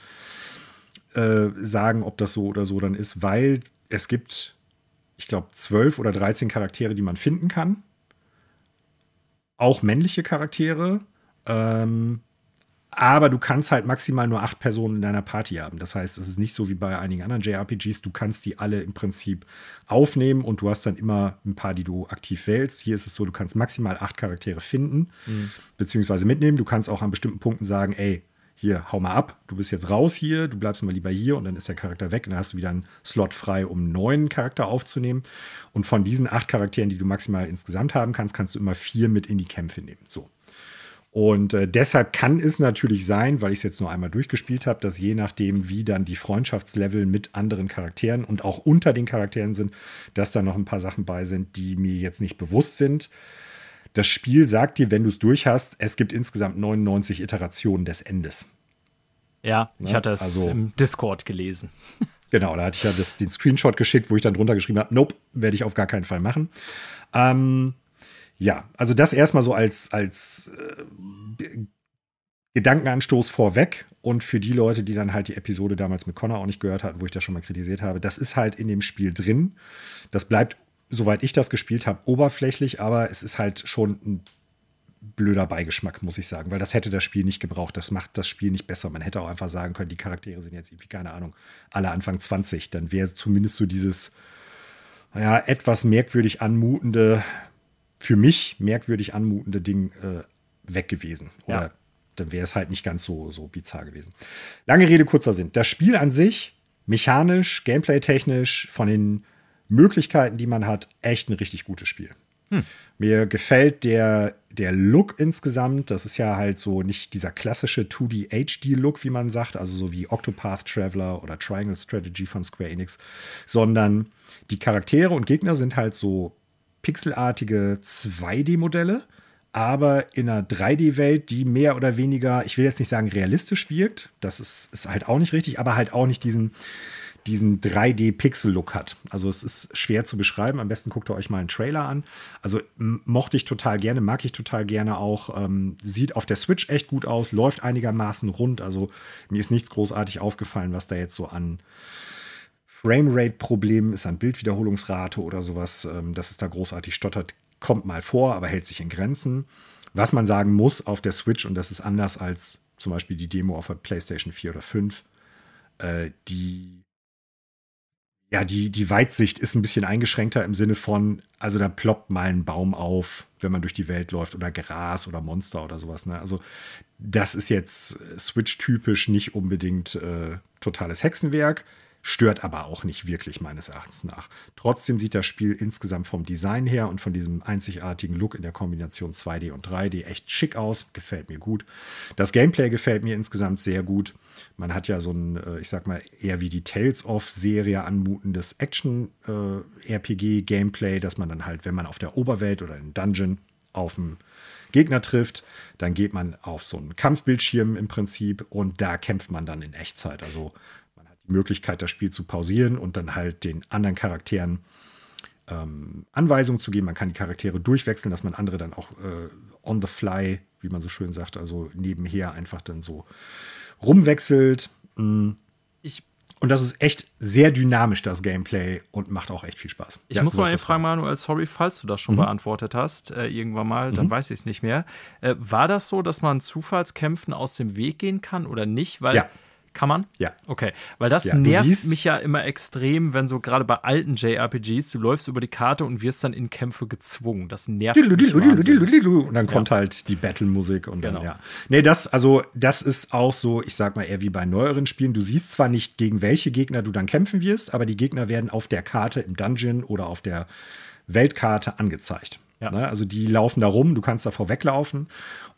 äh, sagen, ob das so oder so dann ist, weil es gibt, ich glaube, zwölf oder dreizehn Charaktere, die man finden kann auch männliche Charaktere. Ähm, aber du kannst halt maximal nur acht Personen in deiner Party haben. Das heißt, es ist nicht so wie bei einigen anderen JRPGs. Du kannst die alle im Prinzip aufnehmen und du hast dann immer ein paar, die du aktiv wählst. Hier ist es so, du kannst maximal acht Charaktere finden, mhm. beziehungsweise mitnehmen. Du kannst auch an bestimmten Punkten sagen, ey, hier, hau mal ab, du bist jetzt raus hier, du bleibst mal lieber hier und dann ist der Charakter weg und dann hast du wieder einen Slot frei, um einen neuen Charakter aufzunehmen. Und von diesen acht Charakteren, die du maximal insgesamt haben kannst, kannst du immer vier mit in die Kämpfe nehmen. So. Und äh, deshalb kann es natürlich sein, weil ich es jetzt nur einmal durchgespielt habe, dass je nachdem, wie dann die Freundschaftslevel mit anderen Charakteren und auch unter den Charakteren sind, dass da noch ein paar Sachen bei sind, die mir jetzt nicht bewusst sind. Das Spiel sagt dir, wenn du es durch hast, es gibt insgesamt 99 Iterationen des Endes. Ja, ich ne? hatte es also, im Discord gelesen. [LAUGHS] Genau, da hatte ich ja das, den Screenshot geschickt, wo ich dann drunter geschrieben habe, nope, werde ich auf gar keinen Fall machen. Ähm, ja, also das erstmal so als, als äh, Gedankenanstoß vorweg. Und für die Leute, die dann halt die Episode damals mit Connor auch nicht gehört hatten, wo ich das schon mal kritisiert habe, das ist halt in dem Spiel drin. Das bleibt soweit ich das gespielt habe, oberflächlich, aber es ist halt schon ein blöder Beigeschmack, muss ich sagen, weil das hätte das Spiel nicht gebraucht. Das macht das Spiel nicht besser. Man hätte auch einfach sagen können, die Charaktere sind jetzt irgendwie, keine Ahnung, alle Anfang 20. Dann wäre zumindest so dieses, ja, etwas merkwürdig anmutende, für mich merkwürdig anmutende Ding äh, weg gewesen. Oder ja. dann wäre es halt nicht ganz so, so bizarr gewesen. Lange Rede, kurzer Sinn. Das Spiel an sich, mechanisch, gameplay-technisch, von den Möglichkeiten, die man hat, echt ein richtig gutes Spiel. Hm. Mir gefällt der, der Look insgesamt. Das ist ja halt so nicht dieser klassische 2D HD-Look, wie man sagt, also so wie Octopath Traveler oder Triangle Strategy von Square Enix, sondern die Charaktere und Gegner sind halt so pixelartige 2D-Modelle, aber in einer 3D-Welt, die mehr oder weniger, ich will jetzt nicht sagen realistisch wirkt, das ist, ist halt auch nicht richtig, aber halt auch nicht diesen diesen 3D-Pixel-Look hat. Also es ist schwer zu beschreiben. Am besten guckt ihr euch mal einen Trailer an. Also mochte ich total gerne, mag ich total gerne auch. Ähm, sieht auf der Switch echt gut aus, läuft einigermaßen rund. Also mir ist nichts großartig aufgefallen, was da jetzt so an Framerate-Problemen ist, an Bildwiederholungsrate oder sowas, ähm, dass es da großartig stottert. Kommt mal vor, aber hält sich in Grenzen. Was man sagen muss auf der Switch, und das ist anders als zum Beispiel die Demo auf der PlayStation 4 oder 5, äh, die ja, die, die Weitsicht ist ein bisschen eingeschränkter im Sinne von, also da ploppt mal ein Baum auf, wenn man durch die Welt läuft oder Gras oder Monster oder sowas. Ne? Also das ist jetzt Switch-typisch nicht unbedingt äh, totales Hexenwerk. Stört aber auch nicht wirklich meines Erachtens nach. Trotzdem sieht das Spiel insgesamt vom Design her und von diesem einzigartigen Look in der Kombination 2D und 3D echt schick aus. Gefällt mir gut. Das Gameplay gefällt mir insgesamt sehr gut. Man hat ja so ein, äh, ich sag mal, eher wie die Tales of Serie anmutendes Action-RPG-Gameplay, äh, dass man dann halt, wenn man auf der Oberwelt oder in Dungeon auf einen Gegner trifft, dann geht man auf so einen Kampfbildschirm im Prinzip und da kämpft man dann in Echtzeit. Also Möglichkeit, das Spiel zu pausieren und dann halt den anderen Charakteren ähm, Anweisungen zu geben. Man kann die Charaktere durchwechseln, dass man andere dann auch äh, on the fly, wie man so schön sagt, also nebenher einfach dann so rumwechselt. Mhm. Ich und das ist echt sehr dynamisch, das Gameplay, und macht auch echt viel Spaß. Ich ja, muss mal eine Frage, Manuel, sorry, falls du das schon mhm. beantwortet hast, äh, irgendwann mal, dann mhm. weiß ich es nicht mehr. Äh, war das so, dass man Zufallskämpfen aus dem Weg gehen kann oder nicht? Weil ja. Kann man? Ja. Okay. Weil das ja, nervt mich ja immer extrem, wenn so gerade bei alten JRPGs, du läufst über die Karte und wirst dann in Kämpfe gezwungen. Das nervt dilu, mich. Dilu, dilu, und dann kommt ja. halt die Battle-Musik und genau. dann, ja. Nee, das, also, das ist auch so, ich sag mal, eher wie bei neueren Spielen. Du siehst zwar nicht, gegen welche Gegner du dann kämpfen wirst, aber die Gegner werden auf der Karte im Dungeon oder auf der Weltkarte angezeigt. Ja. Ne? Also die laufen da rum, du kannst davor weglaufen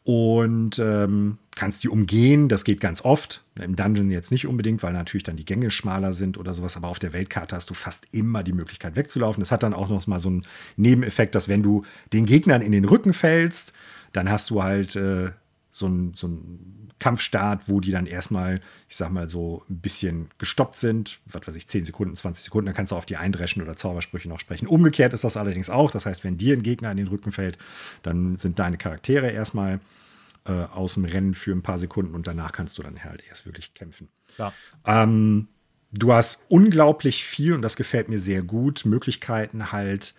und ähm, kannst die umgehen. Das geht ganz oft. Im Dungeon jetzt nicht unbedingt, weil natürlich dann die Gänge schmaler sind oder sowas. Aber auf der Weltkarte hast du fast immer die Möglichkeit wegzulaufen. Das hat dann auch noch mal so einen Nebeneffekt, dass wenn du den Gegnern in den Rücken fällst, dann hast du halt äh, so ein, so ein Kampfstart, wo die dann erstmal, ich sag mal, so ein bisschen gestoppt sind. Was weiß ich, 10 Sekunden, 20 Sekunden, dann kannst du auf die eindreschen oder Zaubersprüche noch sprechen. Umgekehrt ist das allerdings auch. Das heißt, wenn dir ein Gegner in den Rücken fällt, dann sind deine Charaktere erstmal äh, aus dem Rennen für ein paar Sekunden und danach kannst du dann halt erst wirklich kämpfen. Ja. Ähm, du hast unglaublich viel, und das gefällt mir sehr gut, Möglichkeiten halt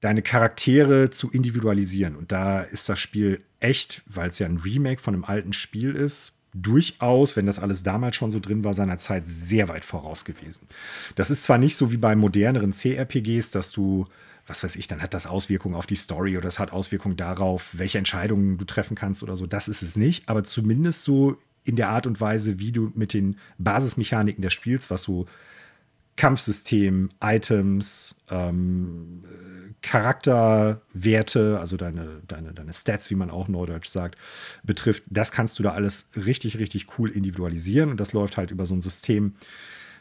deine Charaktere zu individualisieren. Und da ist das Spiel echt, weil es ja ein Remake von einem alten Spiel ist, durchaus, wenn das alles damals schon so drin war, seiner Zeit sehr weit voraus gewesen. Das ist zwar nicht so wie bei moderneren CRPGs, dass du, was weiß ich, dann hat das Auswirkungen auf die Story oder es hat Auswirkungen darauf, welche Entscheidungen du treffen kannst oder so. Das ist es nicht, aber zumindest so in der Art und Weise, wie du mit den Basismechaniken des Spiels, was so Kampfsystem, Items, ähm, Charakterwerte, also deine, deine, deine Stats, wie man auch neudeutsch sagt, betrifft, das kannst du da alles richtig, richtig cool individualisieren. Und das läuft halt über so ein System.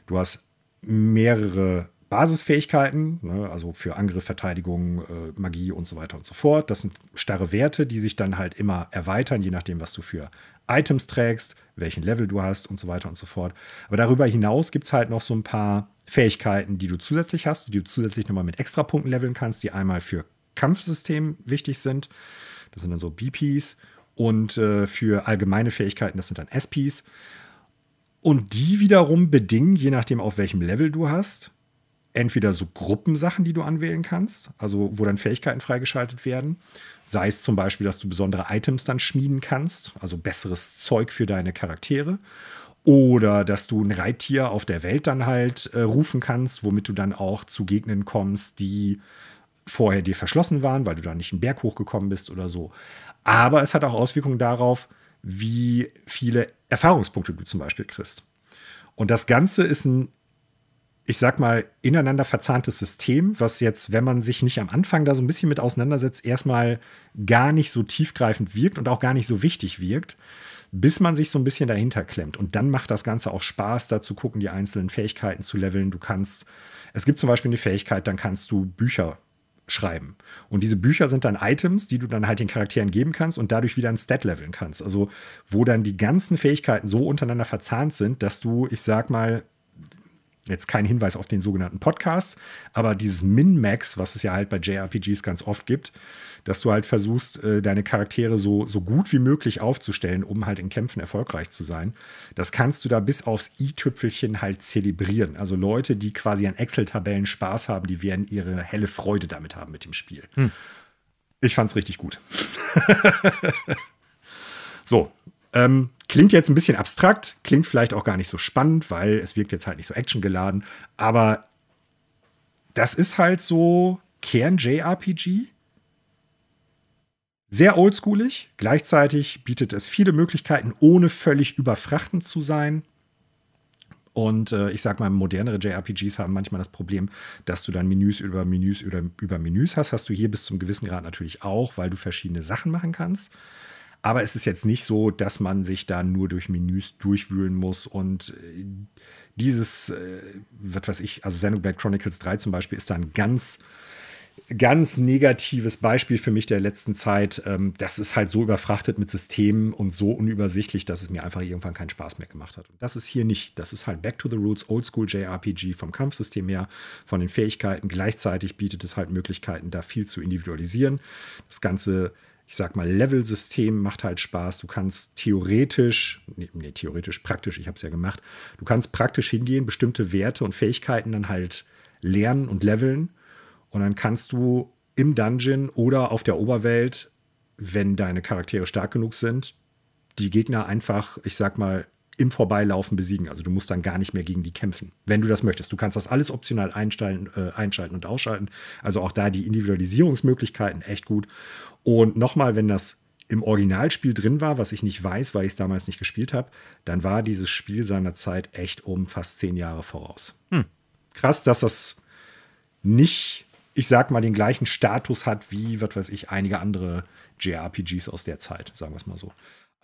Du hast mehrere Basisfähigkeiten, ne, also für Angriff, Verteidigung, äh, Magie und so weiter und so fort. Das sind starre Werte, die sich dann halt immer erweitern, je nachdem, was du für Items trägst, welchen Level du hast und so weiter und so fort. Aber darüber hinaus gibt es halt noch so ein paar Fähigkeiten, die du zusätzlich hast, die du zusätzlich nochmal mit Extrapunkten leveln kannst, die einmal für Kampfsystem wichtig sind. Das sind dann so BPs. Und äh, für allgemeine Fähigkeiten, das sind dann SPs. Und die wiederum bedingen, je nachdem, auf welchem Level du hast, entweder so Gruppensachen, die du anwählen kannst, also wo dann Fähigkeiten freigeschaltet werden. Sei es zum Beispiel, dass du besondere Items dann schmieden kannst, also besseres Zeug für deine Charaktere. Oder dass du ein Reittier auf der Welt dann halt äh, rufen kannst, womit du dann auch zu Gegnern kommst, die vorher dir verschlossen waren, weil du da nicht einen Berg hochgekommen bist oder so. Aber es hat auch Auswirkungen darauf, wie viele Erfahrungspunkte du zum Beispiel kriegst. Und das Ganze ist ein, ich sag mal, ineinander verzahntes System, was jetzt, wenn man sich nicht am Anfang da so ein bisschen mit auseinandersetzt, erstmal gar nicht so tiefgreifend wirkt und auch gar nicht so wichtig wirkt bis man sich so ein bisschen dahinter klemmt. Und dann macht das Ganze auch Spaß, da zu gucken, die einzelnen Fähigkeiten zu leveln. Du kannst, es gibt zum Beispiel eine Fähigkeit, dann kannst du Bücher schreiben. Und diese Bücher sind dann Items, die du dann halt den Charakteren geben kannst und dadurch wieder ein Stat leveln kannst. Also, wo dann die ganzen Fähigkeiten so untereinander verzahnt sind, dass du, ich sag mal, Jetzt kein Hinweis auf den sogenannten Podcast, aber dieses Min-Max, was es ja halt bei JRPGs ganz oft gibt, dass du halt versuchst, äh, deine Charaktere so, so gut wie möglich aufzustellen, um halt in Kämpfen erfolgreich zu sein. Das kannst du da bis aufs i-Tüpfelchen halt zelebrieren. Also Leute, die quasi an Excel-Tabellen Spaß haben, die werden ihre helle Freude damit haben mit dem Spiel. Hm. Ich fand's richtig gut. [LAUGHS] so, ähm, klingt jetzt ein bisschen abstrakt, klingt vielleicht auch gar nicht so spannend, weil es wirkt jetzt halt nicht so actiongeladen. Aber das ist halt so Kern-JRPG. Sehr oldschoolig. Gleichzeitig bietet es viele Möglichkeiten, ohne völlig überfrachtend zu sein. Und äh, ich sag mal, modernere JRPGs haben manchmal das Problem, dass du dann Menüs über Menüs über, über Menüs hast. Hast du hier bis zum gewissen Grad natürlich auch, weil du verschiedene Sachen machen kannst. Aber es ist jetzt nicht so, dass man sich da nur durch Menüs durchwühlen muss und äh, dieses, äh, was weiß ich, also Xenoblade Chronicles 3 zum Beispiel ist da ein ganz, ganz negatives Beispiel für mich der letzten Zeit. Ähm, das ist halt so überfrachtet mit Systemen und so unübersichtlich, dass es mir einfach irgendwann keinen Spaß mehr gemacht hat. Und das ist hier nicht. Das ist halt Back to the Roots, Oldschool JRPG vom Kampfsystem her, von den Fähigkeiten. Gleichzeitig bietet es halt Möglichkeiten, da viel zu individualisieren. Das Ganze ich sag mal, Level-System macht halt Spaß. Du kannst theoretisch, nee, nee theoretisch, praktisch, ich habe es ja gemacht, du kannst praktisch hingehen, bestimmte Werte und Fähigkeiten dann halt lernen und leveln. Und dann kannst du im Dungeon oder auf der Oberwelt, wenn deine Charaktere stark genug sind, die Gegner einfach, ich sag mal, im Vorbeilaufen besiegen. Also du musst dann gar nicht mehr gegen die kämpfen, wenn du das möchtest. Du kannst das alles optional einstellen, äh, einschalten und ausschalten. Also auch da die Individualisierungsmöglichkeiten echt gut. Und nochmal, wenn das im Originalspiel drin war, was ich nicht weiß, weil ich es damals nicht gespielt habe, dann war dieses Spiel seiner Zeit echt um fast zehn Jahre voraus. Hm. Krass, dass das nicht ich sag mal, den gleichen Status hat wie, was weiß ich, einige andere JRPGs aus der Zeit, sagen wir es mal so.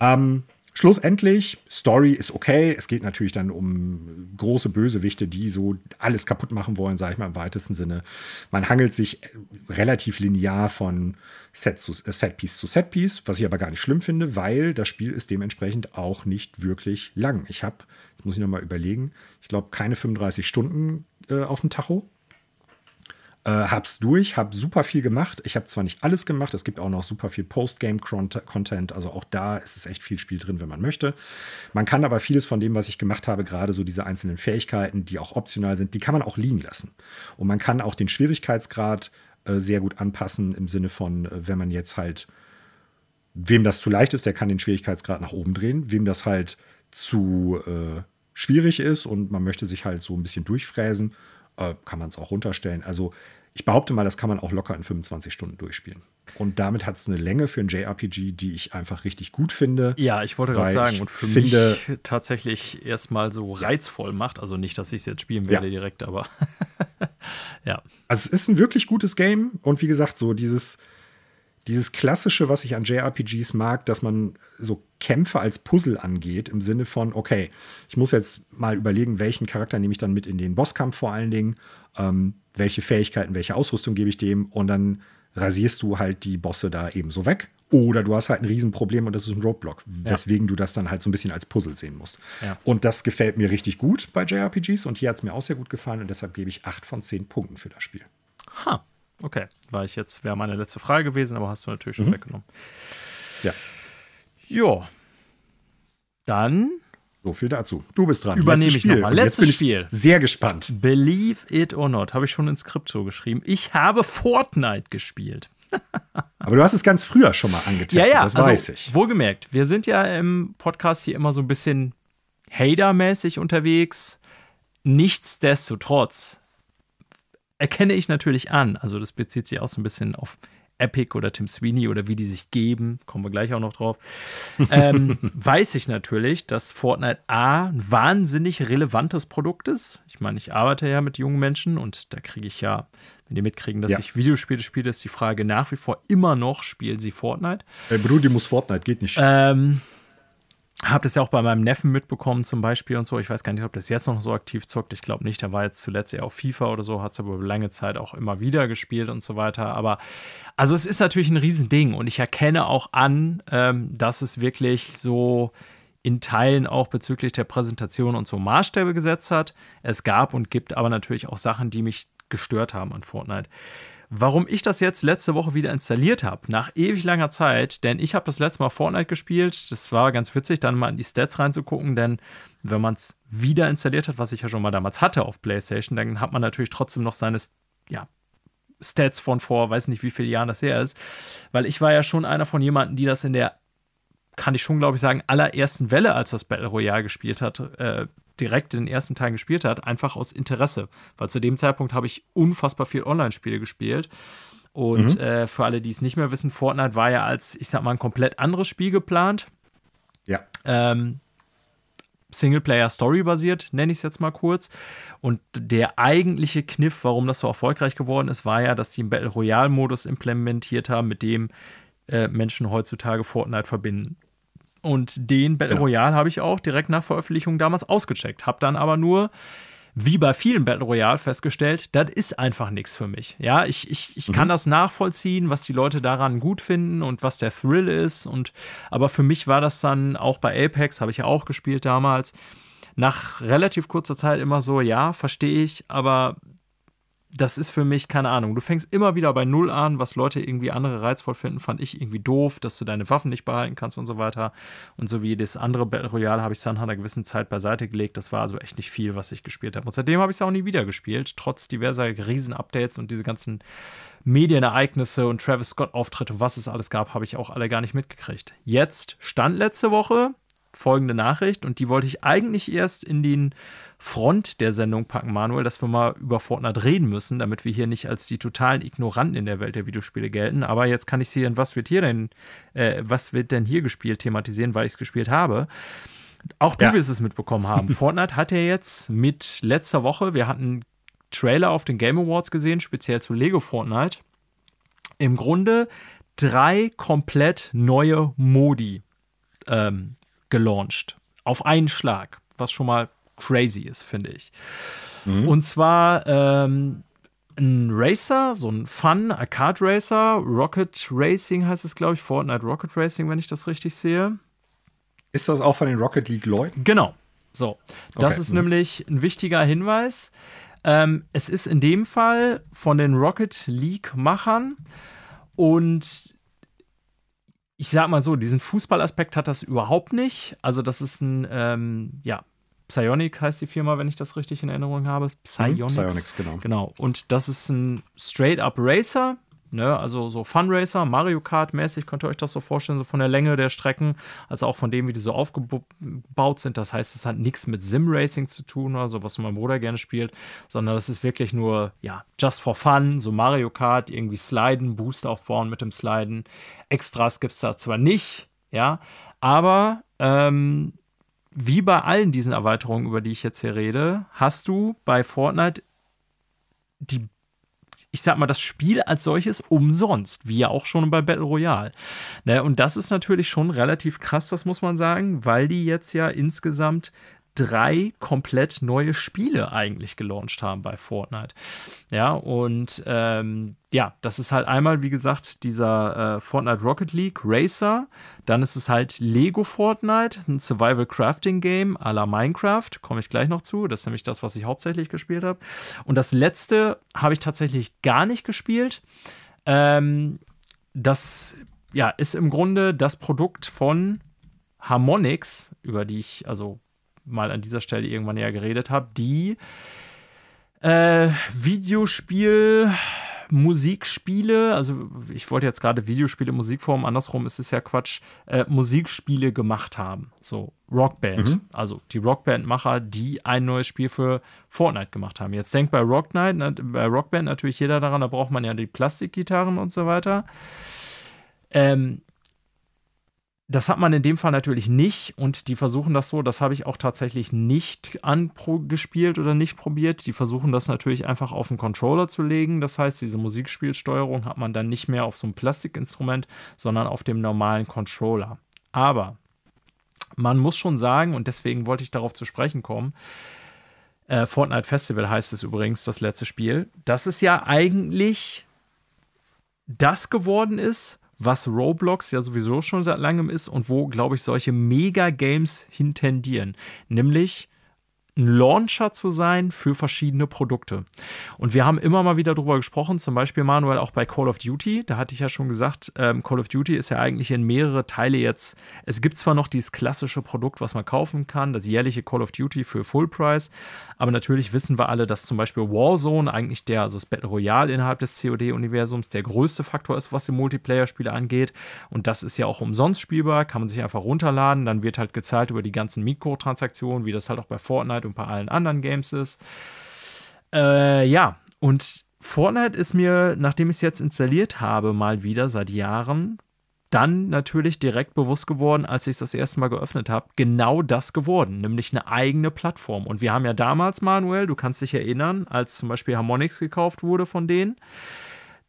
Ähm, Schlussendlich, Story ist okay. Es geht natürlich dann um große Bösewichte, die so alles kaputt machen wollen, sage ich mal im weitesten Sinne. Man hangelt sich relativ linear von Set zu, äh, Setpiece zu Setpiece, was ich aber gar nicht schlimm finde, weil das Spiel ist dementsprechend auch nicht wirklich lang. Ich habe, jetzt muss ich nochmal überlegen, ich glaube keine 35 Stunden äh, auf dem Tacho. Äh, hab's durch, hab super viel gemacht. Ich habe zwar nicht alles gemacht, es gibt auch noch super viel Postgame-Content, also auch da ist es echt viel Spiel drin, wenn man möchte. Man kann aber vieles von dem, was ich gemacht habe, gerade so diese einzelnen Fähigkeiten, die auch optional sind, die kann man auch liegen lassen. Und man kann auch den Schwierigkeitsgrad äh, sehr gut anpassen im Sinne von, äh, wenn man jetzt halt, wem das zu leicht ist, der kann den Schwierigkeitsgrad nach oben drehen. Wem das halt zu äh, schwierig ist und man möchte sich halt so ein bisschen durchfräsen, äh, kann man es auch runterstellen. Also ich behaupte mal, das kann man auch locker in 25 Stunden durchspielen. Und damit hat es eine Länge für ein JRPG, die ich einfach richtig gut finde. Ja, ich wollte gerade sagen, und für finde, mich tatsächlich erstmal so reizvoll macht. Also nicht, dass ich es jetzt spielen werde ja. direkt, aber [LAUGHS] ja. Also es ist ein wirklich gutes Game und wie gesagt, so dieses, dieses Klassische, was ich an JRPGs mag, dass man so Kämpfe als Puzzle angeht, im Sinne von, okay, ich muss jetzt mal überlegen, welchen Charakter nehme ich dann mit in den Bosskampf vor allen Dingen, ähm, welche Fähigkeiten, welche Ausrüstung gebe ich dem und dann rasierst du halt die Bosse da eben so weg. Oder du hast halt ein Riesenproblem und das ist ein Roadblock, ja. weswegen du das dann halt so ein bisschen als Puzzle sehen musst. Ja. Und das gefällt mir richtig gut bei JRPGs und hier hat es mir auch sehr gut gefallen und deshalb gebe ich 8 von 10 Punkten für das Spiel. Ha. Okay, war ich jetzt, wäre meine letzte Frage gewesen, aber hast du natürlich schon mhm. weggenommen. Ja. Ja. Dann. So viel dazu. Du bist dran. Übernehme ich nochmal. Letztes bin Spiel. Sehr gespannt. Believe it or not, habe ich schon ins Skript so geschrieben. Ich habe Fortnite gespielt. [LAUGHS] Aber du hast es ganz früher schon mal angetestet, ja, ja, das also, weiß ich. Wohlgemerkt, wir sind ja im Podcast hier immer so ein bisschen Hater-mäßig unterwegs. Nichtsdestotrotz erkenne ich natürlich an. Also das bezieht sich auch so ein bisschen auf Epic oder Tim Sweeney oder wie die sich geben, kommen wir gleich auch noch drauf, ähm, [LAUGHS] weiß ich natürlich, dass Fortnite A ein wahnsinnig relevantes Produkt ist. Ich meine, ich arbeite ja mit jungen Menschen und da kriege ich ja, wenn die mitkriegen, dass ja. ich Videospiele spiele, ist die Frage nach wie vor immer noch, spielen sie Fortnite? Ey, Brudi muss Fortnite, geht nicht. Ähm, habe das ja auch bei meinem Neffen mitbekommen, zum Beispiel und so. Ich weiß gar nicht, ob das jetzt noch so aktiv zockt. Ich glaube nicht. Der war jetzt zuletzt eher auf FIFA oder so, hat es aber lange Zeit auch immer wieder gespielt und so weiter. Aber also es ist natürlich ein Riesending und ich erkenne auch an, ähm, dass es wirklich so in Teilen auch bezüglich der Präsentation und so Maßstäbe gesetzt hat. Es gab und gibt aber natürlich auch Sachen, die mich gestört haben an Fortnite. Warum ich das jetzt letzte Woche wieder installiert habe, nach ewig langer Zeit, denn ich habe das letzte Mal Fortnite gespielt. Das war ganz witzig, dann mal in die Stats reinzugucken, denn wenn man es wieder installiert hat, was ich ja schon mal damals hatte auf PlayStation, dann hat man natürlich trotzdem noch seine ja, Stats von vor, weiß nicht wie viele Jahren das her ist. Weil ich war ja schon einer von jemanden, die das in der kann ich schon, glaube ich, sagen, allerersten Welle, als das Battle Royale gespielt hat, äh, direkt in den ersten Teilen gespielt hat, einfach aus Interesse. Weil zu dem Zeitpunkt habe ich unfassbar viel Online-Spiele gespielt. Und mhm. äh, für alle, die es nicht mehr wissen, Fortnite war ja als, ich sag mal, ein komplett anderes Spiel geplant. Ja. Ähm, Singleplayer-Story basiert, nenne ich es jetzt mal kurz. Und der eigentliche Kniff, warum das so erfolgreich geworden ist, war ja, dass die einen Battle Royale-Modus implementiert haben, mit dem äh, Menschen heutzutage Fortnite verbinden. Und den Battle Royale habe ich auch direkt nach Veröffentlichung damals ausgecheckt. Habe dann aber nur, wie bei vielen Battle Royale, festgestellt, das ist einfach nichts für mich. Ja, ich, ich, ich mhm. kann das nachvollziehen, was die Leute daran gut finden und was der Thrill ist. Und aber für mich war das dann auch bei Apex, habe ich ja auch gespielt damals, nach relativ kurzer Zeit immer so, ja, verstehe ich, aber das ist für mich, keine Ahnung, du fängst immer wieder bei Null an, was Leute irgendwie andere reizvoll finden, fand ich irgendwie doof, dass du deine Waffen nicht behalten kannst und so weiter. Und so wie das andere Battle Royale habe ich es dann nach einer gewissen Zeit beiseite gelegt. Das war also echt nicht viel, was ich gespielt habe. Und seitdem habe ich es auch nie wieder gespielt, trotz diverser Riesen-Updates und diese ganzen Medienereignisse und Travis Scott-Auftritte, was es alles gab, habe ich auch alle gar nicht mitgekriegt. Jetzt stand letzte Woche folgende Nachricht und die wollte ich eigentlich erst in den Front der Sendung packen, Manuel, dass wir mal über Fortnite reden müssen, damit wir hier nicht als die totalen Ignoranten in der Welt der Videospiele gelten. Aber jetzt kann ich sie in was wird hier denn, äh, was wird denn hier gespielt thematisieren, weil ich es gespielt habe. Auch du ja. wirst es mitbekommen haben. [LAUGHS] Fortnite hat ja jetzt mit letzter Woche, wir hatten Trailer auf den Game Awards gesehen, speziell zu Lego Fortnite. Im Grunde drei komplett neue Modi ähm, gelauncht. Auf einen Schlag, was schon mal crazy ist, finde ich. Mhm. Und zwar ähm, ein Racer, so ein Fun Arcade Racer, Rocket Racing heißt es, glaube ich, Fortnite Rocket Racing, wenn ich das richtig sehe. Ist das auch von den Rocket League Leuten? Genau. So, das okay. ist mhm. nämlich ein wichtiger Hinweis. Ähm, es ist in dem Fall von den Rocket League-Machern und ich sag mal so, diesen Fußballaspekt hat das überhaupt nicht. Also, das ist ein, ähm, ja, Psionic heißt die Firma, wenn ich das richtig in Erinnerung habe. Mhm. Psionics. Psionics, genau. Genau. Und das ist ein Straight-Up Racer. Ne, also so Funracer, Mario Kart-mäßig könnt ihr euch das so vorstellen, so von der Länge der Strecken, als auch von dem, wie die so aufgebaut sind. Das heißt, es hat nichts mit Sim-Racing zu tun oder so, was mein Bruder gerne spielt, sondern das ist wirklich nur, ja, just for fun, so Mario Kart, irgendwie sliden, Boost aufbauen mit dem Sliden. Extras gibt es da zwar nicht, ja, aber ähm, wie bei allen diesen Erweiterungen, über die ich jetzt hier rede, hast du bei Fortnite die, ich sag mal, das Spiel als solches umsonst, wie ja auch schon bei Battle Royale. Ne, und das ist natürlich schon relativ krass, das muss man sagen, weil die jetzt ja insgesamt drei komplett neue Spiele eigentlich gelauncht haben bei Fortnite. Ja, und ähm, ja, das ist halt einmal, wie gesagt, dieser äh, Fortnite Rocket League Racer. Dann ist es halt Lego Fortnite, ein Survival Crafting Game à la Minecraft. Komme ich gleich noch zu. Das ist nämlich das, was ich hauptsächlich gespielt habe. Und das letzte habe ich tatsächlich gar nicht gespielt. Ähm, das ja, ist im Grunde das Produkt von Harmonix, über die ich also mal an dieser Stelle irgendwann näher geredet habe, die äh, Videospiel. Musikspiele, also ich wollte jetzt gerade Videospiele, Musikform, andersrum ist es ja Quatsch, äh, Musikspiele gemacht haben. So Rockband, mhm. also die Rockband-Macher, die ein neues Spiel für Fortnite gemacht haben. Jetzt denkt bei Rock bei Rockband natürlich jeder daran, da braucht man ja die Plastikgitarren und so weiter. Ähm, das hat man in dem Fall natürlich nicht und die versuchen das so, das habe ich auch tatsächlich nicht angespielt oder nicht probiert. Die versuchen das natürlich einfach auf den Controller zu legen. Das heißt, diese Musikspielsteuerung hat man dann nicht mehr auf so einem Plastikinstrument, sondern auf dem normalen Controller. Aber man muss schon sagen, und deswegen wollte ich darauf zu sprechen kommen, äh, Fortnite Festival heißt es übrigens, das letzte Spiel, dass es ja eigentlich das geworden ist, was Roblox ja sowieso schon seit langem ist und wo, glaube ich, solche Mega-Games hintendieren. Nämlich ein Launcher zu sein für verschiedene Produkte. Und wir haben immer mal wieder darüber gesprochen, zum Beispiel Manuel auch bei Call of Duty. Da hatte ich ja schon gesagt, ähm, Call of Duty ist ja eigentlich in mehrere Teile jetzt. Es gibt zwar noch dieses klassische Produkt, was man kaufen kann, das jährliche Call of Duty für Full Price, aber natürlich wissen wir alle, dass zum Beispiel Warzone eigentlich der, also das Battle Royale innerhalb des COD-Universums, der größte Faktor ist, was die Multiplayer-Spiele angeht. Und das ist ja auch umsonst spielbar, kann man sich einfach runterladen. Dann wird halt gezahlt über die ganzen Mikrotransaktionen, wie das halt auch bei Fortnite und bei allen anderen Games ist. Äh, ja, und Fortnite ist mir, nachdem ich es jetzt installiert habe, mal wieder seit Jahren, dann natürlich direkt bewusst geworden, als ich es das erste Mal geöffnet habe, genau das geworden, nämlich eine eigene Plattform. Und wir haben ja damals, Manuel, du kannst dich erinnern, als zum Beispiel Harmonix gekauft wurde von denen,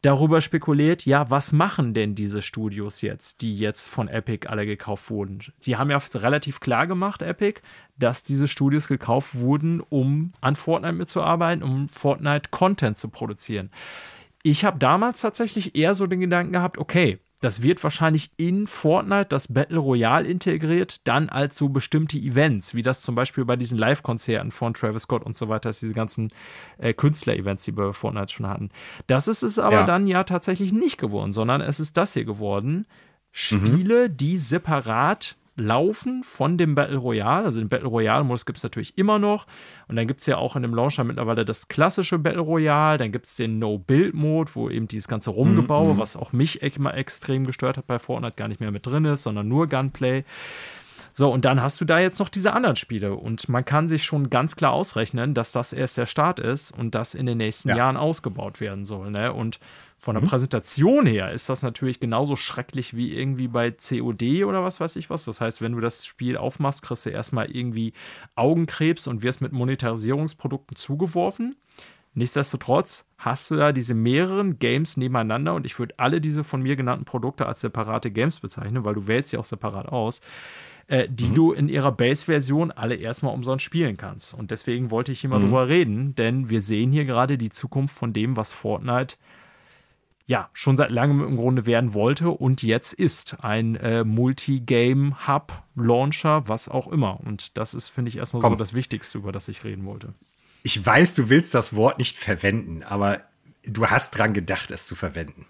darüber spekuliert, ja, was machen denn diese Studios jetzt, die jetzt von Epic alle gekauft wurden? Sie haben ja relativ klar gemacht, Epic, dass diese Studios gekauft wurden, um an Fortnite mitzuarbeiten, um Fortnite-Content zu produzieren. Ich habe damals tatsächlich eher so den Gedanken gehabt, okay, das wird wahrscheinlich in Fortnite das Battle Royale integriert, dann als so bestimmte Events, wie das zum Beispiel bei diesen Live-Konzerten von Travis Scott und so weiter ist, diese ganzen äh, Künstler-Events, die wir bei Fortnite schon hatten. Das ist es aber ja. dann ja tatsächlich nicht geworden, sondern es ist das hier geworden. Mhm. Spiele, mhm. die separat laufen von dem Battle Royale. Also den Battle Royale-Modus gibt es natürlich immer noch. Und dann gibt es ja auch in dem Launcher mittlerweile das klassische Battle Royale. Dann gibt es den No-Build-Mode, wo eben dieses ganze Rumgebaue, mhm. was auch mich immer extrem gestört hat bei Fortnite, gar nicht mehr mit drin ist, sondern nur Gunplay. So, und dann hast du da jetzt noch diese anderen Spiele. Und man kann sich schon ganz klar ausrechnen, dass das erst der Start ist und das in den nächsten ja. Jahren ausgebaut werden soll. Ne? Und von der mhm. Präsentation her ist das natürlich genauso schrecklich wie irgendwie bei COD oder was weiß ich was. Das heißt, wenn du das Spiel aufmachst, kriegst du erstmal irgendwie Augenkrebs und wirst mit Monetarisierungsprodukten zugeworfen. Nichtsdestotrotz hast du da diese mehreren Games nebeneinander und ich würde alle diese von mir genannten Produkte als separate Games bezeichnen, weil du wählst sie auch separat aus, äh, die mhm. du in ihrer Base-Version alle erstmal umsonst spielen kannst. Und deswegen wollte ich hier mal mhm. drüber reden, denn wir sehen hier gerade die Zukunft von dem, was Fortnite ja, schon seit langem im Grunde werden wollte und jetzt ist ein äh, Multi-Game-Hub, Launcher, was auch immer. Und das ist, finde ich, erstmal Komm. so das Wichtigste, über das ich reden wollte. Ich weiß, du willst das Wort nicht verwenden, aber du hast dran gedacht, es zu verwenden.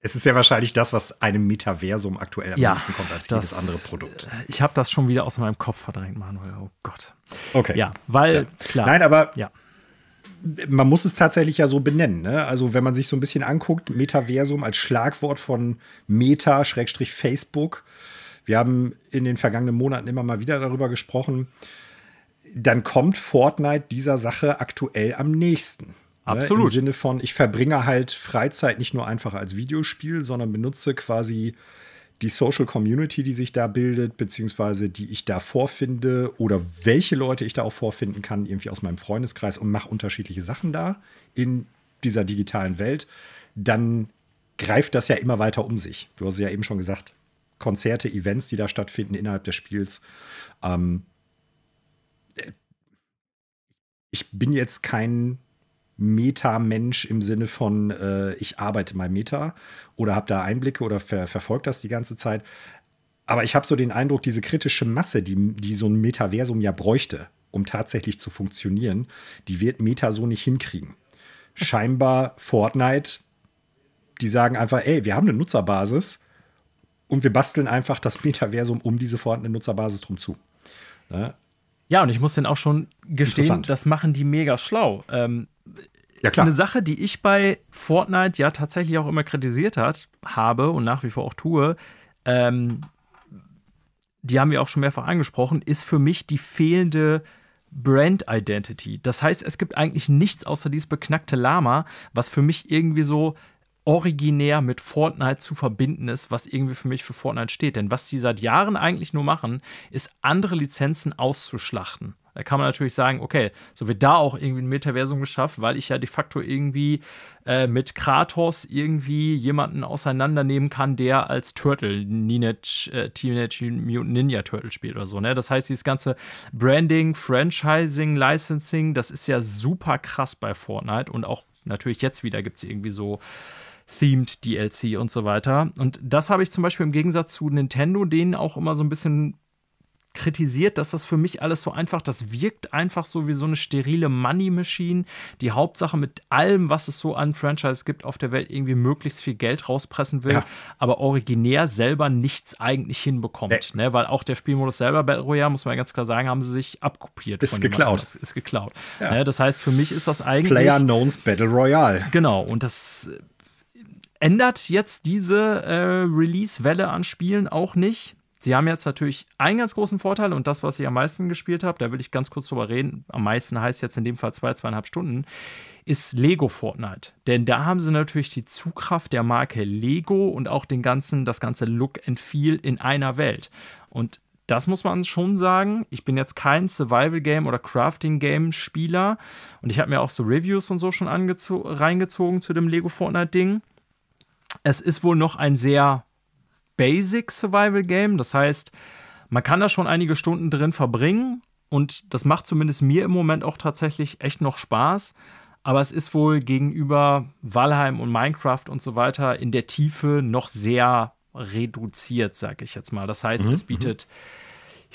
Es ist ja wahrscheinlich das, was einem Metaversum aktuell am ja, nächsten kommt als das, jedes andere Produkt. Äh, ich habe das schon wieder aus meinem Kopf verdrängt, Manuel. Oh Gott. Okay. Ja, weil, ja. klar. Nein, aber ja man muss es tatsächlich ja so benennen. Ne? Also, wenn man sich so ein bisschen anguckt, Metaversum als Schlagwort von Meta-Facebook. Wir haben in den vergangenen Monaten immer mal wieder darüber gesprochen. Dann kommt Fortnite dieser Sache aktuell am nächsten. Absolut. Ne? Im Sinne von, ich verbringe halt Freizeit nicht nur einfach als Videospiel, sondern benutze quasi die Social Community, die sich da bildet, beziehungsweise die ich da vorfinde oder welche Leute ich da auch vorfinden kann, irgendwie aus meinem Freundeskreis und mache unterschiedliche Sachen da in dieser digitalen Welt, dann greift das ja immer weiter um sich. Du hast ja eben schon gesagt, Konzerte, Events, die da stattfinden innerhalb des Spiels. Ähm, ich bin jetzt kein Meta-Mensch im Sinne von, äh, ich arbeite mal Meta oder habe da Einblicke oder ver verfolge das die ganze Zeit. Aber ich habe so den Eindruck, diese kritische Masse, die, die so ein Metaversum ja bräuchte, um tatsächlich zu funktionieren, die wird Meta so nicht hinkriegen. Scheinbar Fortnite, die sagen einfach, ey, wir haben eine Nutzerbasis und wir basteln einfach das Metaversum um diese vorhandene Nutzerbasis drum zu. Ne? Ja, und ich muss dann auch schon gestehen, das machen die mega schlau. Ähm, ja, klar. Eine Sache, die ich bei Fortnite ja tatsächlich auch immer kritisiert hat, habe und nach wie vor auch tue, ähm, die haben wir auch schon mehrfach angesprochen, ist für mich die fehlende Brand Identity. Das heißt, es gibt eigentlich nichts außer dieses beknackte Lama, was für mich irgendwie so originär mit Fortnite zu verbinden ist, was irgendwie für mich für Fortnite steht. Denn was die seit Jahren eigentlich nur machen, ist andere Lizenzen auszuschlachten. Da kann man natürlich sagen, okay, so wird da auch irgendwie ein Metaversum geschafft, weil ich ja de facto irgendwie äh, mit Kratos irgendwie jemanden auseinandernehmen kann, der als Turtle Teenage, äh, Teenage Mutant Ninja Turtle spielt oder so. Ne? Das heißt, dieses ganze Branding, Franchising, Licensing, das ist ja super krass bei Fortnite und auch natürlich jetzt wieder gibt es irgendwie so Themed DLC und so weiter. Und das habe ich zum Beispiel im Gegensatz zu Nintendo denen auch immer so ein bisschen kritisiert, dass das für mich alles so einfach, das wirkt einfach so wie so eine sterile Money Machine, die Hauptsache mit allem, was es so an Franchise gibt auf der Welt, irgendwie möglichst viel Geld rauspressen will, ja. aber originär selber nichts eigentlich hinbekommt. Nee. Ne? Weil auch der Spielmodus selber, Battle Royale, muss man ganz klar sagen, haben sie sich abkopiert. Ist geklaut. Das ist geklaut. Ja. Ne? Das heißt, für mich ist das eigentlich. Player Knowns Battle Royale. Genau, und das ändert jetzt diese äh, Release-Welle an Spielen auch nicht. Sie haben jetzt natürlich einen ganz großen Vorteil und das, was ich am meisten gespielt habe, da will ich ganz kurz drüber reden. Am meisten heißt jetzt in dem Fall zwei, zweieinhalb Stunden, ist Lego Fortnite. Denn da haben sie natürlich die Zugkraft der Marke Lego und auch den ganzen, das ganze Look and Feel in einer Welt. Und das muss man schon sagen. Ich bin jetzt kein Survival-Game oder Crafting-Game-Spieler und ich habe mir auch so Reviews und so schon reingezogen zu dem Lego Fortnite-Ding. Es ist wohl noch ein sehr Basic Survival Game. Das heißt, man kann da schon einige Stunden drin verbringen und das macht zumindest mir im Moment auch tatsächlich echt noch Spaß. Aber es ist wohl gegenüber Valheim und Minecraft und so weiter in der Tiefe noch sehr reduziert, sag ich jetzt mal. Das heißt, mhm. es bietet mhm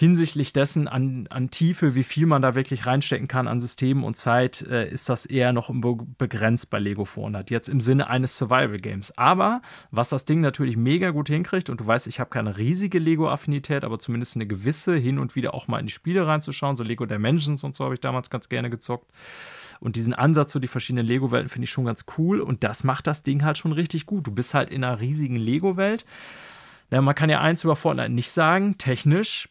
hinsichtlich dessen an, an Tiefe, wie viel man da wirklich reinstecken kann an Systemen und Zeit, äh, ist das eher noch begrenzt bei Lego 400. Jetzt im Sinne eines Survival Games. Aber was das Ding natürlich mega gut hinkriegt, und du weißt, ich habe keine riesige Lego-Affinität, aber zumindest eine gewisse, hin und wieder auch mal in die Spiele reinzuschauen. So Lego Dimensions und so habe ich damals ganz gerne gezockt. Und diesen Ansatz, so die verschiedenen Lego-Welten, finde ich schon ganz cool. Und das macht das Ding halt schon richtig gut. Du bist halt in einer riesigen Lego-Welt. Ja, man kann ja eins über Fortnite nicht sagen. Technisch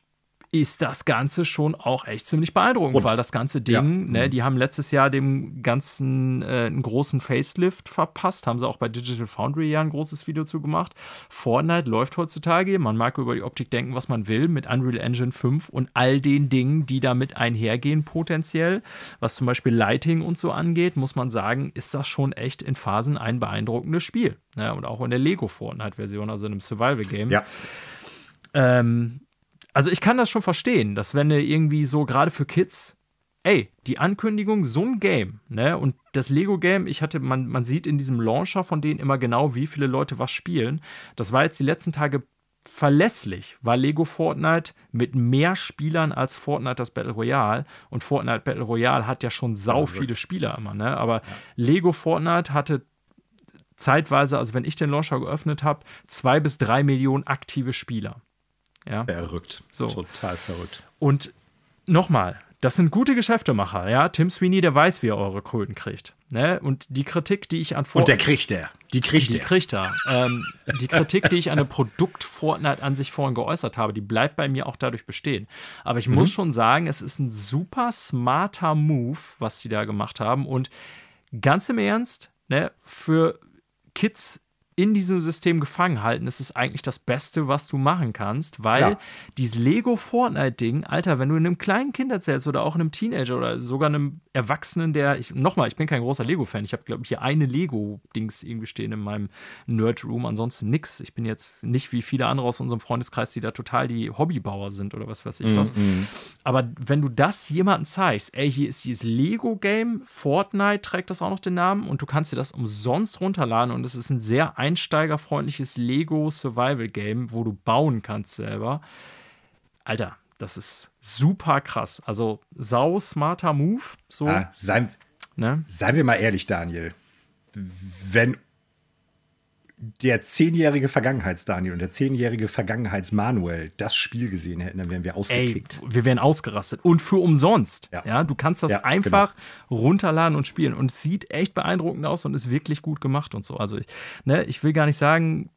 ist das Ganze schon auch echt ziemlich beeindruckend, Und? weil das ganze Ding, Ja. ne, die haben letztes Jahr dem Ganzen äh, einen großen Facelift verpasst, haben sie auch bei Digital Foundry ja ein großes Video zu gemacht. Fortnite läuft heutzutage, man mag über die Optik denken, was man will, mit Unreal Engine 5 und all den Dingen, die damit einhergehen potenziell. Was zum Beispiel Lighting und so angeht, muss man sagen, ist das schon echt in Phasen ein beeindruckendes Spiel. Ja, und auch in der Lego Fortnite-Version, also in einem Survival-Game. Ja. Ähm, also ich kann das schon verstehen, dass wenn du irgendwie so gerade für Kids, ey, die Ankündigung, so ein Game, ne? Und das Lego-Game, ich hatte, man, man sieht in diesem Launcher von denen immer genau, wie viele Leute was spielen. Das war jetzt die letzten Tage verlässlich, war Lego Fortnite mit mehr Spielern als Fortnite das Battle Royale. Und Fortnite Battle Royale hat ja schon sau viele Spieler immer, ne? Aber Lego Fortnite hatte zeitweise, also wenn ich den Launcher geöffnet habe, zwei bis drei Millionen aktive Spieler. Ja. Verrückt. So. Total verrückt. Und nochmal, das sind gute Geschäftemacher, ja. Tim Sweeney, der weiß, wie er eure Kröten kriegt. Ne? Und die Kritik, die ich an Und der kriegt er. Die kriegt die er. kriegt er. Ähm, die Kritik, die ich an dem Produkt Fortnite an sich vorhin geäußert habe, die bleibt bei mir auch dadurch bestehen. Aber ich muss schon sagen, es ist ein super smarter Move, was die da gemacht haben. Und ganz im Ernst, ne, für Kids in diesem System gefangen halten, ist es eigentlich das Beste, was du machen kannst, weil Klar. dieses Lego Fortnite-Ding, Alter, wenn du einem kleinen Kind erzählst oder auch einem Teenager oder sogar einem Erwachsenen, der, ich, nochmal, ich bin kein großer Lego-Fan, ich habe, glaube ich, hier eine Lego-Dings irgendwie stehen in meinem Nerd-Room, ansonsten nix. Ich bin jetzt nicht wie viele andere aus unserem Freundeskreis, die da total die Hobbybauer sind oder was weiß ich was. Aber wenn du das jemandem zeigst, ey, hier ist dieses Lego-Game, Fortnite trägt das auch noch den Namen und du kannst dir das umsonst runterladen und es ist ein sehr einsteigerfreundliches Lego-Survival-Game, wo du bauen kannst selber. Alter, das ist super krass. Also sau smarter Move, so, Ah, seien, ne? seien wir mal ehrlich, Daniel. Wenn der zehnjährige Vergangenheits-Daniel und der zehnjährige Vergangenheits-Manuel das Spiel gesehen hätten, dann wären wir Ey, ausgetickt. wir werden ausgerastet. Und für umsonst. Ja. Ja. du kannst das Ja, einfach runterladen und spielen. Und es sieht echt beeindruckend aus und ist wirklich gut gemacht und so. Also, ich, ne, ich will gar nicht sagen,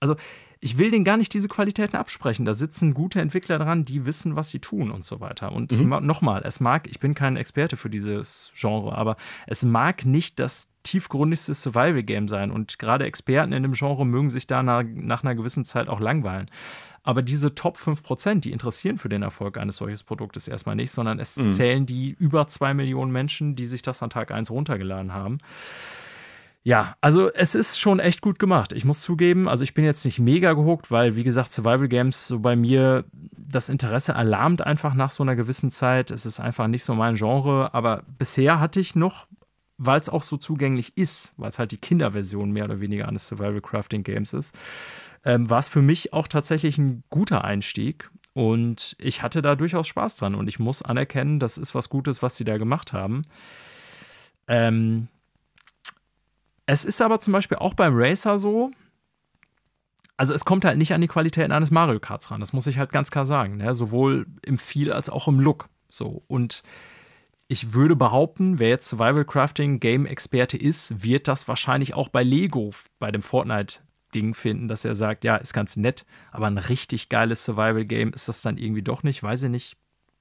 also ich will denen gar nicht diese Qualitäten absprechen. Da sitzen gute Entwickler dran, die wissen, was sie tun und so weiter. Und ma- nochmal, es mag, ich bin kein Experte für dieses Genre, aber es mag nicht das tiefgründigste Survival-Game sein. Und gerade Experten in dem Genre mögen sich da nach, nach einer gewissen Zeit auch langweilen. Aber diese Top 5%, die interessieren für den Erfolg eines solches Produktes erstmal nicht, sondern es zählen die über zwei Millionen Menschen, die sich das an Tag 1 runtergeladen haben. Ja, also es ist schon echt gut gemacht. Ich muss zugeben, also ich bin jetzt nicht mega gehuckt, weil, wie gesagt, Survival Games so bei mir das Interesse erlahmt einfach nach so einer gewissen Zeit. Es ist einfach nicht so mein Genre, aber bisher hatte ich noch, weil es auch so zugänglich ist, weil es halt die Kinderversion mehr oder weniger eines Survival Crafting Games ist, ähm, war es für mich auch tatsächlich ein guter Einstieg. Und ich hatte da durchaus Spaß dran. Und ich muss anerkennen, das ist was Gutes, was sie da gemacht haben. Ähm, es ist aber zum Beispiel auch beim Racer so, also es kommt halt nicht an die Qualitäten eines Mario Karts ran. Das muss ich halt ganz klar sagen. Ne? Sowohl im Feel als auch im Look. So. Und ich würde behaupten, wer jetzt Survival Crafting Game Experte ist, wird das wahrscheinlich auch bei Lego, bei dem Fortnite-Ding finden, dass er sagt, ja, ist ganz nett, aber ein richtig geiles Survival Game ist das dann irgendwie doch nicht. Weiß ich nicht.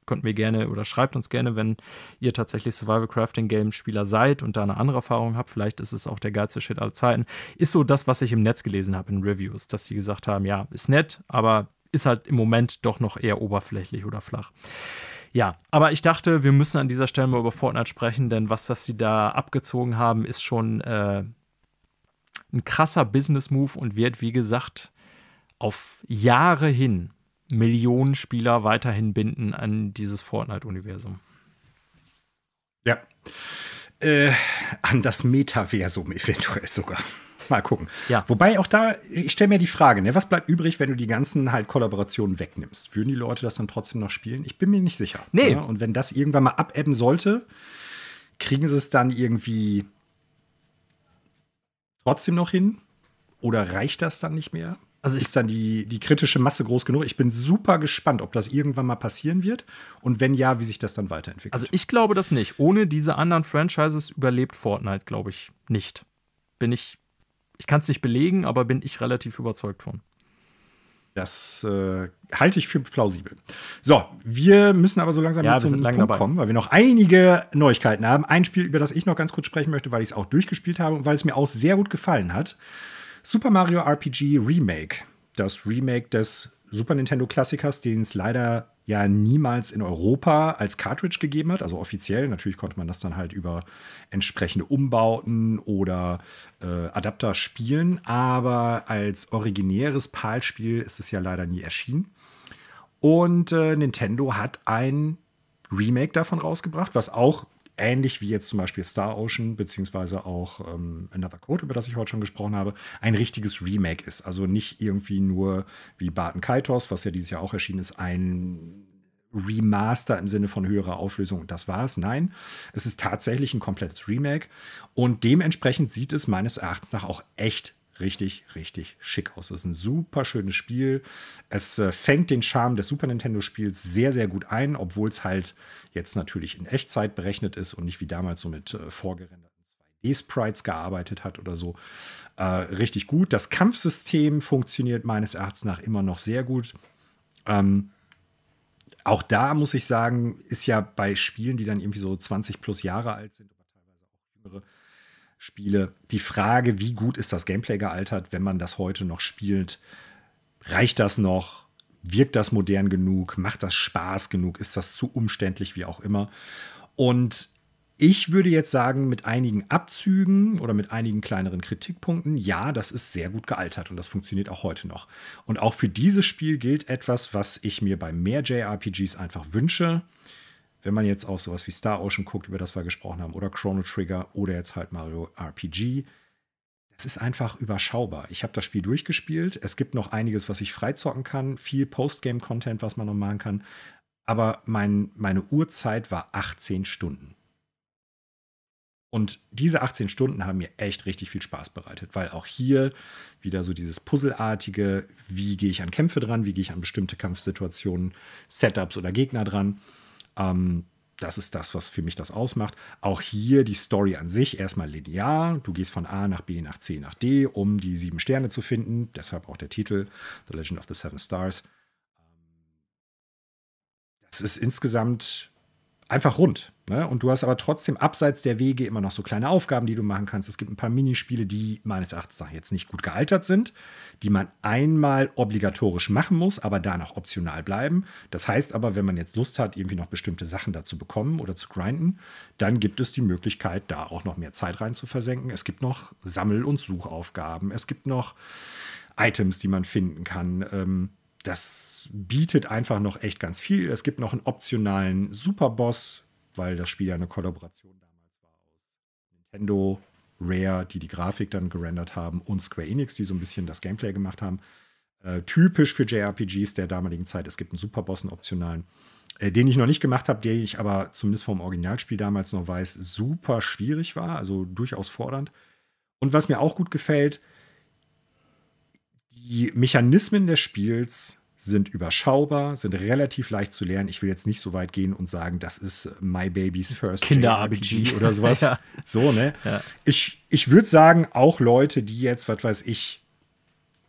Könnt mir gerne oder schreibt uns gerne, wenn ihr tatsächlich Survival Crafting Game Spieler seid und da eine andere Erfahrung habt. Vielleicht ist es auch der geilste Shit aller Zeiten. Ist so das, was ich im Netz gelesen habe in Reviews, dass sie gesagt haben, ja, ist nett, aber ist halt im Moment doch noch eher oberflächlich oder flach. Ja, aber ich dachte, wir müssen an dieser Stelle mal über Fortnite sprechen, denn was das sie da abgezogen haben, ist schon äh, ein krasser Business-Move und wird, wie gesagt, auf Jahre hin Millionen Spieler weiterhin binden an dieses Fortnite-Universum. Ja. Äh, an das Metaversum eventuell sogar. Mal gucken. Ja. Wobei auch da, ich stelle mir die Frage, ne, was bleibt übrig, wenn du die ganzen halt Kollaborationen wegnimmst? Würden die Leute das dann trotzdem noch spielen? Ich bin mir nicht sicher. Nee. Ne? Und wenn das irgendwann mal abebben sollte, kriegen sie es dann irgendwie trotzdem noch hin? Oder reicht das dann nicht mehr? Also ist dann die, die kritische Masse groß genug? Ich bin super gespannt, ob das irgendwann mal passieren wird und wenn ja, wie sich das dann weiterentwickelt. Also ich glaube das nicht. Ohne diese anderen Franchises überlebt Fortnite, glaube ich, nicht. Bin ich, ich kann es nicht belegen, aber bin ich relativ überzeugt von. Das äh, halte ich für plausibel. So, wir müssen aber so langsam Ja, zum Punkt dabei. kommen, weil wir noch einige Neuigkeiten haben. Ein Spiel, über das ich noch ganz kurz sprechen möchte, weil ich es auch durchgespielt habe und weil es mir auch sehr gut gefallen hat. Super Mario RPG Remake. Das Remake des Super Nintendo Klassikers, den es leider ja niemals in Europa als Cartridge gegeben hat, also offiziell. Natürlich konnte man das dann halt über entsprechende Umbauten oder äh, Adapter spielen, aber als originäres PAL-Spiel ist es ja leider nie erschienen. Und äh, Nintendo hat ein Remake davon rausgebracht, was auch ähnlich wie jetzt zum Beispiel Star Ocean, beziehungsweise auch ähm, Another Code, über das ich heute schon gesprochen habe, ein richtiges Remake ist. Also nicht irgendwie nur wie Barton Kaitos, was ja dieses Jahr auch erschienen ist, ein Remaster im Sinne von höherer Auflösung das war es. Nein, es ist tatsächlich ein komplettes Remake und dementsprechend sieht es meines Erachtens nach auch echt richtig, richtig schick aus. Es ist ein super schönes Spiel. Es äh, fängt den Charme des Super Nintendo-Spiels sehr, sehr gut ein, obwohl es halt jetzt natürlich in Echtzeit berechnet ist und nicht wie damals so mit äh, vorgerenderten 2D-Sprites gearbeitet hat oder so. Äh, richtig gut. Das Kampfsystem funktioniert meines Erachtens nach immer noch sehr gut. Ähm, auch da muss ich sagen, ist ja bei Spielen, die dann irgendwie so 20 plus Jahre alt sind, aber teilweise auch jüngere Spiele, die Frage, wie gut ist das Gameplay gealtert, wenn man das heute noch spielt? Reicht das noch? Wirkt das modern genug? Macht das Spaß genug? Ist das zu umständlich, wie auch immer? Und ich würde jetzt sagen, mit einigen Abzügen oder mit einigen kleineren Kritikpunkten, ja, das ist sehr gut gealtert und das funktioniert auch heute noch. Und auch für dieses Spiel gilt etwas, was ich mir bei mehr JRPGs einfach wünsche. Wenn man jetzt auf sowas wie Star Ocean guckt, über das wir gesprochen haben, oder Chrono Trigger oder jetzt halt Mario RPG, das ist einfach überschaubar. Ich habe das Spiel durchgespielt. Es gibt noch einiges, was ich freizocken kann, viel Postgame-Content, was man noch machen kann. Aber mein, meine Uhrzeit war 18 Stunden. Und diese 18 Stunden haben mir echt richtig viel Spaß bereitet, weil auch hier wieder so dieses Puzzelartige, wie gehe ich an Kämpfe dran, wie gehe ich an bestimmte Kampfsituationen, Setups oder Gegner dran. Ähm, das ist das, was für mich das ausmacht. Auch hier die Story an sich erstmal linear. Du gehst von A nach B nach C nach D, um die sieben Sterne zu finden. Deshalb auch der Titel The Legend of the Seven Stars. Das ist insgesamt einfach rund. Ne? Und du hast aber trotzdem abseits der Wege immer noch so kleine Aufgaben, die du machen kannst. Es gibt ein paar Minispiele, die meines Erachtens nach jetzt nicht gut gealtert sind, die man einmal obligatorisch machen muss, aber danach optional bleiben. Das heißt aber, wenn man jetzt Lust hat, irgendwie noch bestimmte Sachen dazu bekommen oder zu grinden, dann gibt es die Möglichkeit, da auch noch mehr Zeit rein zu versenken. Es gibt noch Sammel- und Suchaufgaben. Es gibt noch Items, die man finden kann. Ähm, das bietet einfach noch echt ganz viel. Es gibt noch einen optionalen Superboss, weil das Spiel ja eine Kollaboration damals war aus Nintendo, Rare, die die Grafik dann gerendert haben, und Square Enix, die so ein bisschen das Gameplay gemacht haben. Äh, typisch für JRPGs der damaligen Zeit. Es gibt einen Superboss, einen optionalen, äh, den ich noch nicht gemacht habe, den ich aber zumindest vom Originalspiel damals noch weiß, super schwierig war, also durchaus fordernd. Und was mir auch gut gefällt, die Mechanismen des Spiels sind überschaubar, sind relativ leicht zu lernen. Ich will jetzt nicht so weit gehen und sagen, das ist My Baby's First Kinder-RPG. JRPG [LAUGHS] oder sowas. [LAUGHS] Ja. So, ne? Ja. Ich, ich würde sagen, auch Leute, die jetzt, was weiß ich,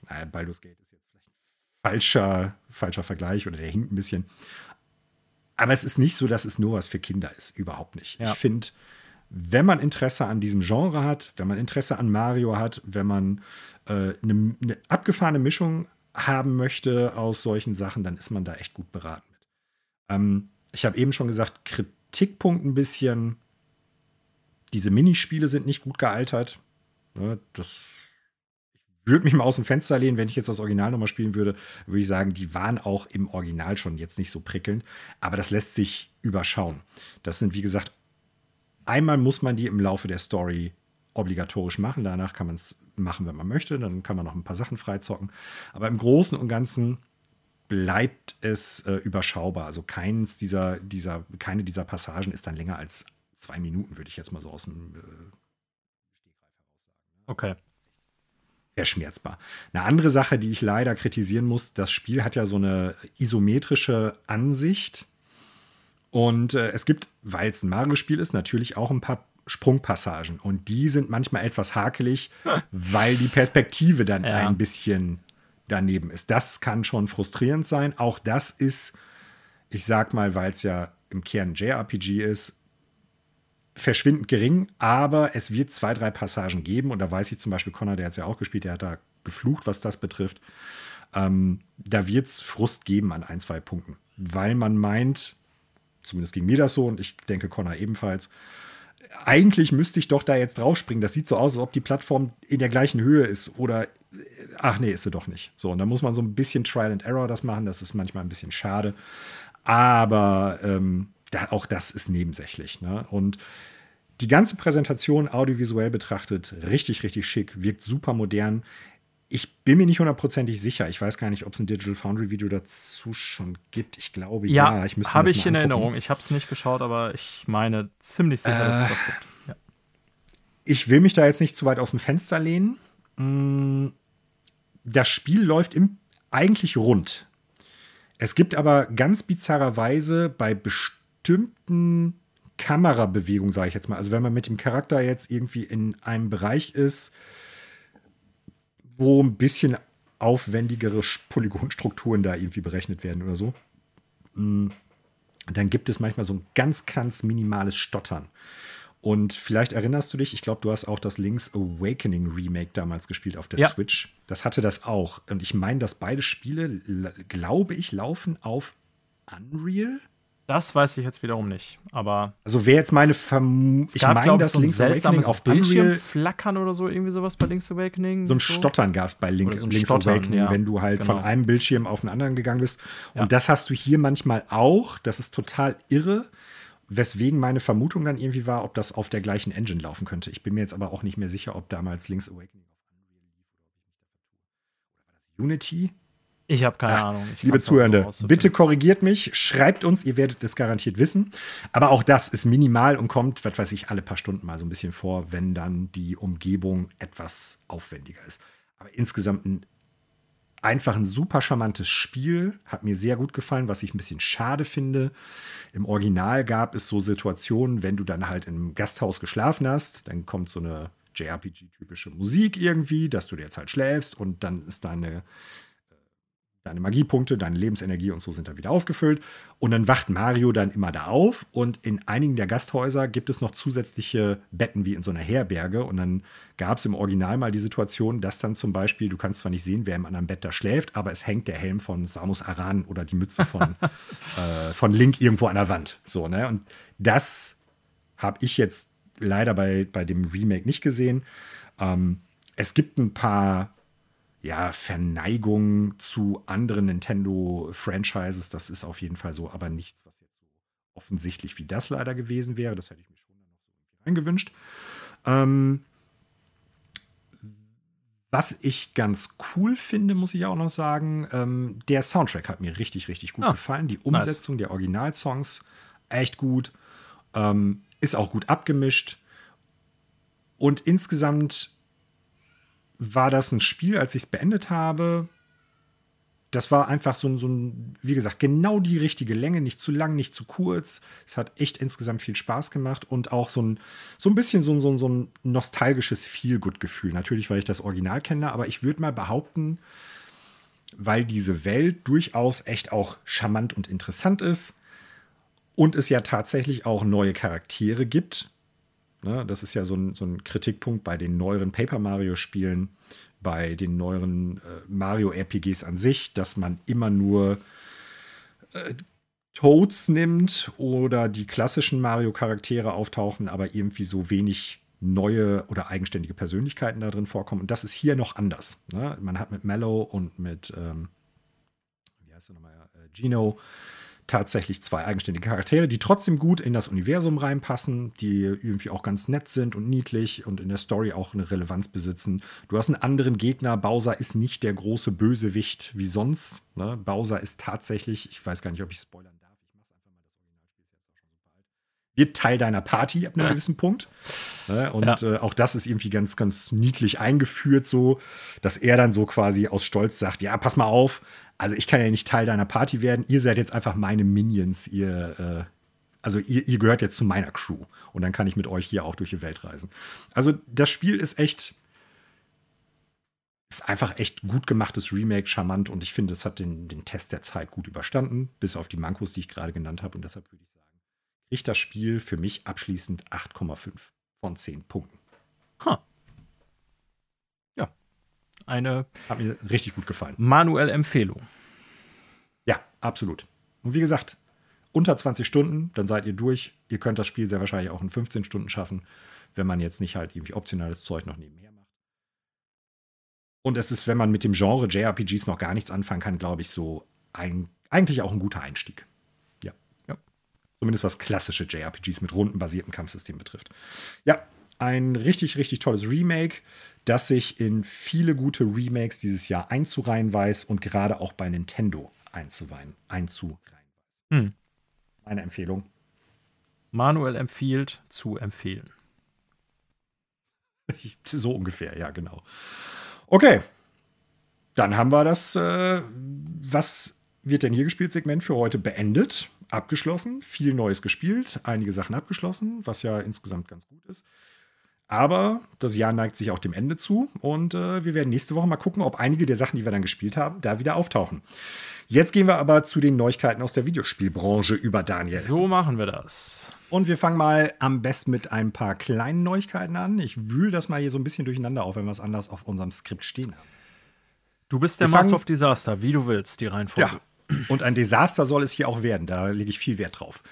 naja, Baldur's Gate ist jetzt vielleicht ein falscher, falscher Vergleich oder der hinkt ein bisschen. Aber es ist nicht so, dass es nur was für Kinder ist. Überhaupt nicht. Ja. Ich finde, wenn man Interesse an diesem Genre hat, wenn man Interesse an Mario hat, wenn man äh, eine, eine abgefahrene Mischung haben möchte aus solchen Sachen, dann ist man da echt gut beraten mit. Ähm, ich habe eben schon gesagt, Kritikpunkt ein bisschen. Diese Minispiele sind nicht gut gealtert. Ne, das würde mich mal aus dem Fenster lehnen, wenn ich jetzt das Original nochmal spielen würde, würde ich sagen, die waren auch im Original schon jetzt nicht so prickelnd. Aber das lässt sich überschauen. Das sind, wie gesagt, einmal muss man die im Laufe der Story obligatorisch machen. Danach kann man es machen, wenn man möchte. Dann kann man noch ein paar Sachen freizocken. Aber im Großen und Ganzen bleibt es äh, überschaubar. Also keins dieser, dieser, keine dieser Passagen ist dann länger als zwei Minuten, würde ich jetzt mal so aus dem äh, Stegreif sagen. Okay. Verschmerzbar. Eine andere Sache, die ich leider kritisieren muss, das Spiel hat ja so eine isometrische Ansicht. Und äh, es gibt, weil es ein Mario-Spiel ist, natürlich auch ein paar Sprungpassagen. Und die sind manchmal etwas hakelig, [LAUGHS] weil die Perspektive dann Ja. ein bisschen daneben ist. Das kann schon frustrierend sein. Auch das ist, ich sag mal, weil es ja im Kern JRPG ist, verschwindend gering, aber es wird zwei, drei Passagen geben. Und da weiß ich zum Beispiel, Connor, der hat es ja auch gespielt, der hat da geflucht, was das betrifft. Ähm, da wird es Frust geben an ein, zwei Punkten, weil man meint, zumindest ging mir das so und ich denke Connor ebenfalls, eigentlich müsste ich doch da jetzt draufspringen. Das sieht so aus, als ob die Plattform in der gleichen Höhe ist oder ach nee, ist sie doch nicht. So, und da muss man so ein bisschen Trial and Error das machen. Das ist manchmal ein bisschen schade. Aber ähm, da, auch das ist nebensächlich. Ne? Und die ganze Präsentation audiovisuell betrachtet, richtig, richtig schick, wirkt super modern. Ich bin mir nicht hundertprozentig sicher. Ich weiß gar nicht, ob es ein Digital Foundry Video dazu schon gibt. Ich glaube ja. ja. Ich habe ich in Erinnerung. Ich habe es nicht geschaut, aber ich meine ziemlich sicher, äh, dass es das gibt. Ja. Ich will mich da jetzt nicht zu weit aus dem Fenster lehnen. Mm, das Spiel läuft im, eigentlich rund. Es gibt aber ganz bizarrerweise bei bestimmten Kamerabewegungen, sage ich jetzt mal, also wenn man mit dem Charakter jetzt irgendwie in einem Bereich ist, wo ein bisschen aufwendigere Polygonstrukturen da irgendwie berechnet werden oder so, mm, dann gibt es manchmal so ein ganz, ganz minimales Stottern. Und vielleicht erinnerst du dich, ich glaube, du hast auch das Link's Awakening Remake damals gespielt auf der ja. Switch. Das hatte das auch. Und ich meine, dass beide Spiele, glaube ich, laufen auf Unreal. Das weiß ich jetzt wiederum nicht, aber. Also wäre jetzt meine Vermutung. Ich meine, dass so Link's Awakening auf Unreal. flackern oder so, irgendwie sowas bei Link's Awakening. So ein so? Stottern gab es bei Link, so Link's Stottern, Awakening, ja, wenn du halt genau. von einem Bildschirm auf einen anderen gegangen bist. Und ja. das hast du hier manchmal auch. Das ist total irre. Weswegen meine Vermutung dann irgendwie war, ob das auf der gleichen Engine laufen könnte. Ich bin mir jetzt aber auch nicht mehr sicher, ob damals Link's Awakening auf Unreal lief oder war das Unity? Ich habe keine Ahnung. Ich liebe Zuhörende, bitte korrigiert mich, schreibt uns, ihr werdet es garantiert wissen. Aber auch das ist minimal und kommt, was weiß ich, alle paar Stunden mal so ein bisschen vor, wenn dann die Umgebung etwas aufwendiger ist. Aber insgesamt ein einfach ein super charmantes Spiel, hat mir sehr gut gefallen, was ich ein bisschen schade finde. Im Original gab es so Situationen, wenn du dann halt im Gasthaus geschlafen hast, dann kommt so eine JRPG-typische Musik irgendwie, dass du jetzt halt schläfst und dann ist deine deine Magiepunkte, deine Lebensenergie und so sind dann wieder aufgefüllt. Und dann wacht Mario dann immer da auf. Und in einigen der Gasthäuser gibt es noch zusätzliche Betten wie in so einer Herberge. Und dann gab es im Original mal die Situation, dass dann zum Beispiel, du kannst zwar nicht sehen, wer im anderen Bett da schläft, aber es hängt der Helm von Samus Aran oder die Mütze von, [LAUGHS] äh, von Link irgendwo an der Wand. So, ne? Und das habe ich jetzt leider bei, bei dem Remake nicht gesehen. Ähm, es gibt ein paar ja, Verneigung zu anderen Nintendo-Franchises. Das ist auf jeden Fall so, aber nichts, was jetzt so offensichtlich wie das leider gewesen wäre. Das hätte ich mir schon noch so reingewünscht. Ähm, was ich ganz cool finde, muss ich auch noch sagen, ähm, der Soundtrack hat mir richtig, richtig gut ah, gefallen. Die Umsetzung nice. der Originalsongs echt gut. Ähm, ist auch gut abgemischt. Und insgesamt war das ein Spiel, als ich es beendet habe. Das war einfach so ein, so ein, wie gesagt, genau die richtige Länge, nicht zu lang, nicht zu kurz. Es hat echt insgesamt viel Spaß gemacht und auch so ein, so ein bisschen so ein, so ein, so ein nostalgisches Feelgood-Gefühl. Natürlich, weil ich das Original kenne, aber ich würde mal behaupten, weil diese Welt durchaus echt auch charmant und interessant ist und es ja tatsächlich auch neue Charaktere gibt, Ne? Das ist ja so ein, so ein Kritikpunkt bei den neueren Paper Mario-Spielen, bei den neueren äh, Mario-RPGs an sich, dass man immer nur äh, Toads nimmt oder die klassischen Mario-Charaktere auftauchen, aber irgendwie so wenig neue oder eigenständige Persönlichkeiten da drin vorkommen. Und das ist hier noch anders. Ne? Man hat mit Mellow und mit, ähm, wie heißt er nochmal, äh, Gino, tatsächlich zwei eigenständige Charaktere, die trotzdem gut in das Universum reinpassen, die irgendwie auch ganz nett sind und niedlich und in der Story auch eine Relevanz besitzen. Du hast einen anderen Gegner. Bowser ist nicht der große Bösewicht wie sonst. Ne? Bowser ist tatsächlich, ich weiß gar nicht, ob ich spoilern darf, ich mache einfach mal das Originalspiel, ist jetzt auch schon alt, wird Teil deiner Party ab einem ja. gewissen Punkt. Ne? Und ja. äh, auch das ist irgendwie ganz, ganz niedlich eingeführt, so, dass er dann so quasi aus Stolz sagt: Ja, pass mal auf, also ich kann ja nicht Teil deiner Party werden. Ihr seid jetzt einfach meine Minions. Ihr, äh, also ihr, ihr, gehört jetzt zu meiner Crew. Und dann kann ich mit euch hier auch durch die Welt reisen. Also das Spiel ist echt ist einfach echt gut gemachtes Remake, charmant und ich finde, es hat den, den Test der Zeit gut überstanden, bis auf die Mankos, die ich gerade genannt habe. Und deshalb würde ich sagen, kriegt das Spiel für mich abschließend 8,5 von 10 Punkten. Huh. Eine. Hat mir richtig gut gefallen. Manuel Empfehlung. Ja, absolut. Und wie gesagt, unter 20 Stunden, dann seid ihr durch. Ihr könnt das Spiel sehr wahrscheinlich auch in 15 Stunden schaffen, wenn man jetzt nicht halt irgendwie optionales Zeug noch nebenher macht. Und es ist, wenn man mit dem Genre JRPGs noch gar nichts anfangen kann, glaube ich, so ein, eigentlich auch ein guter Einstieg. Ja. ja. Zumindest was klassische JRPGs mit rundenbasierten Kampfsystemen betrifft. Ja, ein richtig, richtig tolles Remake, das sich in viele gute Remakes dieses Jahr einzureihen weiß und gerade auch bei Nintendo einzureihen, einzureihen weiß. Hm. Meine Empfehlung. Manuel empfiehlt zu empfehlen. [LAUGHS] so ungefähr, ja, genau. Okay. Dann haben wir das, äh, was wird denn hier gespielt, Segment für heute beendet, abgeschlossen. Viel Neues gespielt, einige Sachen abgeschlossen, was ja insgesamt ganz gut ist. Aber das Jahr neigt sich auch dem Ende zu und äh, wir werden nächste Woche mal gucken, ob einige der Sachen, die wir dann gespielt haben, da wieder auftauchen. Jetzt gehen wir aber zu den Neuigkeiten aus der Videospielbranche über Daniel. So machen wir das. Und wir fangen mal am besten mit ein paar kleinen Neuigkeiten an. Ich wühle das mal hier so ein bisschen durcheinander auf, wenn wir es anders auf unserem Skript stehen haben. Du bist der Master of Disaster, wie du willst, die Reihenfolge. Ja. Und ein Desaster soll es hier auch werden. Da lege ich viel Wert drauf.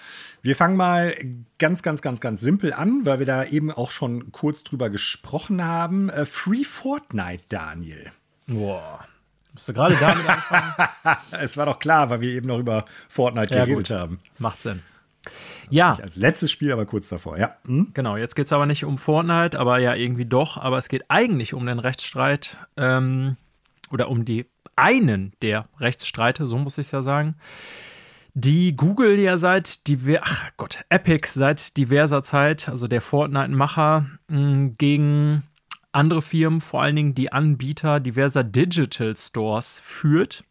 Wir fangen mal ganz, ganz, ganz, ganz simpel an, weil wir da eben auch schon kurz drüber gesprochen haben. Äh, Free Fortnite, Daniel. Boah. Musst du gerade damit anfangen? [LAUGHS] es war doch klar, weil wir eben noch über Fortnite ja, geredet gut. haben. Macht Sinn. Ja. Nicht als letztes Spiel, aber kurz davor, ja. Hm? Genau, jetzt geht es aber nicht um Fortnite, aber ja irgendwie doch. Aber es geht eigentlich um den Rechtsstreit ähm, oder um die einen der Rechtsstreite, so muss ich ja sagen, die Google ja seit diver ach Gott, Epic seit diverser Zeit, also der Fortnite-Macher, gegen andere Firmen, vor allen Dingen die Anbieter diverser Digital Stores führt.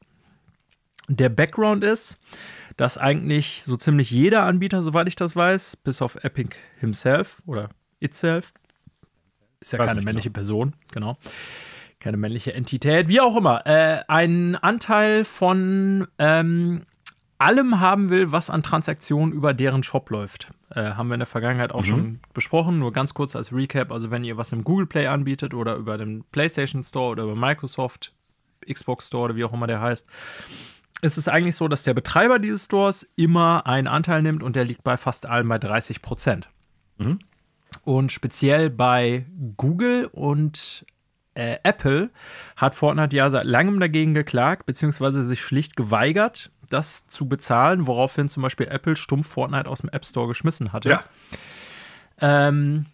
Der Background ist, dass eigentlich so ziemlich jeder Anbieter, soweit ich das weiß, bis auf Epic himself oder itself, ist ja weiß keine männliche genau. Person, genau, keine männliche Entität, wie auch immer, äh, einen Anteil von ähm, allem haben will, was an Transaktionen über deren Shop läuft. Äh, haben wir in der Vergangenheit auch mhm. schon besprochen. Nur ganz kurz als Recap: Also, wenn ihr was im Google Play anbietet oder über den PlayStation Store oder über Microsoft, Xbox Store oder wie auch immer der heißt, ist es eigentlich so, dass der Betreiber dieses Stores immer einen Anteil nimmt und der liegt bei fast allen bei 30 Prozent. Mhm. Und speziell bei Google und äh, Apple hat Fortnite ja seit langem dagegen geklagt, beziehungsweise sich schlicht geweigert, das zu bezahlen, woraufhin zum Beispiel Apple stumpf Fortnite aus dem App Store geschmissen hatte. Ja. Ähm,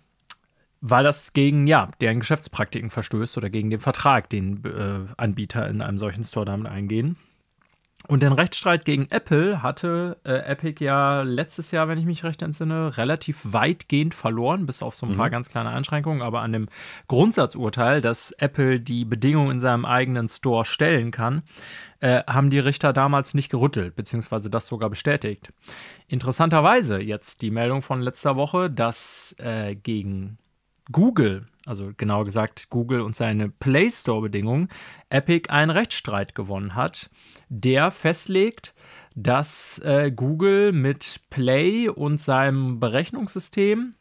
weil das gegen ja, deren Geschäftspraktiken verstößt oder gegen den Vertrag, den äh, Anbieter in einem solchen Store damit eingehen. Und den Rechtsstreit gegen Apple hatte äh, Epic ja letztes Jahr, wenn ich mich recht entsinne, relativ weitgehend verloren, bis auf so ein mhm. paar ganz kleine Einschränkungen. Aber an dem Grundsatzurteil, dass Apple die Bedingungen in seinem eigenen Store stellen kann, äh, haben die Richter damals nicht gerüttelt, beziehungsweise das sogar bestätigt. Interessanterweise jetzt die Meldung von letzter Woche, dass äh, gegen Google, also genauer gesagt Google und seine Play Store-Bedingungen, Epic einen Rechtsstreit gewonnen hat, der festlegt, dass äh, Google mit Play und seinem Berechnungssystem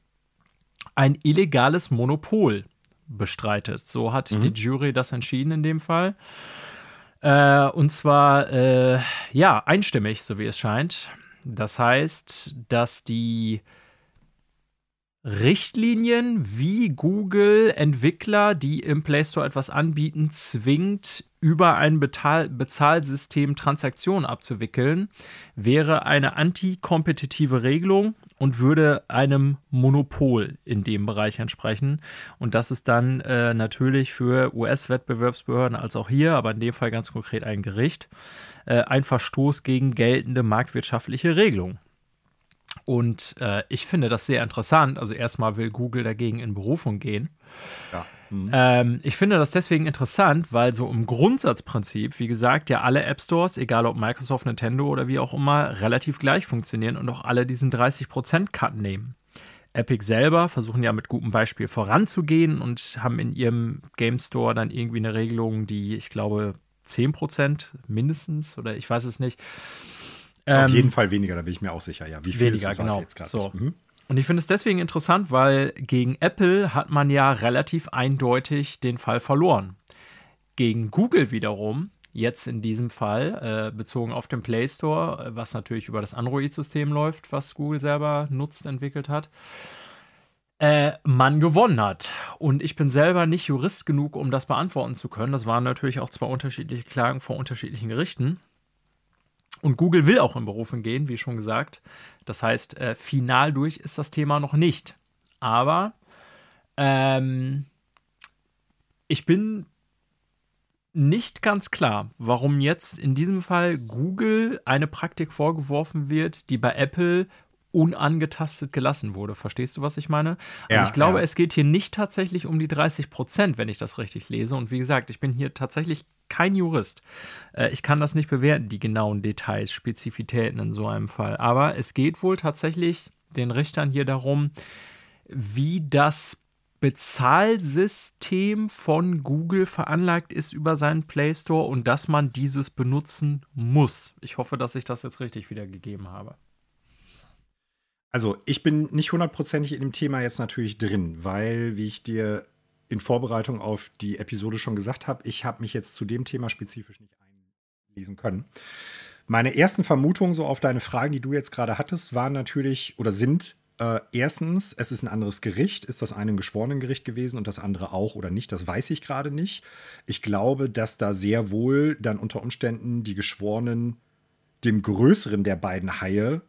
ein illegales Monopol bestreitet. So hat mhm. die Jury das entschieden in dem Fall. Äh, und zwar, äh, ja, einstimmig, so wie es scheint. Das heißt, dass die Richtlinien, wie Google Entwickler, die im Play Store etwas anbieten, zwingt, über ein Bezahl Bezahlsystem Transaktionen abzuwickeln, wäre eine antikompetitive Regelung und würde einem Monopol in dem Bereich entsprechen. Und das ist dann äh, natürlich für US-Wettbewerbsbehörden als auch hier, aber in dem Fall ganz konkret ein Gericht, äh, ein Verstoß gegen geltende marktwirtschaftliche Regelungen. Und äh, ich finde das sehr interessant. Also erstmal will Google dagegen in Berufung gehen. Ja. Mhm. Ähm, ich finde das deswegen interessant, weil so im Grundsatzprinzip, wie gesagt, ja alle App Stores, egal ob Microsoft, Nintendo oder wie auch immer, relativ gleich funktionieren und auch alle diesen 30%-Cut nehmen. Epic selber versuchen ja mit gutem Beispiel voranzugehen und haben in ihrem Game Store dann irgendwie eine Regelung, die ich glaube 10% mindestens oder ich weiß es nicht. Ist ähm, auf jeden Fall weniger, da bin ich mir auch sicher, ja. Wie viel weniger, ist genau. jetzt gerade? So. Mhm. Und ich finde es deswegen interessant, weil gegen Apple hat man ja relativ eindeutig den Fall verloren. Gegen Google wiederum, jetzt in diesem Fall, äh, bezogen auf den Play Store, äh, was natürlich über das Android-System läuft, was Google selber nutzt, entwickelt hat, äh, man gewonnen hat. Und ich bin selber nicht Jurist genug, um das beantworten zu können. Das waren natürlich auch zwei unterschiedliche Klagen vor unterschiedlichen Gerichten. Und Google will auch in Berufen gehen, wie schon gesagt. Das heißt, äh, final durch ist das Thema noch nicht. Aber ähm, ich bin nicht ganz klar, warum jetzt in diesem Fall Google eine Praktik vorgeworfen wird, die bei Apple unangetastet gelassen wurde. Verstehst du, was ich meine? Also ja, ich glaube, ja. es geht hier nicht tatsächlich um die 30 Prozent, wenn ich das richtig lese. Und wie gesagt, ich bin hier tatsächlich kein Jurist. Äh, ich kann das nicht bewerten, die genauen Details, Spezifitäten in so einem Fall. Aber es geht wohl tatsächlich den Richtern hier darum, wie das Bezahlsystem von Google veranlagt ist über seinen Play Store und dass man dieses benutzen muss. Ich hoffe, dass ich das jetzt richtig wiedergegeben habe. Also, ich bin nicht hundertprozentig in dem Thema jetzt natürlich drin, weil, wie ich dir in Vorbereitung auf die Episode schon gesagt habe, ich habe mich jetzt zu dem Thema spezifisch nicht einlesen können. Meine ersten Vermutungen so auf deine Fragen, die du jetzt gerade hattest, waren natürlich oder sind äh, erstens, es ist ein anderes Gericht. Ist das eine ein Geschworenengericht gewesen und das andere auch oder nicht? Das weiß ich gerade nicht. Ich glaube, dass da sehr wohl dann unter Umständen die Geschworenen dem größeren der beiden Haie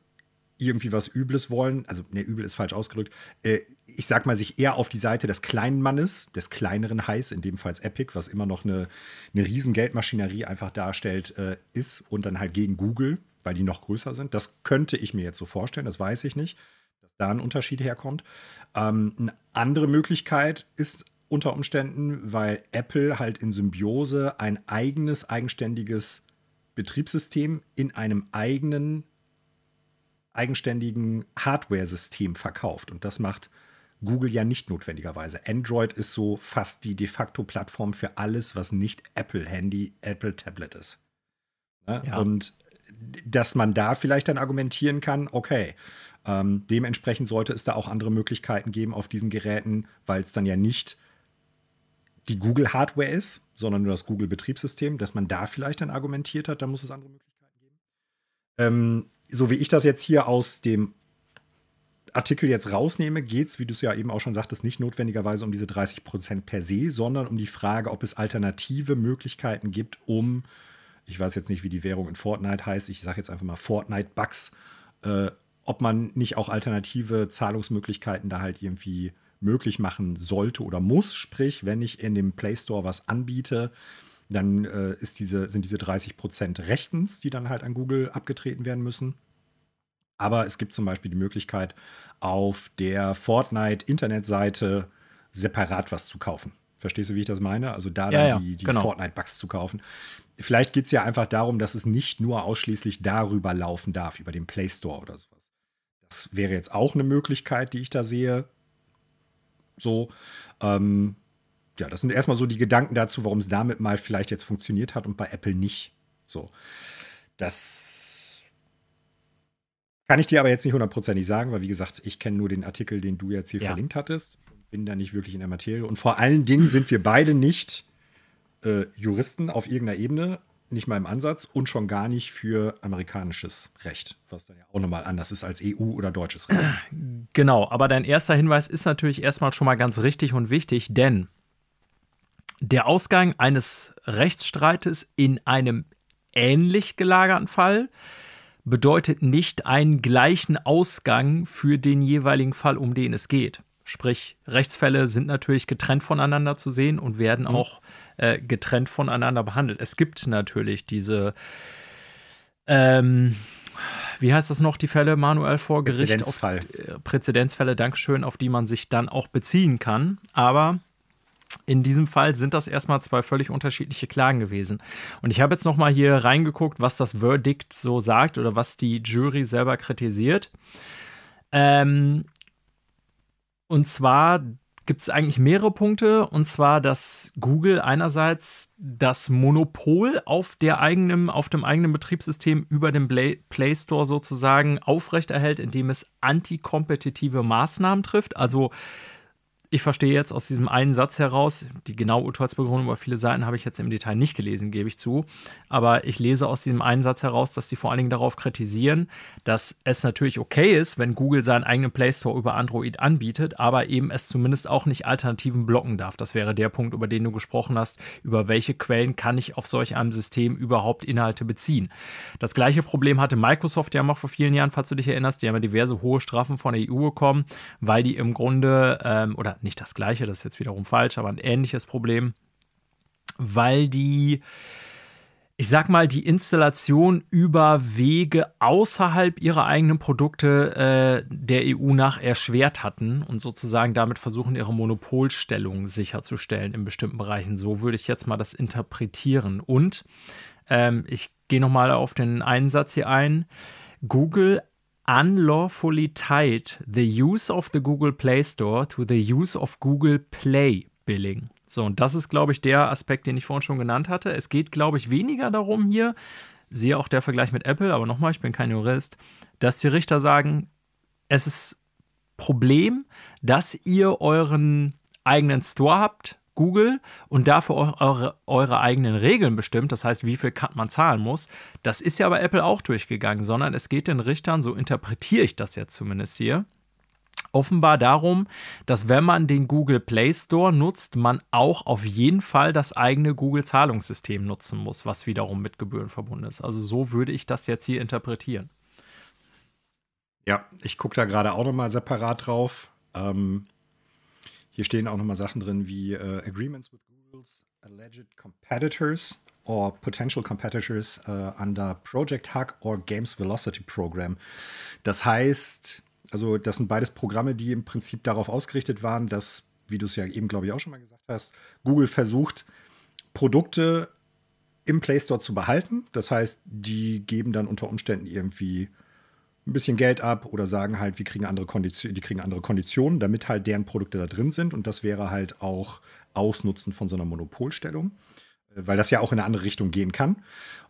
irgendwie was Übles wollen, also ne, übel ist falsch ausgedrückt, äh, ich sag mal, sich eher auf die Seite des kleinen Mannes, des kleineren Highs, in dem Fall Epic, was immer noch eine, eine riesen Geldmaschinerie einfach darstellt, äh, ist und dann halt gegen Google, weil die noch größer sind. Das könnte ich mir jetzt so vorstellen, das weiß ich nicht, dass da ein Unterschied herkommt. Ähm, eine andere Möglichkeit ist unter Umständen, weil Apple halt in Symbiose ein eigenes, eigenständiges Betriebssystem in einem eigenen eigenständigen Hardware-System verkauft. Und das macht Google ja nicht notwendigerweise. Android ist so fast die de facto Plattform für alles, was nicht Apple Handy, Apple Tablet ist. Ne? Ja. Und dass man da vielleicht dann argumentieren kann, okay, ähm, dementsprechend sollte es da auch andere Möglichkeiten geben auf diesen Geräten, weil es dann ja nicht die Google-Hardware ist, sondern nur das Google-Betriebssystem, dass man da vielleicht dann argumentiert hat, da muss es andere Möglichkeiten geben. Ähm, so wie ich das jetzt hier aus dem Artikel jetzt rausnehme, geht es, wie du es ja eben auch schon sagtest, nicht notwendigerweise um diese 30 Prozent per se, sondern um die Frage, ob es alternative Möglichkeiten gibt, um, ich weiß jetzt nicht, wie die Währung in Fortnite heißt, ich sage jetzt einfach mal Fortnite-Bugs, äh, ob man nicht auch alternative Zahlungsmöglichkeiten da halt irgendwie möglich machen sollte oder muss. Sprich, wenn ich in dem Play Store was anbiete, dann äh, ist diese, sind diese 30 Prozent rechtens, die dann halt an Google abgetreten werden müssen. Aber es gibt zum Beispiel die Möglichkeit, auf der Fortnite-Internetseite separat was zu kaufen. Verstehst du, wie ich das meine? Also da dann ja, die, die genau. Fortnite-Bugs zu kaufen. Vielleicht geht es ja einfach darum, dass es nicht nur ausschließlich darüber laufen darf, über den Play Store oder sowas. Das wäre jetzt auch eine Möglichkeit, die ich da sehe. So. Ähm, ja, das sind erstmal so die Gedanken dazu, warum es damit mal vielleicht jetzt funktioniert hat und bei Apple nicht. So. Das kann ich dir aber jetzt nicht hundertprozentig sagen, weil wie gesagt, ich kenne nur den Artikel, den du jetzt hier ja. verlinkt hattest. Bin da nicht wirklich in der Materie. Und vor allen Dingen sind wir beide nicht äh, Juristen auf irgendeiner Ebene, nicht mal im Ansatz und schon gar nicht für amerikanisches Recht, was dann ja auch nochmal anders ist als EU oder deutsches Recht. Genau, aber dein erster Hinweis ist natürlich erstmal schon mal ganz richtig und wichtig, denn der Ausgang eines Rechtsstreites in einem ähnlich gelagerten Fall bedeutet nicht einen gleichen Ausgang für den jeweiligen Fall, um den es geht. Sprich, Rechtsfälle sind natürlich getrennt voneinander zu sehen und werden mhm. auch äh, getrennt voneinander behandelt. Es gibt natürlich diese, ähm, wie heißt das noch, die Fälle manuell vor Gericht? Präzedenzfall. Auf, äh, Präzedenzfälle, Dankeschön, auf die man sich dann auch beziehen kann. Aber in diesem Fall sind das erstmal zwei völlig unterschiedliche Klagen gewesen. Und ich habe jetzt noch mal hier reingeguckt, was das Verdict so sagt oder was die Jury selber kritisiert. Ähm, und zwar gibt es eigentlich mehrere Punkte. Und zwar, dass Google einerseits das Monopol auf, der eigenen, auf dem eigenen Betriebssystem über den Play Store sozusagen aufrechterhält, indem es antikompetitive Maßnahmen trifft. Also ich verstehe jetzt aus diesem einen Satz heraus, die genaue Urteilsbegründung über viele Seiten habe ich jetzt im Detail nicht gelesen, gebe ich zu, aber ich lese aus diesem einen Satz heraus, dass sie vor allen Dingen darauf kritisieren, dass es natürlich okay ist, wenn Google seinen eigenen Play Store über Android anbietet, aber eben es zumindest auch nicht Alternativen blocken darf. Das wäre der Punkt, über den du gesprochen hast, über welche Quellen kann ich auf solch einem System überhaupt Inhalte beziehen. Das gleiche Problem hatte Microsoft ja auch vor vielen Jahren, falls du dich erinnerst, die haben ja diverse hohe Strafen von der EU bekommen, weil die im Grunde, ähm, oder nicht das gleiche, das ist jetzt wiederum falsch, aber ein ähnliches Problem, weil die, ich sag mal, die Installation über Wege außerhalb ihrer eigenen Produkte äh, der EU nach erschwert hatten und sozusagen damit versuchen, ihre Monopolstellung sicherzustellen in bestimmten Bereichen. So würde ich jetzt mal das interpretieren. Und ähm, ich gehe nochmal auf den Einsatz hier ein. Google unlawfully tied the use of the Google Play Store to the use of Google Play Billing. So, und das ist, glaube ich, der Aspekt, den ich vorhin schon genannt hatte. Es geht, glaube ich, weniger darum hier, siehe auch der Vergleich mit Apple, aber nochmal, ich bin kein Jurist, dass die Richter sagen, es ist Problem, dass ihr euren eigenen Store habt, Google und dafür eure, eure eigenen Regeln bestimmt, das heißt, wie viel Cut man zahlen muss. Das ist ja bei Apple auch durchgegangen, sondern es geht den Richtern, so interpretiere ich das jetzt zumindest hier, offenbar darum, dass wenn man den Google Play Store nutzt, man auch auf jeden Fall das eigene Google Zahlungssystem nutzen muss, was wiederum mit Gebühren verbunden ist. Also so würde ich das jetzt hier interpretieren. Ja, ich gucke da gerade auch nochmal separat drauf. Ähm, hier stehen auch nochmal Sachen drin wie uh, Agreements with Google's alleged competitors or potential competitors uh, under Project Hug or Games Velocity Program. Das heißt, also das sind beides Programme, die im Prinzip darauf ausgerichtet waren, dass, wie du es ja eben, glaube ich, auch schon mal gesagt hast, Google versucht, Produkte im Play Store zu behalten. Das heißt, die geben dann unter Umständen irgendwie ein bisschen Geld ab oder sagen halt, wir kriegen andere Konditionen, die kriegen andere Konditionen, damit halt deren Produkte da drin sind. Und das wäre halt auch Ausnutzen von so einer Monopolstellung, äh, weil das ja auch in eine andere Richtung gehen kann.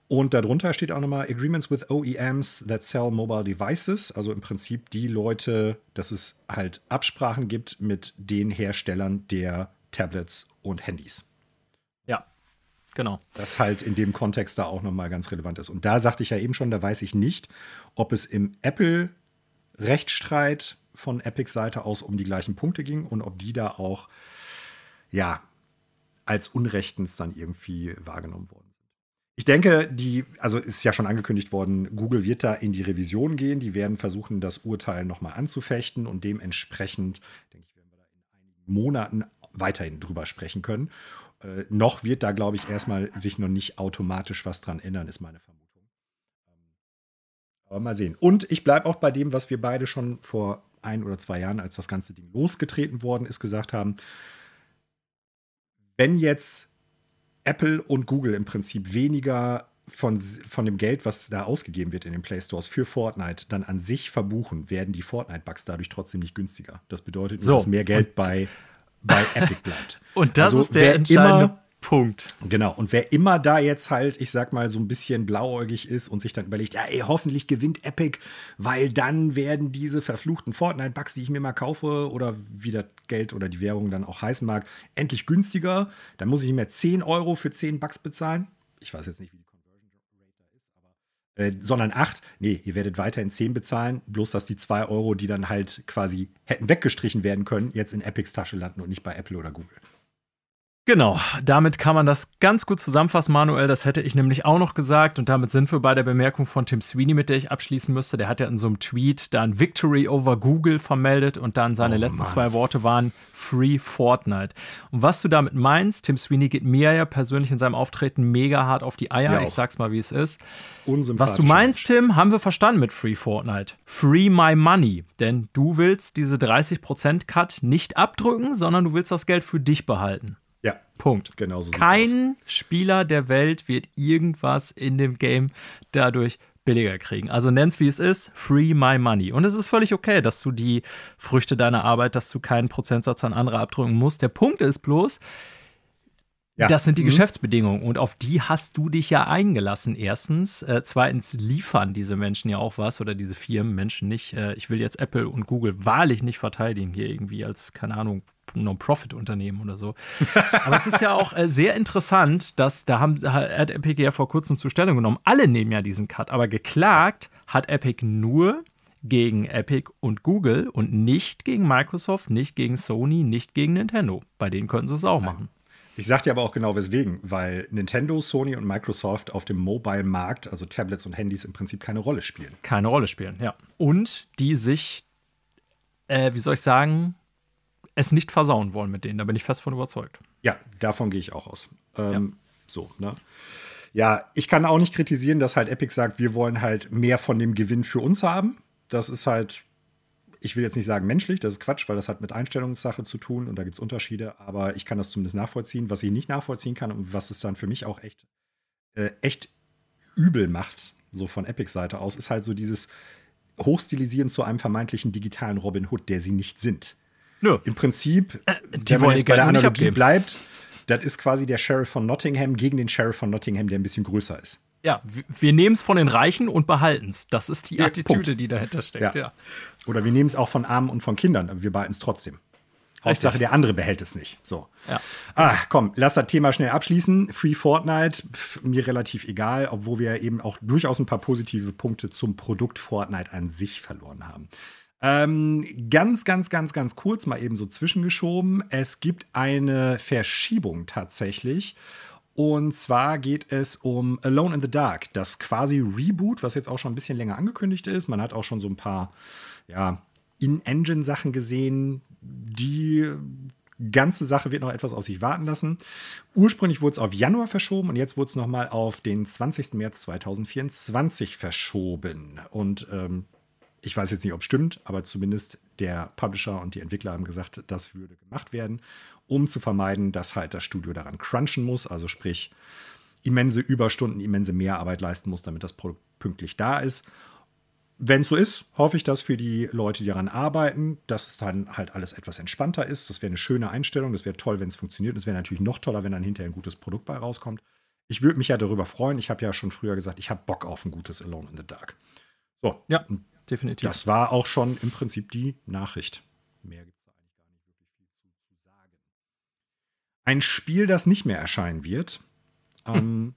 Und darunter steht auch nochmal Agreements with OEMs that sell mobile devices, also im Prinzip die Leute, dass es halt Absprachen gibt mit den Herstellern der Tablets und Handys. Genau. Das halt in dem Kontext da auch nochmal ganz relevant ist. Und da sagte ich ja eben schon, da weiß ich nicht, ob es im Apple-Rechtsstreit von Epics Seite aus um die gleichen Punkte ging und ob die da auch, ja, als unrechtens dann irgendwie wahrgenommen worden sind. Ich denke, die, also ist ja schon angekündigt worden, Google wird da in die Revision gehen. Die werden versuchen, das Urteil nochmal anzufechten und dementsprechend, denke ich, werden wir da in einigen Monaten weiterhin drüber sprechen können. Äh, noch wird da, glaube ich, erstmal sich noch nicht automatisch was dran ändern, ist meine Vermutung. Aber mal sehen. Und ich bleibe auch bei dem, was wir beide schon vor ein oder zwei Jahren, als das ganze Ding losgetreten worden ist, gesagt haben. Wenn jetzt Apple und Google im Prinzip weniger von, von dem Geld, was da ausgegeben wird in den Play Stores für Fortnite, dann an sich verbuchen, werden die Fortnite-Bugs dadurch trotzdem nicht günstiger. Das bedeutet nur, so, dass mehr Geld bei, bei Epic bleibt. [LAUGHS] Und das also, ist der entscheidende immer, Punkt. Genau. Und wer immer da jetzt halt, ich sag mal, so ein bisschen blauäugig ist und sich dann überlegt, ja, ey, hoffentlich gewinnt Epic, weil dann werden diese verfluchten Fortnite-Bugs, die ich mir mal kaufe oder wie das Geld oder die Währung dann auch heißen mag, endlich günstiger. Dann muss ich nicht mehr 10 Euro für 10 Bugs bezahlen. Ich weiß jetzt nicht, wie die Conversion Rate da ist, aber. Äh, sondern 8. Nee, ihr werdet weiterhin 10 bezahlen, bloß dass die 2 Euro, die dann halt quasi hätten weggestrichen werden können, jetzt in Epics Tasche landen und nicht bei Apple oder Google. Genau, damit kann man das ganz gut zusammenfassen, Manuel. Das hätte ich nämlich auch noch gesagt. Und damit sind wir bei der Bemerkung von Tim Sweeney, mit der ich abschließen müsste. Der hat ja in so einem Tweet dann Victory over Google vermeldet und dann seine oh, letzten Mann. zwei Worte waren Free Fortnite. Und was du damit meinst, Tim Sweeney geht mir ja persönlich in seinem Auftreten mega hart auf die Eier. Ja, ich sag's mal, wie es ist. Was du meinst, Tim, haben wir verstanden mit Free Fortnite. Free my money. Denn du willst diese 30% Cut nicht abdrücken, sondern du willst das Geld für dich behalten. Ja. Punkt. Genauso Kein Spieler der Welt wird irgendwas in dem Game dadurch billiger kriegen. Also nenn's wie es ist, free my money. Und es ist völlig okay, dass du die Früchte deiner Arbeit, dass du keinen Prozentsatz an andere abdrücken musst. Der Punkt ist bloß, ja. Das sind die mhm. Geschäftsbedingungen und auf die hast du dich ja eingelassen. Erstens. Äh, zweitens liefern diese Menschen ja auch was oder diese Firmen Menschen nicht. Äh, ich will jetzt Apple und Google wahrlich nicht verteidigen hier irgendwie als, keine Ahnung, Non-Profit-Unternehmen oder so. Aber es ist ja auch äh, sehr interessant, dass da haben, hat Epic ja vor kurzem zur Stellung genommen. Alle nehmen ja diesen Cut, aber geklagt hat Epic nur gegen Epic und Google und nicht gegen Microsoft, nicht gegen Sony, nicht gegen Nintendo. Bei denen könnten sie es auch machen. Ich sag dir aber auch genau weswegen, weil Nintendo, Sony und Microsoft auf dem Mobile-Markt, also Tablets und Handys, im Prinzip keine Rolle spielen. Keine Rolle spielen, ja. Und die sich, äh, wie soll ich sagen, es nicht versauen wollen mit denen. Da bin ich fest von überzeugt. Ja, davon gehe ich auch aus. Ähm, ja. So, ne? Ja, ich kann auch nicht kritisieren, dass halt Epic sagt, wir wollen halt mehr von dem Gewinn für uns haben. Das ist halt ich will jetzt nicht sagen menschlich, das ist Quatsch, weil das hat mit Einstellungssache zu tun und da gibt es Unterschiede, aber ich kann das zumindest nachvollziehen. Was ich nicht nachvollziehen kann und was es dann für mich auch echt, äh, echt übel macht, so von Epics Seite aus, ist halt so dieses Hochstilisieren zu einem vermeintlichen digitalen Robin Hood, der sie nicht sind. Nö. Im Prinzip, äh, wenn man jetzt bei der Analogie bleibt, das ist quasi der Sheriff von Nottingham gegen den Sheriff von Nottingham, der ein bisschen größer ist. Ja, wir nehmen es von den Reichen und behalten es. Das ist die Attitüde, ja, die dahinter steckt. Ja. ja. Oder wir nehmen es auch von Armen und von Kindern, aber wir behalten es trotzdem. Hauptsache, der andere behält es nicht. So. Ja. Ah, komm, lass das Thema schnell abschließen. Free Fortnite, pf, mir relativ egal, obwohl wir eben auch durchaus ein paar positive Punkte zum Produkt Fortnite an sich verloren haben. Ähm, ganz, ganz, ganz, ganz kurz mal eben so zwischengeschoben. Es gibt eine Verschiebung tatsächlich. Und zwar geht es um Alone in the Dark, das quasi Reboot, was jetzt auch schon ein bisschen länger angekündigt ist. Man hat auch schon so ein paar ja, In-Engine-Sachen gesehen. Die ganze Sache wird noch etwas auf sich warten lassen. Ursprünglich wurde es auf Januar verschoben und jetzt wurde es nochmal auf den 20. März 2024 verschoben. Und ähm, ich weiß jetzt nicht, ob es stimmt, aber zumindest der Publisher und die Entwickler haben gesagt, das würde gemacht werden, um zu vermeiden, dass halt das Studio daran crunchen muss, also sprich immense Überstunden, immense Mehrarbeit leisten muss, damit das Produkt pünktlich da ist. Wenn es so ist, hoffe ich, dass für die Leute, die daran arbeiten, dass es dann halt alles etwas entspannter ist. Das wäre eine schöne Einstellung. Das wäre toll, wenn es funktioniert. Es wäre natürlich noch toller, wenn dann hinterher ein gutes Produkt bei rauskommt. Ich würde mich ja darüber freuen. Ich habe ja schon früher gesagt, ich habe Bock auf ein gutes Alone in the Dark. So. Ja, definitiv. Das war auch schon im Prinzip die Nachricht. Mehr gibt es da eigentlich gar nicht wirklich viel zu, sagen. Ein Spiel, das nicht mehr erscheinen wird. Hm. Ähm,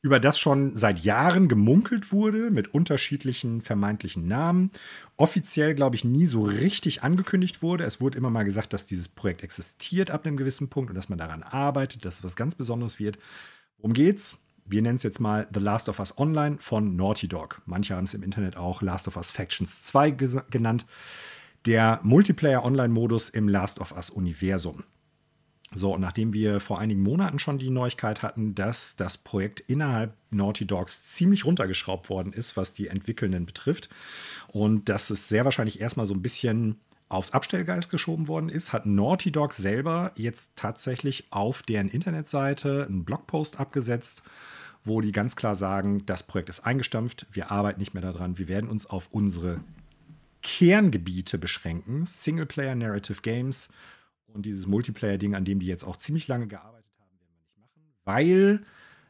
über das schon seit Jahren gemunkelt wurde mit unterschiedlichen vermeintlichen Namen. Offiziell, glaube ich, nie so richtig angekündigt wurde. Es wurde immer mal gesagt, dass dieses Projekt existiert ab einem gewissen Punkt und dass man daran arbeitet, dass es was ganz Besonderes wird. Worum geht's? Wir nennen es jetzt mal The Last of Us Online von Naughty Dog. Manche haben es im Internet auch Last of Us Factions 2 genannt. Der Multiplayer-Online-Modus im Last of Us-Universum. So, und nachdem wir vor einigen Monaten schon die Neuigkeit hatten, dass das Projekt innerhalb Naughty Dogs ziemlich runtergeschraubt worden ist, was die Entwickelnden betrifft, und dass es sehr wahrscheinlich erstmal so ein bisschen aufs Abstellgeist geschoben worden ist, hat Naughty Dog selber jetzt tatsächlich auf deren Internetseite einen Blogpost abgesetzt, wo die ganz klar sagen, das Projekt ist eingestampft, wir arbeiten nicht mehr daran, wir werden uns auf unsere Kerngebiete beschränken, Singleplayer Narrative Games und dieses Multiplayer-Ding, an dem die jetzt auch ziemlich lange gearbeitet haben, werden wir nicht machen, weil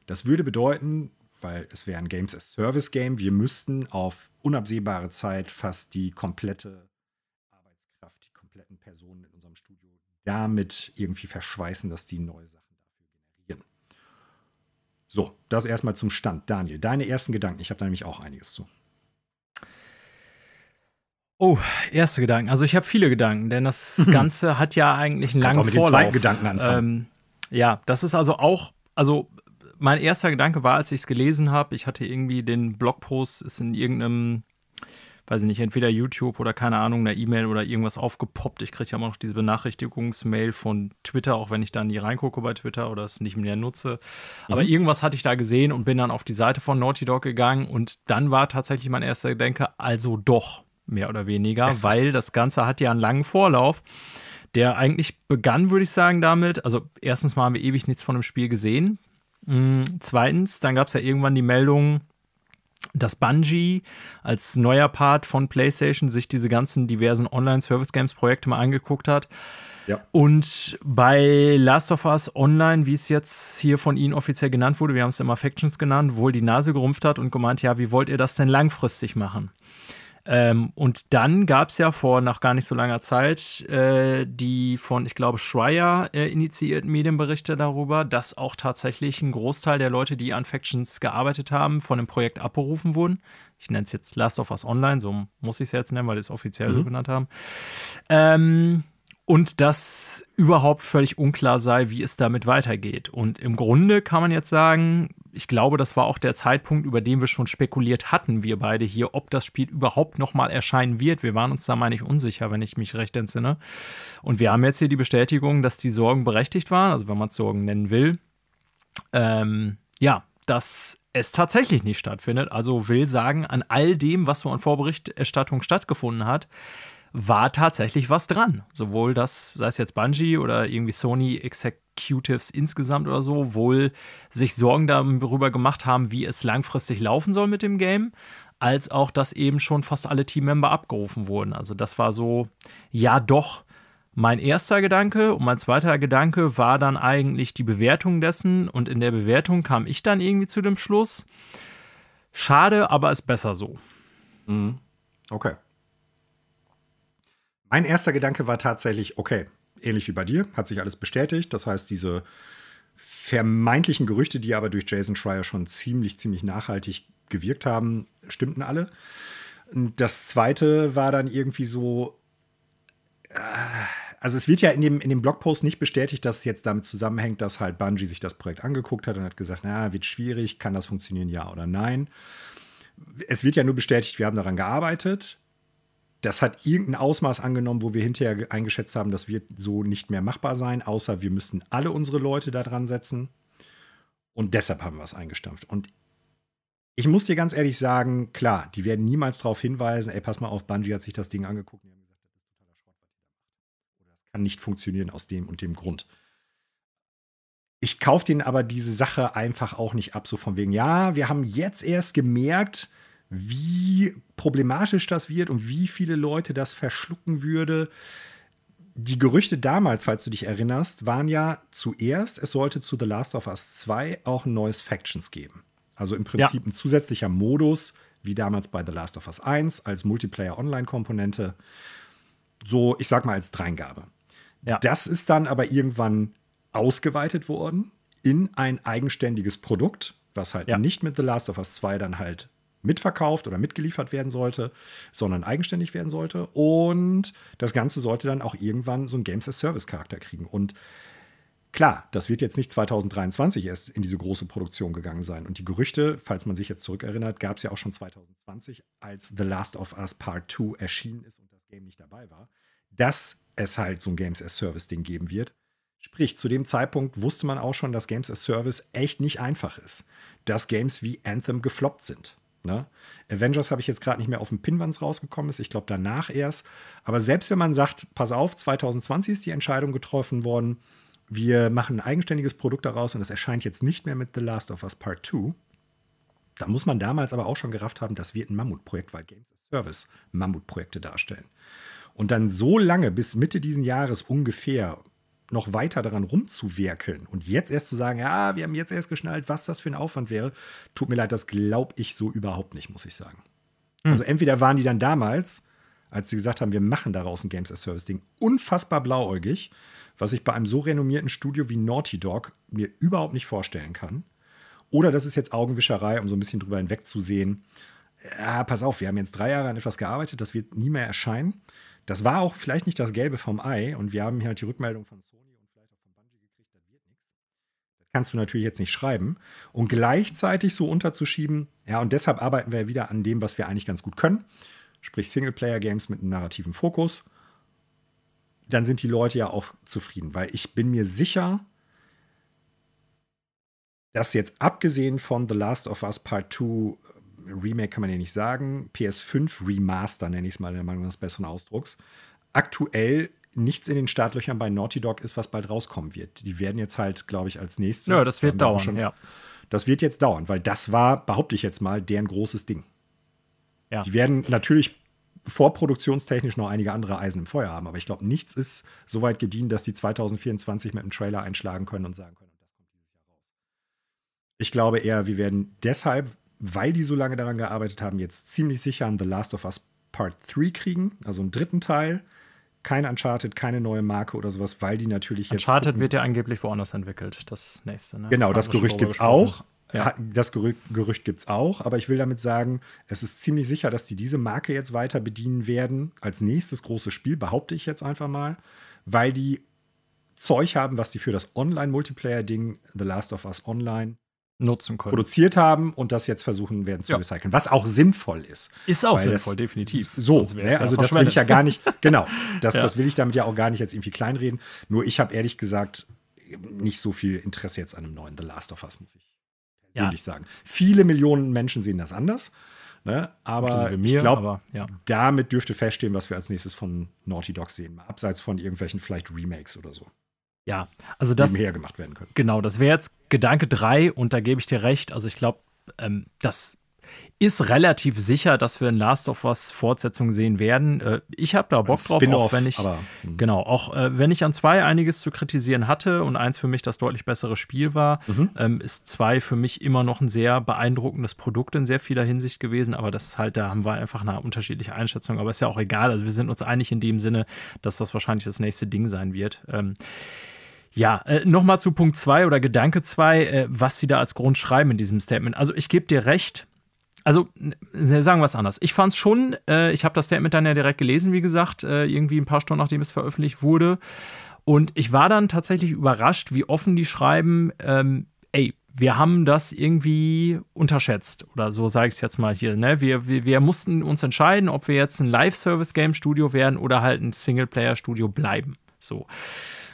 das würde bedeuten, weil es wäre ein Games as Service Game, wir müssten auf unabsehbare Zeit fast die komplette Arbeitskraft, die kompletten Personen in unserem Studio damit irgendwie verschweißen, dass die dafür generieren. So, das erstmal zum Stand. Daniel, deine ersten Gedanken. Ich habe da nämlich auch einiges zu. Oh, erste Gedanken. Also ich habe viele Gedanken, denn das [LAUGHS] mhm. Ganze hat ja eigentlich einen langen auch mit Vorlauf. Den zweiten Gedanken anfangen. Ähm, ja, das ist also auch, also mein erster Gedanke war, als ich es gelesen habe, ich hatte irgendwie den Blogpost, ist in irgendeinem, weiß ich nicht, entweder YouTube oder keine Ahnung, eine E-Mail oder irgendwas aufgepoppt. Ich kriege ja immer noch diese Benachrichtigungsmail von Twitter, auch wenn ich da nie reingucke bei Twitter oder es nicht mehr nutze. Aber mhm. irgendwas hatte ich da gesehen und bin dann auf die Seite von Naughty Dog gegangen und dann war tatsächlich mein erster Gedanke, also doch mehr oder weniger, [LAUGHS] weil das Ganze hat ja einen langen Vorlauf, der eigentlich begann, würde ich sagen, damit. Also, erstens mal haben wir ewig nichts von dem Spiel gesehen. Mhm, zweitens, dann gab es ja irgendwann die Meldung, dass Bungie als neuer Part von PlayStation sich diese ganzen diversen Online-Service-Games-Projekte mal angeguckt hat. Ja. Und bei Last of Us Online, wie es jetzt hier von Ihnen offiziell genannt wurde, wir haben es immer Factions genannt, wohl die Nase gerumpft hat und gemeint, ja, wie wollt ihr das denn langfristig machen? Ähm, und dann gab es ja vor noch gar nicht so langer Zeit äh, die von, ich glaube, Schreier äh, initiierten Medienberichte darüber, dass auch tatsächlich ein Großteil der Leute, die an Factions gearbeitet haben, von dem Projekt abberufen wurden. Ich nenne es jetzt Last of Us Online, so muss ich es jetzt nennen, weil die es offiziell mhm. so genannt haben. Ähm, und dass überhaupt völlig unklar sei, wie es damit weitergeht. Und im Grunde kann man jetzt sagen, ich glaube, das war auch der Zeitpunkt, über den wir schon spekuliert hatten, wir beide hier, ob das Spiel überhaupt nochmal erscheinen wird. Wir waren uns da, meine ich, unsicher, wenn ich mich recht entsinne. Und wir haben jetzt hier die Bestätigung, dass die Sorgen berechtigt waren, also wenn man es Sorgen nennen will. Ähm, ja, dass es tatsächlich nicht stattfindet. Also will sagen, an all dem, was so an Vorberichterstattung stattgefunden hat, war tatsächlich was dran. Sowohl das, sei es jetzt Bungie oder irgendwie Sony Executives insgesamt oder so, wohl sich Sorgen darüber gemacht haben, wie es langfristig laufen soll mit dem Game, als auch, dass eben schon fast alle Teammember abgerufen wurden. Also das war so, ja doch, mein erster Gedanke und mein zweiter Gedanke war dann eigentlich die Bewertung dessen und in der Bewertung kam ich dann irgendwie zu dem Schluss, schade, aber ist besser so. Mhm. Okay. Mein erster Gedanke war tatsächlich, okay, ähnlich wie bei dir, hat sich alles bestätigt. Das heißt, diese vermeintlichen Gerüchte, die aber durch Jason Schreier schon ziemlich, ziemlich nachhaltig gewirkt haben, stimmten alle. Das zweite war dann irgendwie so, äh, also es wird ja in dem, in dem Blogpost nicht bestätigt, dass es jetzt damit zusammenhängt, dass halt Bungie sich das Projekt angeguckt hat und hat gesagt, na, wird schwierig, kann das funktionieren, ja oder nein. Es wird ja nur bestätigt, wir haben daran gearbeitet das hat irgendein Ausmaß angenommen, wo wir hinterher eingeschätzt haben, das wird so nicht mehr machbar sein, außer wir müssten alle unsere Leute da dran setzen. Und deshalb haben wir es eingestampft. Und ich muss dir ganz ehrlich sagen, klar, die werden niemals darauf hinweisen, ey, pass mal auf, Bungie hat sich das Ding angeguckt und haben gesagt, das ist totaler Schrott, was da macht. Oder das kann nicht funktionieren aus dem und dem Grund. Ich kaufe denen aber diese Sache einfach auch nicht ab, so von wegen, ja, wir haben jetzt erst gemerkt, wie problematisch das wird und wie viele Leute das verschlucken würde. Die Gerüchte damals, falls du dich erinnerst, waren ja zuerst, es sollte zu The Last of Us 2 auch ein neues Factions geben. Also im Prinzip ja. ein zusätzlicher Modus, wie damals bei The Last of Us 1, als Multiplayer-Online-Komponente. So, ich sag mal, als Dreingabe. Ja. Das ist dann aber irgendwann ausgeweitet worden in ein eigenständiges Produkt, was halt ja. nicht mit The Last of Us 2 dann halt mitverkauft oder mitgeliefert werden sollte, sondern eigenständig werden sollte. Und das Ganze sollte dann auch irgendwann so einen Games as Service Charakter kriegen. Und klar, das wird jetzt nicht 2023 erst in diese große Produktion gegangen sein. Und die Gerüchte, falls man sich jetzt zurückerinnert, gab es ja auch schon 2020, als The Last of Us Part 2 erschienen ist und das Game nicht dabei war, dass es halt so ein Games as Service Ding geben wird. Sprich, zu dem Zeitpunkt wusste man auch schon, dass Games as Service echt nicht einfach ist. Dass Games wie Anthem gefloppt sind. Ne? Avengers habe ich jetzt gerade nicht mehr auf dem Pin, wann es rausgekommen ist. Ich glaube danach erst. Aber selbst wenn man sagt, pass auf, 2020 ist die Entscheidung getroffen worden, wir machen ein eigenständiges Produkt daraus und es erscheint jetzt nicht mehr mit The Last of Us Part 2. Da muss man damals aber auch schon gerafft haben, das wird ein Mammutprojekt, weil Games as Service Mammutprojekte darstellen. Und dann so lange bis Mitte diesen Jahres ungefähr noch weiter daran rumzuwerkeln und jetzt erst zu sagen, ja, wir haben jetzt erst geschnallt, was das für ein Aufwand wäre, tut mir leid, das glaube ich so überhaupt nicht, muss ich sagen. Hm. Also entweder waren die dann damals, als sie gesagt haben, wir machen daraus ein Games as Service Ding, unfassbar blauäugig, was ich bei einem so renommierten Studio wie Naughty Dog mir überhaupt nicht vorstellen kann. Oder das ist jetzt Augenwischerei, um so ein bisschen drüber hinwegzusehen. Ja, pass auf, wir haben jetzt drei Jahre an etwas gearbeitet, das wird nie mehr erscheinen. Das war auch vielleicht nicht das Gelbe vom Ei und wir haben hier halt die Rückmeldung von Sony kannst du natürlich jetzt nicht schreiben. Und gleichzeitig so unterzuschieben, ja, und deshalb arbeiten wir wieder an dem, was wir eigentlich ganz gut können, sprich Singleplayer-Games mit einem narrativen Fokus. Dann sind die Leute ja auch zufrieden, weil ich bin mir sicher, dass jetzt abgesehen von The Last of Us Part 2 äh, Remake kann man ja nicht sagen, PS5 Remaster nenne ich es mal in der Meinung des besseren Ausdrucks, aktuell nichts in den Startlöchern bei Naughty Dog ist, was bald rauskommen wird. Die werden jetzt halt, glaube ich, als nächstes. Ja, das wird dauern, schon, ja. Das wird jetzt dauern, weil das war, behaupte ich jetzt mal, deren großes Ding. Ja. Die werden natürlich vorproduktionstechnisch noch einige andere Eisen im Feuer haben, aber ich glaube, nichts ist so weit gedient, dass die 2024 mit einem Trailer einschlagen können und sagen können, das kommt dieses Jahr raus. Ich glaube eher, wir werden deshalb, weil die so lange daran gearbeitet haben, jetzt ziemlich sicher an The Last of Us Part 3 kriegen, also einen dritten Teil. Kein Uncharted, keine neue Marke oder sowas, weil die natürlich jetzt. Uncharted wird ja angeblich woanders entwickelt, das nächste. Ne? Genau, das Gerücht gibt es auch. Ja. Das Gerücht, Gerücht gibt es auch, aber ich will damit sagen, es ist ziemlich sicher, dass die diese Marke jetzt weiter bedienen werden. Als nächstes großes Spiel, behaupte ich jetzt einfach mal, weil die Zeug haben, was die für das Online-Multiplayer-Ding The Last of Us Online nutzen können. Produziert haben und das jetzt versuchen werden zu ja. recyceln. Was auch sinnvoll ist. Ist auch sinnvoll, definitiv. So, ne? also das will ich ja gar nicht, genau, das, [LAUGHS] ja. das will ich damit ja auch gar nicht jetzt irgendwie kleinreden. Nur ich habe ehrlich gesagt nicht so viel Interesse jetzt an einem neuen The Last of Us, muss ich persönlich ja. sagen. Viele Millionen Menschen sehen das anders. Ne? Aber mir, ich glaube, ja. damit dürfte feststehen, was wir als nächstes von Naughty Dog sehen. Abseits von irgendwelchen vielleicht Remakes oder so. Ja, also das. Mehr gemacht werden können. Genau, das wäre jetzt Gedanke 3 und da gebe ich dir recht. Also ich glaube, ähm, das ist relativ sicher, dass wir in Last of Us Fortsetzung sehen werden. Äh, ich habe da Bock drauf, auch wenn ich aber, hm. genau auch äh, wenn ich an zwei einiges zu kritisieren hatte und eins für mich das deutlich bessere Spiel war, mhm. ähm, ist zwei für mich immer noch ein sehr beeindruckendes Produkt in sehr vieler Hinsicht gewesen. Aber das ist halt, da haben wir einfach eine unterschiedliche Einschätzung. Aber ist ja auch egal. Also wir sind uns einig in dem Sinne, dass das wahrscheinlich das nächste Ding sein wird. Ähm, ja, äh, nochmal zu Punkt 2 oder Gedanke 2, äh, was Sie da als Grund schreiben in diesem Statement. Also ich gebe dir recht, also sagen wir es anders. Ich fand es schon, äh, ich habe das Statement dann ja direkt gelesen, wie gesagt, äh, irgendwie ein paar Stunden nachdem es veröffentlicht wurde. Und ich war dann tatsächlich überrascht, wie offen die schreiben, ähm, ey, wir haben das irgendwie unterschätzt. Oder so sage ich es jetzt mal hier. Ne? Wir, wir, wir, mussten uns entscheiden, ob wir jetzt ein Live-Service-Game-Studio werden oder halt ein Singleplayer-Studio bleiben. So.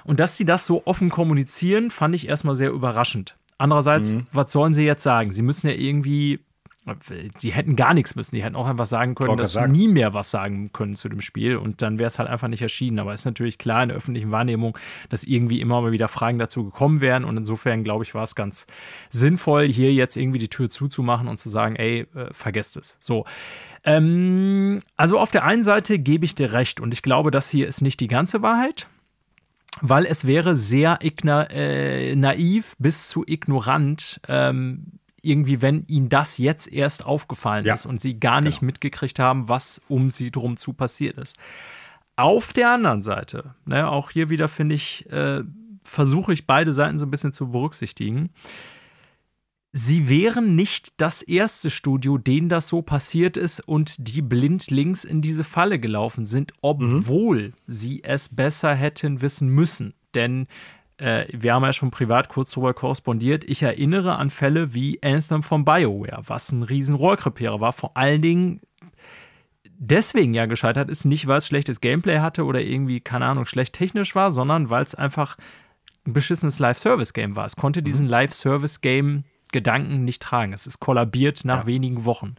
Und dass sie das so offen kommunizieren, fand ich erstmal sehr überraschend. Andererseits, mhm. was sollen sie jetzt sagen? Sie müssen ja irgendwie sie hätten gar nichts müssen. Die hätten auch einfach sagen können, dass sie nie mehr was sagen können zu dem Spiel und dann wäre es halt einfach nicht erschienen. Aber es ist natürlich klar in der öffentlichen Wahrnehmung, dass irgendwie immer mal wieder Fragen dazu gekommen wären und insofern, glaube ich, war es ganz sinnvoll, hier jetzt irgendwie die Tür zuzumachen und zu sagen, ey, äh, vergesst es. So. Ähm, also auf der einen Seite gebe ich dir recht und ich glaube, das hier ist nicht die ganze Wahrheit weil es wäre sehr äh, naiv bis zu ignorant, ähm, irgendwie, wenn ihnen das jetzt erst aufgefallen ja. ist und sie gar nicht genau. mitgekriegt haben, was um sie drum zu passiert ist. Auf der anderen Seite, ne, auch hier wieder finde ich, äh, versuche ich beide Seiten so ein bisschen zu berücksichtigen. Sie wären nicht das erste Studio, denen das so passiert ist und die blindlings in diese Falle gelaufen sind, obwohl mhm. sie es besser hätten wissen müssen. Denn äh, wir haben ja schon privat kurz darüber korrespondiert. Ich erinnere an Fälle wie Anthem von BioWare, was ein riesen Rohrkrepierer war. Vor allen Dingen deswegen ja gescheitert ist, nicht weil es schlechtes Gameplay hatte oder irgendwie, keine Ahnung, schlecht technisch war, sondern weil es einfach ein beschissenes Live-Service-Game war. Es konnte mhm. diesen Live-Service-Game-Gedanken nicht tragen. Es ist kollabiert nach ja. wenigen Wochen.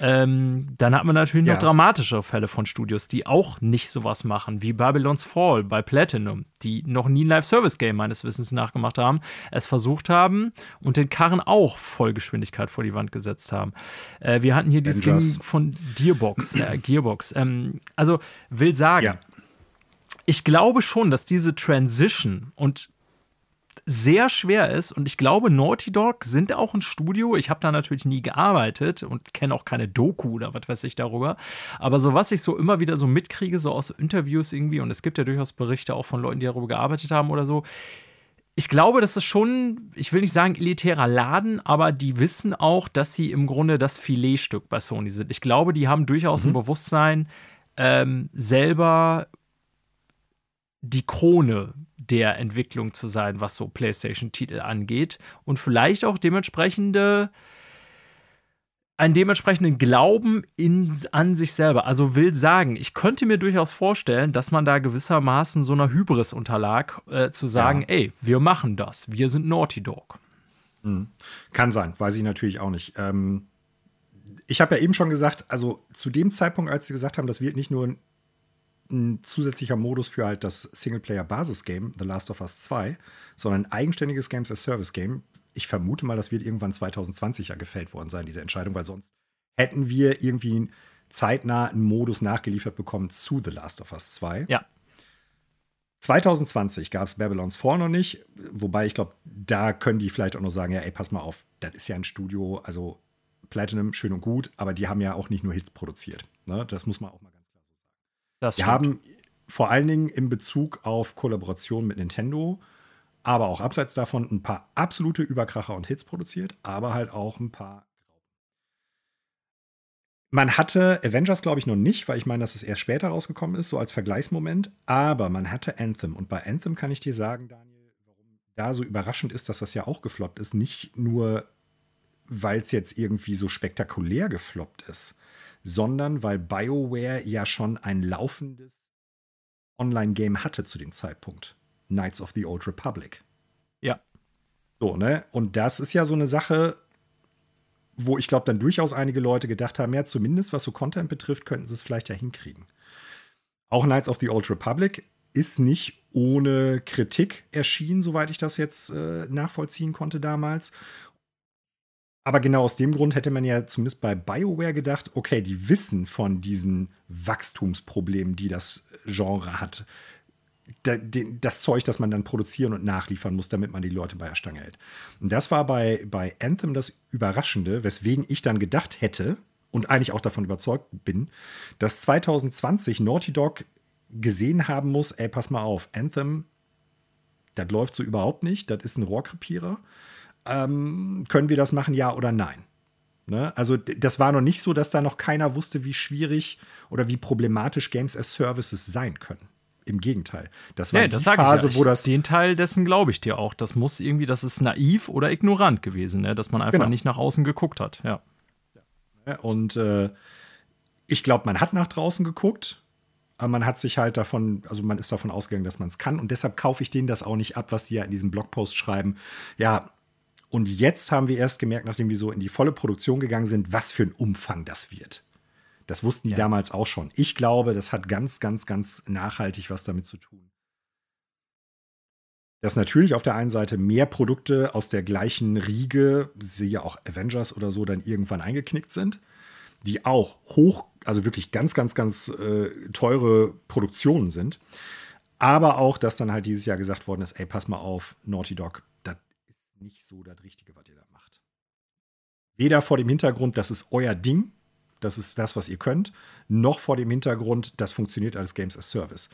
Ähm, dann hat man natürlich ja. noch dramatischere Fälle von Studios, die auch nicht sowas machen, wie Babylon's Fall bei Platinum, die noch nie ein Live-Service-Game meines Wissens nachgemacht haben, es versucht haben und den Karren auch Vollgeschwindigkeit vor die Wand gesetzt haben. Äh, wir hatten hier dieses Ding von Gearbox. Äh, [CLEARS THROAT] Gearbox. Ähm, also will sagen, ja. ich glaube schon, dass diese Transition und sehr schwer ist. Und ich glaube, Naughty Dog sind auch ein Studio. Ich habe da natürlich nie gearbeitet und kenne auch keine Doku oder was weiß ich darüber. Aber so was ich so immer wieder so mitkriege, so aus Interviews irgendwie, und es gibt ja durchaus Berichte auch von Leuten, die darüber gearbeitet haben oder so. Ich glaube, das ist schon, ich will nicht sagen elitärer Laden, aber die wissen auch, dass sie im Grunde das Filetstück bei Sony sind. Ich glaube, die haben durchaus mhm. ein Bewusstsein, ähm, selber die Krone der Entwicklung zu sein, was so PlayStation-Titel angeht. Und vielleicht auch dementsprechende einen dementsprechenden Glauben in, an sich selber. Also will sagen, ich könnte mir durchaus vorstellen, dass man da gewissermaßen so einer Hybris unterlag, äh, zu sagen, ja. ey, wir machen das, wir sind Naughty Dog. Mhm. Kann sein, weiß ich natürlich auch nicht. Ähm, ich habe ja eben schon gesagt, also zu dem Zeitpunkt, als sie gesagt haben, das wird nicht nur ein zusätzlicher Modus für halt das Singleplayer-Basis-Game, The Last of Us 2, sondern ein eigenständiges Games as Service-Game, ich vermute mal, das wird irgendwann 2020 ja gefällt worden sein, diese Entscheidung, weil sonst hätten wir irgendwie zeitnah einen Modus nachgeliefert bekommen zu The Last of Us 2. Ja. 2020 gab es Babylon's Fall noch nicht, wobei ich glaube, da können die vielleicht auch noch sagen, ja, ey, pass mal auf, das ist ja ein Studio, also Platinum, schön und gut, aber die haben ja auch nicht nur Hits produziert. Ne? Das muss man auch mal ganz klar so sagen. Das die haben vor allen Dingen in Bezug auf Kollaboration mit Nintendo, aber auch abseits davon ein paar absolute Überkracher und Hits produziert, aber halt auch ein paar man hatte Avengers, glaube ich, noch nicht, weil ich meine, dass es erst später rausgekommen ist, so als Vergleichsmoment. Aber man hatte Anthem. Und bei Anthem kann ich dir sagen, Daniel, warum da so überraschend ist, dass das ja auch gefloppt ist. Nicht nur, weil es jetzt irgendwie so spektakulär gefloppt ist, sondern weil BioWare ja schon ein laufendes Online-Game hatte zu dem Zeitpunkt. Knights of the Old Republic. Ja. So, ne? Und das ist ja so eine Sache, wo ich glaube, dann durchaus einige Leute gedacht haben, ja, zumindest was so Content betrifft, könnten sie es vielleicht ja hinkriegen. Auch Knights of the Old Republic ist nicht ohne Kritik erschienen, soweit ich das jetzt äh, nachvollziehen konnte damals. Aber genau aus dem Grund hätte man ja zumindest bei BioWare gedacht, okay, die wissen von diesen Wachstumsproblemen, die das Genre hat das Zeug, das man dann produzieren und nachliefern muss, damit man die Leute bei der Stange hält. Und das war bei, bei Anthem das Überraschende, weswegen ich dann gedacht hätte und eigentlich auch davon überzeugt bin, dass 2020 Naughty Dog gesehen haben muss, ey, pass mal auf, Anthem, das läuft so überhaupt nicht, das ist ein Rohrkrepierer. Ähm, können wir das machen, ja oder nein? Ne? Also das war noch nicht so, dass da noch keiner wusste, wie schwierig oder wie problematisch Games as Services sein können. Im Gegenteil. Das war ja, die Phase, ja. wo das. Den Teil dessen glaube ich dir auch. Das muss irgendwie, das ist naiv oder ignorant gewesen, ne? dass man einfach genau. nicht nach außen geguckt hat. Ja. Und äh, ich glaube, man hat nach draußen geguckt, aber man hat sich halt davon, also man ist davon ausgegangen, dass man es kann. Und deshalb kaufe ich denen das auch nicht ab, was die ja in diesem Blogpost schreiben. Ja, und jetzt haben wir erst gemerkt, nachdem wir so in die volle Produktion gegangen sind, was für ein Umfang das wird. Das wussten die ja. damals auch schon. Ich glaube, das hat ganz, ganz, ganz nachhaltig was damit zu tun. Dass natürlich auf der einen Seite mehr Produkte aus der gleichen Riege, siehe auch Avengers oder so, dann irgendwann eingeknickt sind, die auch hoch, also wirklich ganz, ganz, ganz äh, teure Produktionen sind. Aber auch, dass dann halt dieses Jahr gesagt worden ist: ey, pass mal auf, Naughty Dog, nicht so das Richtige, was ihr da macht. Weder vor dem Hintergrund, das ist euer Ding, das ist das, was ihr könnt, noch vor dem Hintergrund, das funktioniert als Games as Service.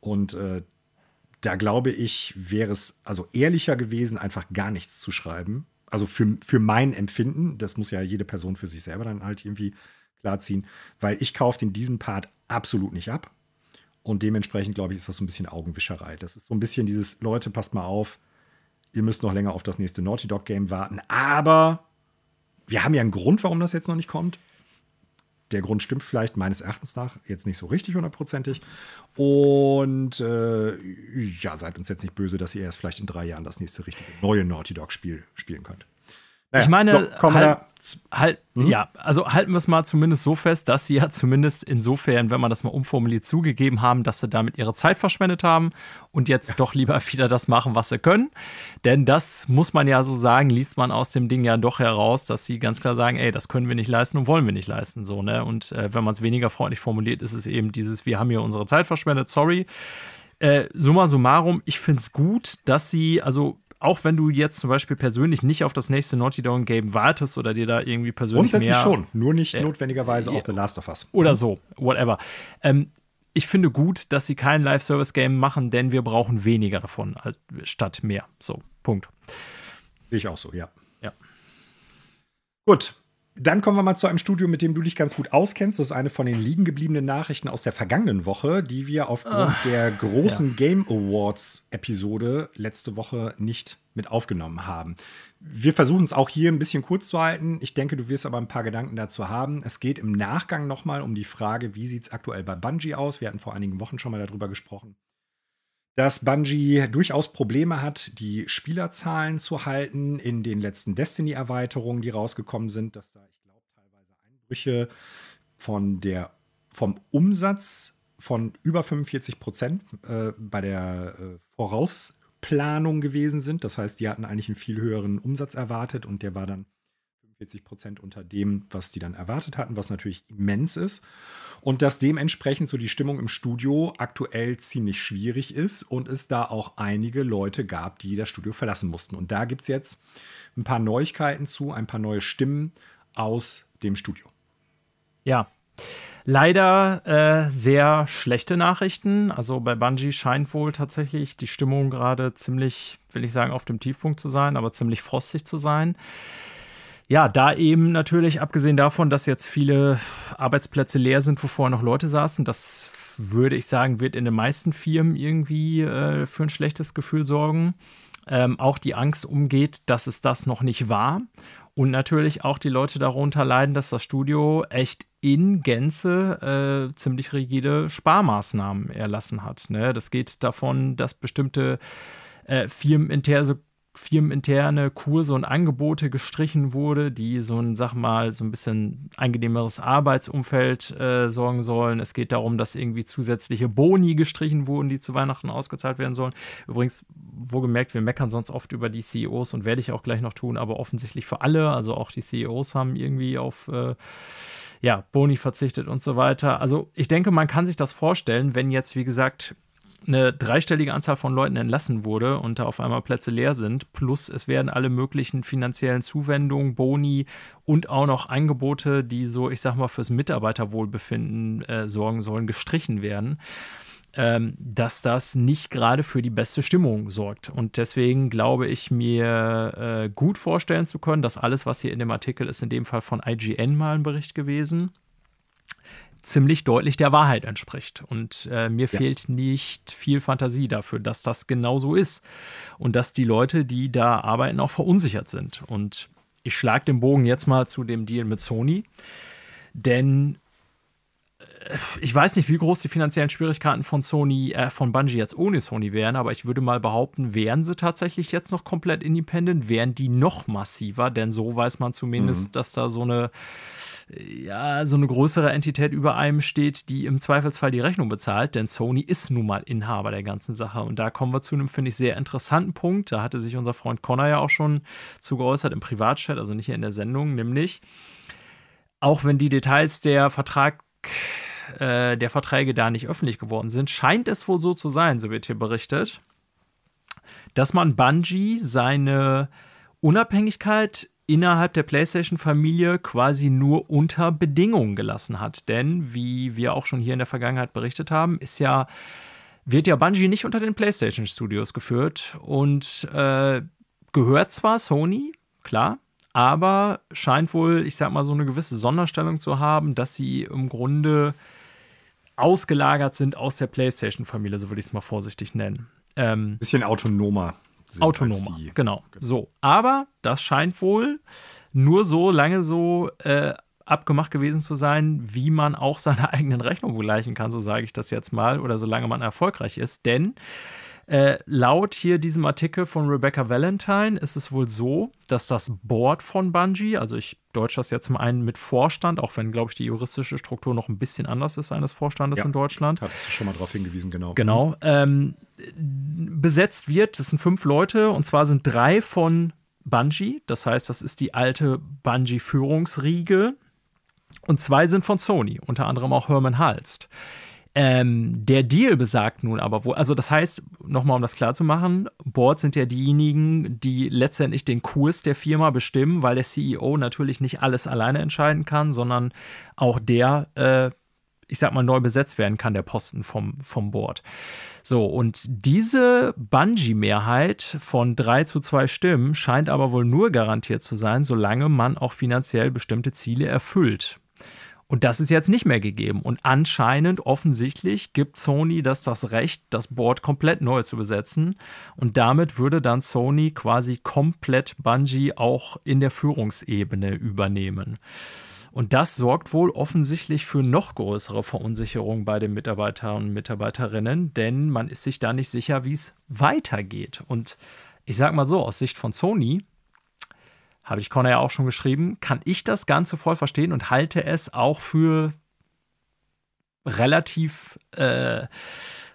Und äh, da glaube ich, wäre es also ehrlicher gewesen, einfach gar nichts zu schreiben. Also für, für mein Empfinden, das muss ja jede Person für sich selber dann halt irgendwie klarziehen, weil ich kaufe in diesem Part absolut nicht ab. Und dementsprechend, glaube ich, ist das so ein bisschen Augenwischerei. Das ist so ein bisschen dieses, Leute, passt mal auf, ihr müsst noch länger auf das nächste Naughty Dog Game warten. Aber wir haben ja einen Grund, warum das jetzt noch nicht kommt der Grund stimmt vielleicht meines Erachtens nach jetzt nicht so richtig hundertprozentig. Und äh, ja, seid uns jetzt nicht böse, dass ihr erst vielleicht in drei Jahren das nächste richtige neue Naughty Dog-Spiel spielen könnt. Naja, ich meine, so, halt, halt mhm. ja, also halten wir es mal zumindest so fest, dass sie ja zumindest insofern, wenn man das mal umformuliert, zugegeben haben, dass sie damit ihre Zeit verschwendet haben und jetzt ja. doch lieber [LAUGHS] wieder das machen, was sie können. Denn das muss man ja so sagen, liest man aus dem Ding ja doch heraus, dass sie ganz klar sagen, ey, das können wir nicht leisten und wollen wir nicht leisten. So, ne? Und äh, wenn man es weniger freundlich formuliert, ist es eben dieses, wir haben hier unsere Zeit verschwendet, sorry. Äh, summa summarum, ich finde es gut, dass sie, also auch wenn du jetzt zum Beispiel persönlich nicht auf das nächste Naughty Dog Game wartest oder dir da irgendwie persönlich Grundsätzlich mehr, schon, nur nicht äh, notwendigerweise äh, auf The Last of Us. Oder so, whatever. Ähm, ich finde gut, dass sie kein Live-Service-Game machen, denn wir brauchen weniger davon als, statt mehr. So, Punkt. Ich auch so, ja. Ja. Gut, dann kommen wir mal zu einem Studio, mit dem du dich ganz gut auskennst. Das ist eine von den liegen gebliebenen Nachrichten aus der vergangenen Woche, die wir aufgrund ah, der großen ja. Game Awards Episode letzte Woche nicht mit aufgenommen haben. Wir versuchen es auch hier ein bisschen kurz zu halten. Ich denke, du wirst aber ein paar Gedanken dazu haben. Es geht im Nachgang nochmal um die Frage, wie sieht es aktuell bei Bungie aus? Wir hatten vor einigen Wochen schon mal darüber gesprochen dass Bungie durchaus Probleme hat, die Spielerzahlen zu halten in den letzten Destiny-Erweiterungen, die rausgekommen sind, dass da, ich glaube, teilweise Einbrüche von der, vom Umsatz von über 45 Prozent äh, bei der äh, Voraus Vorplanung gewesen sind. Das heißt, die hatten eigentlich einen viel höheren Umsatz erwartet und der war dann 45 Prozent unter dem, was die dann erwartet hatten, was natürlich immens ist. Und dass dementsprechend so die Stimmung im Studio aktuell ziemlich schwierig ist und es da auch einige Leute gab, die das Studio verlassen mussten. Und da gibt es jetzt ein paar Neuigkeiten zu, ein paar neue Stimmen aus dem Studio. Ja. Leider äh, sehr schlechte Nachrichten. Also bei Bungie scheint wohl tatsächlich die Stimmung gerade ziemlich, will ich sagen, auf dem Tiefpunkt zu sein, aber ziemlich frostig zu sein. Ja, da eben natürlich, abgesehen davon, dass jetzt viele Arbeitsplätze leer sind, wo vorher noch Leute saßen, das würde ich sagen, wird in den meisten Firmen irgendwie äh, für ein schlechtes Gefühl sorgen. Ähm, auch die Angst umgeht, dass es das noch nicht war. Und natürlich auch die Leute darunter leiden, dass das Studio echt in Gänze äh, ziemlich rigide Sparmaßnahmen erlassen hat. Ne? Das geht davon, dass bestimmte äh, firmeninterne, firmeninterne Kurse und Angebote gestrichen wurde, die so ein, sag mal, so ein bisschen angenehmeres Arbeitsumfeld äh, sorgen sollen. Es geht darum, dass irgendwie zusätzliche Boni gestrichen wurden, die zu Weihnachten ausgezahlt werden sollen. Übrigens, wohlgemerkt, wir meckern sonst oft über die CEOs und werde ich auch gleich noch tun, aber offensichtlich für alle, also auch die CEOs haben irgendwie auf äh, ja, Boni verzichtet und so weiter. Also ich denke, man kann sich das vorstellen, wenn jetzt, wie gesagt, eine dreistellige Anzahl von Leuten entlassen wurde und da auf einmal Plätze leer sind, plus es werden alle möglichen finanziellen Zuwendungen, Boni und auch noch Angebote, die so, ich sag mal, fürs Mitarbeiterwohlbefinden äh, sorgen sollen, gestrichen werden, ähm, dass das nicht gerade für die beste Stimmung sorgt. Und deswegen glaube ich mir äh, gut vorstellen zu können, dass alles, was hier in dem Artikel ist, in dem Fall von IGN mal ein Bericht gewesen ziemlich deutlich der Wahrheit entspricht. Und äh, mir ja. fehlt nicht viel Fantasie dafür, dass das genau so ist. Und dass die Leute, die da arbeiten, auch verunsichert sind. Und ich schlage den Bogen jetzt mal zu dem Deal mit Sony. Denn äh, ich weiß nicht, wie groß die finanziellen Schwierigkeiten von Sony, äh, von Bungie jetzt ohne Sony wären, aber ich würde mal behaupten, wären sie tatsächlich jetzt noch komplett independent, wären die noch massiver, denn so weiß man zumindest, mhm. dass da so eine ja, so eine größere Entität über einem steht, die im Zweifelsfall die Rechnung bezahlt, denn Sony ist nun mal Inhaber der ganzen Sache. Und da kommen wir zu einem, finde ich, sehr interessanten Punkt. Da hatte sich unser Freund Connor ja auch schon zu geäußert im Privatchat, also nicht hier in der Sendung, nämlich, auch wenn die Details der Vertrag äh, der Verträge da nicht öffentlich geworden sind, scheint es wohl so zu sein, so wird hier berichtet, dass man Bungie seine Unabhängigkeit innerhalb der PlayStation-Familie quasi nur unter Bedingungen gelassen hat. Denn, wie wir auch schon hier in der Vergangenheit berichtet haben, ist ja, wird ja Bungie nicht unter den PlayStation Studios geführt und äh, gehört zwar Sony, klar, aber scheint wohl, ich sag mal, so eine gewisse Sonderstellung zu haben, dass sie im Grunde ausgelagert sind aus der PlayStation-Familie, so würde ich es mal vorsichtig nennen. Ähm, Bisschen autonomer Autonomer, genau. So, aber das scheint wohl nur so lange so äh, abgemacht gewesen zu sein, wie man auch seine [LAUGHS] eigenen Rechnungen begleichen kann, so sage ich das jetzt mal, oder solange man erfolgreich ist. Denn äh, laut hier diesem Artikel von Rebecca Valentine ist es wohl so, dass das Board von Bungie, also ich deutsche das jetzt mal ein mit Vorstand, auch wenn, glaube ich, die juristische Struktur noch ein bisschen anders ist eines Vorstandes ja, in Deutschland. Hattest du schon mal darauf hingewiesen, genau. Genau. Ähm, besetzt wird, das sind fünf Leute, und zwar sind drei von Bungie, das heißt, das ist die alte Bungie-Führungsriege, und zwei sind von Sony, unter anderem auch Herman Halst. Ähm, der Deal besagt nun aber wohl, also das heißt, nochmal um das klar zu machen, Boards sind ja diejenigen, die letztendlich den Kurs der Firma bestimmen, weil der CEO natürlich nicht alles alleine entscheiden kann, sondern auch der, äh, ich sag mal, neu besetzt werden kann, der Posten vom, vom Board. So, und diese Bungee-Mehrheit von drei zu zwei Stimmen scheint aber wohl nur garantiert zu sein, solange man auch finanziell bestimmte Ziele erfüllt. Und das ist jetzt nicht mehr gegeben. Und anscheinend, offensichtlich, gibt Sony das das Recht, das Board komplett neu zu besetzen. Und damit würde dann Sony quasi komplett Bungie auch in der Führungsebene übernehmen. Und das sorgt wohl offensichtlich für noch größere Verunsicherung bei den Mitarbeitern und Mitarbeiterinnen, denn man ist sich da nicht sicher, wie es weitergeht. Und ich sag mal so, aus Sicht von Sony habe ich Connor ja auch schon geschrieben, kann ich das Ganze voll verstehen und halte es auch für relativ äh,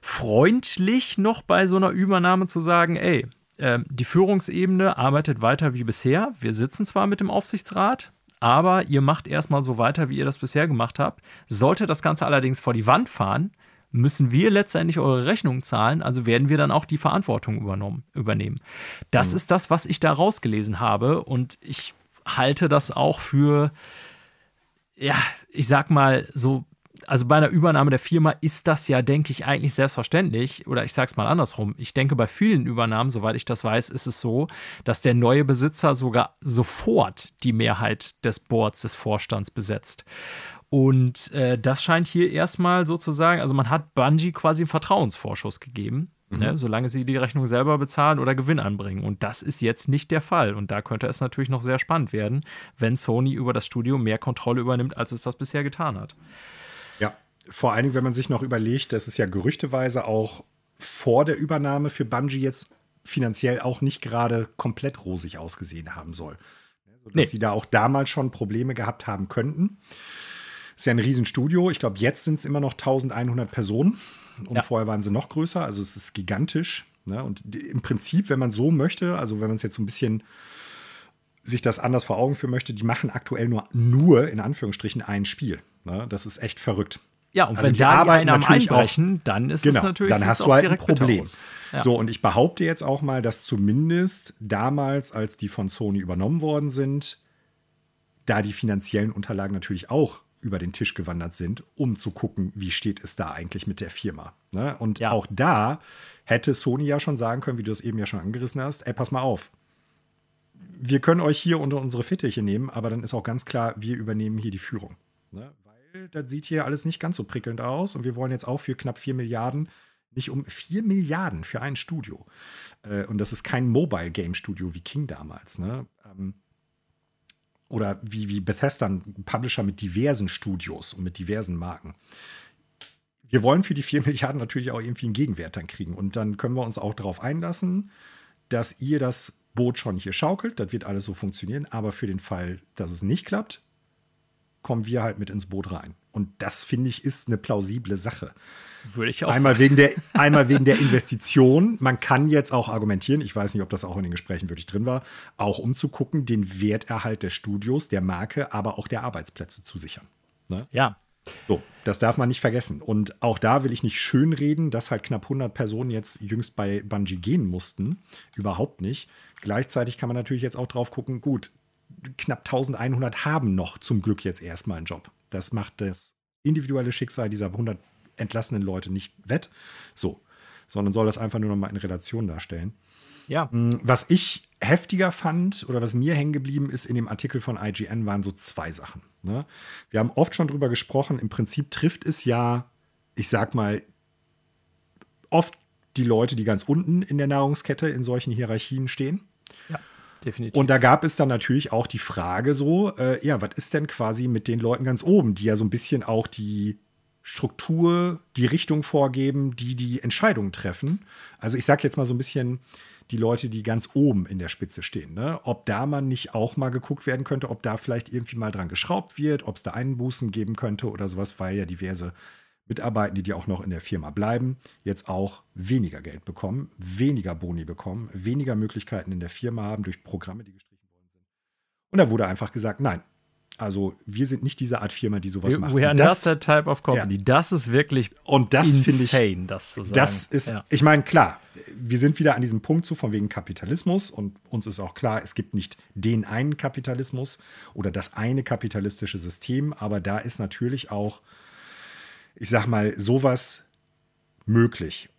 freundlich noch bei so einer Übernahme zu sagen, ey, äh, die Führungsebene arbeitet weiter wie bisher. Wir sitzen zwar mit dem Aufsichtsrat, aber ihr macht erstmal so weiter, wie ihr das bisher gemacht habt. Sollte das Ganze allerdings vor die Wand fahren, müssen wir letztendlich eure Rechnung zahlen, also werden wir dann auch die Verantwortung übernommen, übernehmen. Das mhm. ist das, was ich da rausgelesen habe und ich halte das auch für, ja, ich sag mal, so also bei einer Übernahme der Firma ist das ja, denke ich, eigentlich selbstverständlich. Oder ich sage es mal andersrum. Ich denke, bei vielen Übernahmen, soweit ich das weiß, ist es so, dass der neue Besitzer sogar sofort die Mehrheit des Boards, des Vorstands besetzt. Und äh, das scheint hier erstmal sozusagen, also man hat Bungie quasi einen Vertrauensvorschuss gegeben, mhm. ne, solange sie die Rechnung selber bezahlen oder Gewinn anbringen. Und das ist jetzt nicht der Fall. Und da könnte es natürlich noch sehr spannend werden, wenn Sony über das Studio mehr Kontrolle übernimmt, als es das bisher getan hat. Ja, vor allen Dingen, wenn man sich noch überlegt, dass es ja gerüchteweise auch vor der Übernahme für Bungie jetzt finanziell auch nicht gerade komplett rosig ausgesehen haben soll. Dass nee. sie da auch damals schon Probleme gehabt haben könnten. Ist ja ein Riesenstudio. Ich glaube, jetzt sind es immer noch 1100 Personen. Und ja. vorher waren sie noch größer. Also es ist gigantisch. Ne? Und im Prinzip, wenn man so möchte, also wenn man es jetzt so ein bisschen sich das anders vor Augen führen möchte, die machen aktuell nur, nur in Anführungsstrichen ein Spiel. Ne? Das ist echt verrückt. Ja, und also wenn die da die Einnahmen einbrechen, auch, dann ist genau, es natürlich dann hast du halt ein Problem. Ja. So, und ich behaupte jetzt auch mal, dass zumindest damals, als die von Sony übernommen worden sind, da die finanziellen Unterlagen natürlich auch über den Tisch gewandert sind, um zu gucken, wie steht es da eigentlich mit der Firma. Ne? Und ja. auch da hätte Sony ja schon sagen können, wie du es eben ja schon angerissen hast, ey, pass mal auf. Wir können euch hier unter unsere Fittiche nehmen, aber dann ist auch ganz klar, wir übernehmen hier die Führung. Ne? Weil das sieht hier alles nicht ganz so prickelnd aus und wir wollen jetzt auch für knapp 4 Milliarden, nicht um 4 Milliarden für ein Studio. Äh, und das ist kein Mobile Game Studio wie King damals. Ne? Oder wie, wie Bethesda, ein Publisher mit diversen Studios und mit diversen Marken. Wir wollen für die 4 [LAUGHS] Milliarden natürlich auch irgendwie einen Gegenwert dann kriegen. Und dann können wir uns auch darauf einlassen, dass ihr das Boot schon hier schaukelt. Das wird alles so funktionieren. Aber für den Fall, dass es nicht klappt, kommen wir halt mit ins Boot rein. Und das, finde ich, ist eine plausible Sache. Würde ich auch einmal sagen. Wegen der, [LAUGHS] einmal wegen der Investition. Man kann jetzt auch argumentieren, ich weiß nicht, ob das auch in den Gesprächen wirklich drin war, auch um zu gucken, den Werterhalt des Studios, der Marke, aber auch der Arbeitsplätze zu sichern. Ne? Ja. So, das darf man nicht vergessen. Und auch da will ich nicht schönreden, dass halt knapp 100 Personen jetzt jüngst bei Bungie gehen mussten. Überhaupt nicht. Gleichzeitig kann man natürlich jetzt auch drauf gucken, gut, knapp 1100 haben noch zum Glück jetzt erstmal einen Job. Das macht das individuelle Schicksal dieser 100 entlassenen Leute nicht wett. So, sondern soll das einfach nur noch mal in Relation darstellen. Ja. Mm, was ich heftiger fand oder was mir hängen geblieben ist in dem Artikel von IGN waren so zwei Sachen. Ne? Wir haben oft schon drüber gesprochen. Im Prinzip trifft es ja, ich sag mal, oft die Leute, die ganz unten in der Nahrungskette in solchen Hierarchien stehen. Ja definitiv. Und da gab es dann natürlich auch die Frage so, äh, ja, was ist denn quasi mit den Leuten ganz oben, die ja so ein bisschen auch die Struktur, die Richtung vorgeben, die die Entscheidungen treffen. Also ich sage jetzt mal so ein bisschen die Leute, die ganz oben in der Spitze stehen. Ne? Ob da man nicht auch mal geguckt werden könnte, ob da vielleicht irgendwie mal dran geschraubt wird, ob es da Einbußen geben könnte oder sowas, weil ja diverse Mitarbeitende, die auch noch in der Firma bleiben, jetzt auch weniger Geld bekommen, weniger Boni bekommen, weniger Möglichkeiten in der Firma haben durch Programme, die gestrichen worden sind. Und da wurde einfach gesagt, nein, also wir sind nicht diese Art Firma, die sowas macht. We are das, not that type of company. Ja. Das ist wirklich und das finde ich das zu sagen. Das ist, ja. ich meine, klar, wir sind wieder an diesem Punkt so von wegen Kapitalismus und uns ist auch klar, es gibt nicht den einen Kapitalismus oder das eine kapitalistische System, aber da ist natürlich auch ich sag mal, sowas möglich.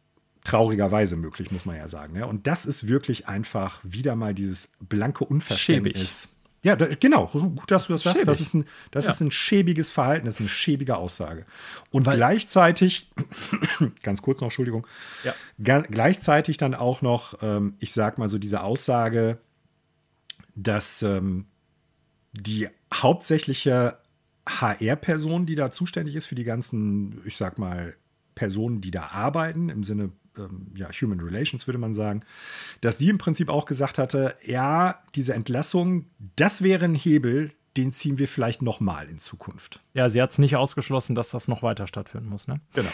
Traurigerweise möglich, muss man ja sagen. Ja? Und das ist wirklich einfach wieder mal dieses blanke Unverständnis. Schäbig. Ja, da, genau, gut, dass du das sagst. Das, ist ein, das ja. ist ein schäbiges Verhalten, das ist eine schäbige Aussage. Und Weil, gleichzeitig, [COUGHS] ganz kurz noch, Entschuldigung, ja. gleichzeitig dann auch noch, ähm, ich sag mal so, diese Aussage, dass ähm, die hauptsächliche HR-Person, die da zuständig ist für die ganzen, ich sag mal, Personen, die da arbeiten, im Sinne ähm, ja, Human Relations würde man sagen, dass die im Prinzip auch gesagt hatte, ja, diese Entlassung, das wäre ein Hebel, den ziehen wir vielleicht nochmal in Zukunft. Ja, sie hat es nicht ausgeschlossen, dass das noch weiter stattfinden muss. Ne? Genau.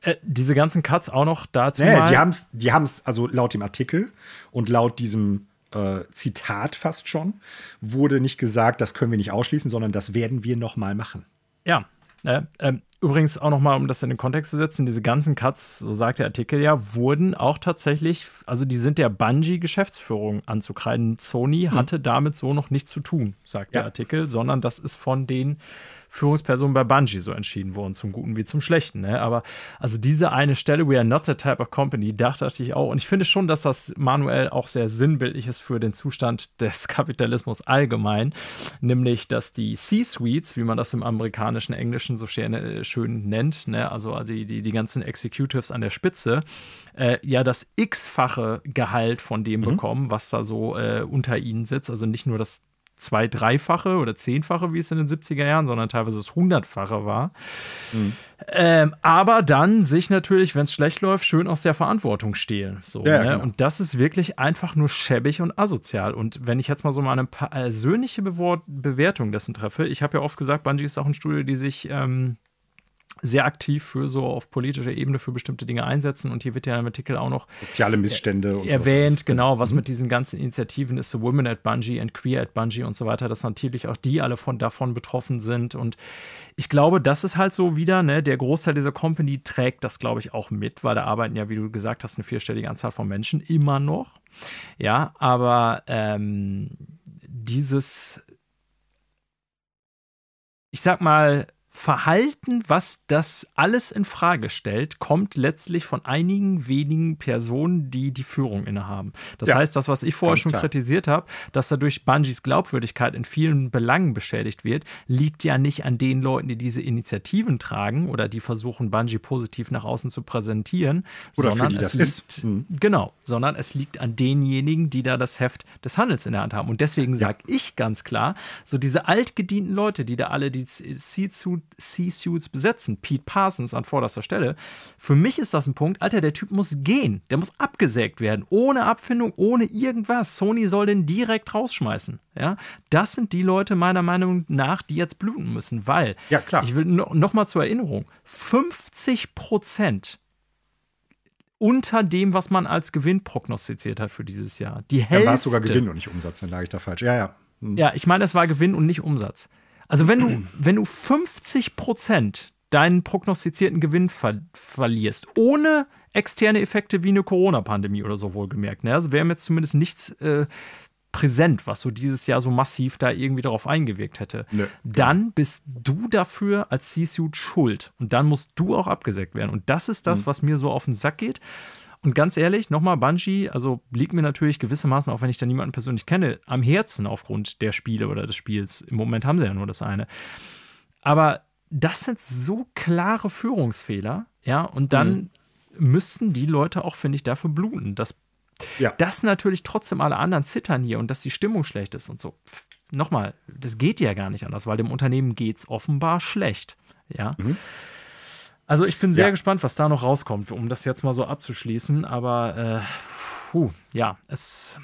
Äh, diese ganzen Cuts auch noch dazu. Mal. die haben es, die haben's, also laut dem Artikel und laut diesem äh, Zitat fast schon, wurde nicht gesagt, das können wir nicht ausschließen, sondern das werden wir noch mal machen. Ja, äh, äh, übrigens auch nochmal, um das in den Kontext zu setzen, diese ganzen Cuts, so sagt der Artikel ja, wurden auch tatsächlich, also die sind der Bungie-Geschäftsführung anzukreiden. Sony hm. hatte damit so noch nichts zu tun, sagt ja. der Artikel, sondern das ist von den Führungspersonen bei Bungie so entschieden wurden, zum Guten wie zum Schlechten. Ne? Aber also diese eine Stelle, we are not the type of company, dachte ich auch. Und ich finde schon, dass das manuell auch sehr sinnbildlich ist für den Zustand des [LAUGHS] Kapitalismus allgemein. Nämlich, dass die C-Suites, wie man das im amerikanischen Englischen so schön, äh, schön nennt, ne? also die, die, die ganzen Executives an der Spitze, äh, ja das x-fache Gehalt von dem mhm. bekommen, was da so äh, unter ihnen sitzt. Also nicht nur das zwei, dreifache oder zehnfache, wie es in den 70er Jahren, sondern teilweise das hundertfache war. Mhm. Ähm, aber dann sich natürlich, wenn es schlecht läuft, schön aus der Verantwortung stehlen. So, ja, ne? genau. Und das ist wirklich einfach nur schäbig und asozial. Und wenn ich jetzt mal so mal eine persönliche Bewertung dessen treffe, ich habe ja oft gesagt, Bungie ist auch ein Studio, die sich ähm, sehr aktiv für so auf politischer Ebene für bestimmte Dinge einsetzen. Und hier wird ja im Artikel auch noch soziale Missstände und erwähnt, genau, was mhm. mit diesen ganzen Initiativen ist, so Women at Bungie and Queer at Bungie und so weiter, dass natürlich auch die alle von davon betroffen sind. Und ich glaube, das ist halt so wieder, ne, der Großteil dieser Company trägt das, glaube ich, auch mit, weil da arbeiten ja, wie du gesagt hast, eine vierstellige Anzahl von Menschen immer noch. Ja, aber ähm, dieses, ich sag mal, Verhalten, was das alles in Frage stellt, kommt letztlich von einigen wenigen Personen, die die Führung innehaben. Das ja, heißt, das, was ich vorher schon klar. kritisiert habe, dass dadurch Bungies Glaubwürdigkeit in vielen Belangen beschädigt wird, liegt ja nicht an den Leuten, die diese Initiativen tragen oder die versuchen, Bungie positiv nach außen zu präsentieren, oder sondern für die das liegt, ist. Mhm. Genau, sondern es liegt an denjenigen, die da das Heft des Handels in der Hand haben. Und deswegen ja. sage ich ganz klar, so diese altgedienten Leute, die da alle die C-Suit C-Suits besetzen. Pete Parsons an vorderster Stelle. Für mich ist das ein Punkt, Alter, der Typ muss gehen. Der muss abgesägt werden. Ohne Abfindung, ohne irgendwas. Sony soll den direkt rausschmeißen. Ja, das sind die Leute meiner Meinung nach, die jetzt bluten müssen, weil, ja, klar. ich will no, noch mal zur Erinnerung, 50 Prozent unter dem, was man als Gewinn prognostiziert hat für dieses Jahr. Die Hälfte. Dann war es sogar Gewinn und nicht Umsatz, dann lag ich da falsch. Ja, ja. Hm. Ja, ich meine, es war Gewinn und nicht Umsatz. Also wenn du, wenn du 50 Prozent deinen prognostizierten Gewinn ver verlierst, ohne externe Effekte wie eine Corona-Pandemie oder so wohlgemerkt, ne? also wäre mir jetzt zumindest nichts äh, präsent, was so dieses Jahr so massiv da irgendwie darauf eingewirkt hätte, nee, dann bist du dafür als C-Suit schuld und dann musst du auch abgesägt werden. Und das ist das, mhm. was mir so auf den Sack geht. Und ganz ehrlich, nochmal, Bungie, also liegt mir natürlich gewissermaßen, auch wenn ich da niemanden persönlich kenne, am Herzen aufgrund der Spiele oder des Spiels. Im Moment haben sie ja nur das eine. Aber das sind so klare Führungsfehler, ja, und dann mhm. müssten die Leute auch, finde ich, dafür bluten. Dass, ja. dass natürlich trotzdem alle anderen zittern hier und dass die Stimmung schlecht ist und so. Nochmal, das geht ja gar nicht anders, weil dem Unternehmen geht es offenbar schlecht. Ja. Mhm. Also ich bin sehr ja. gespannt, was da noch rauskommt, um das jetzt mal so abzuschließen. Aber äh, puh, ja, es.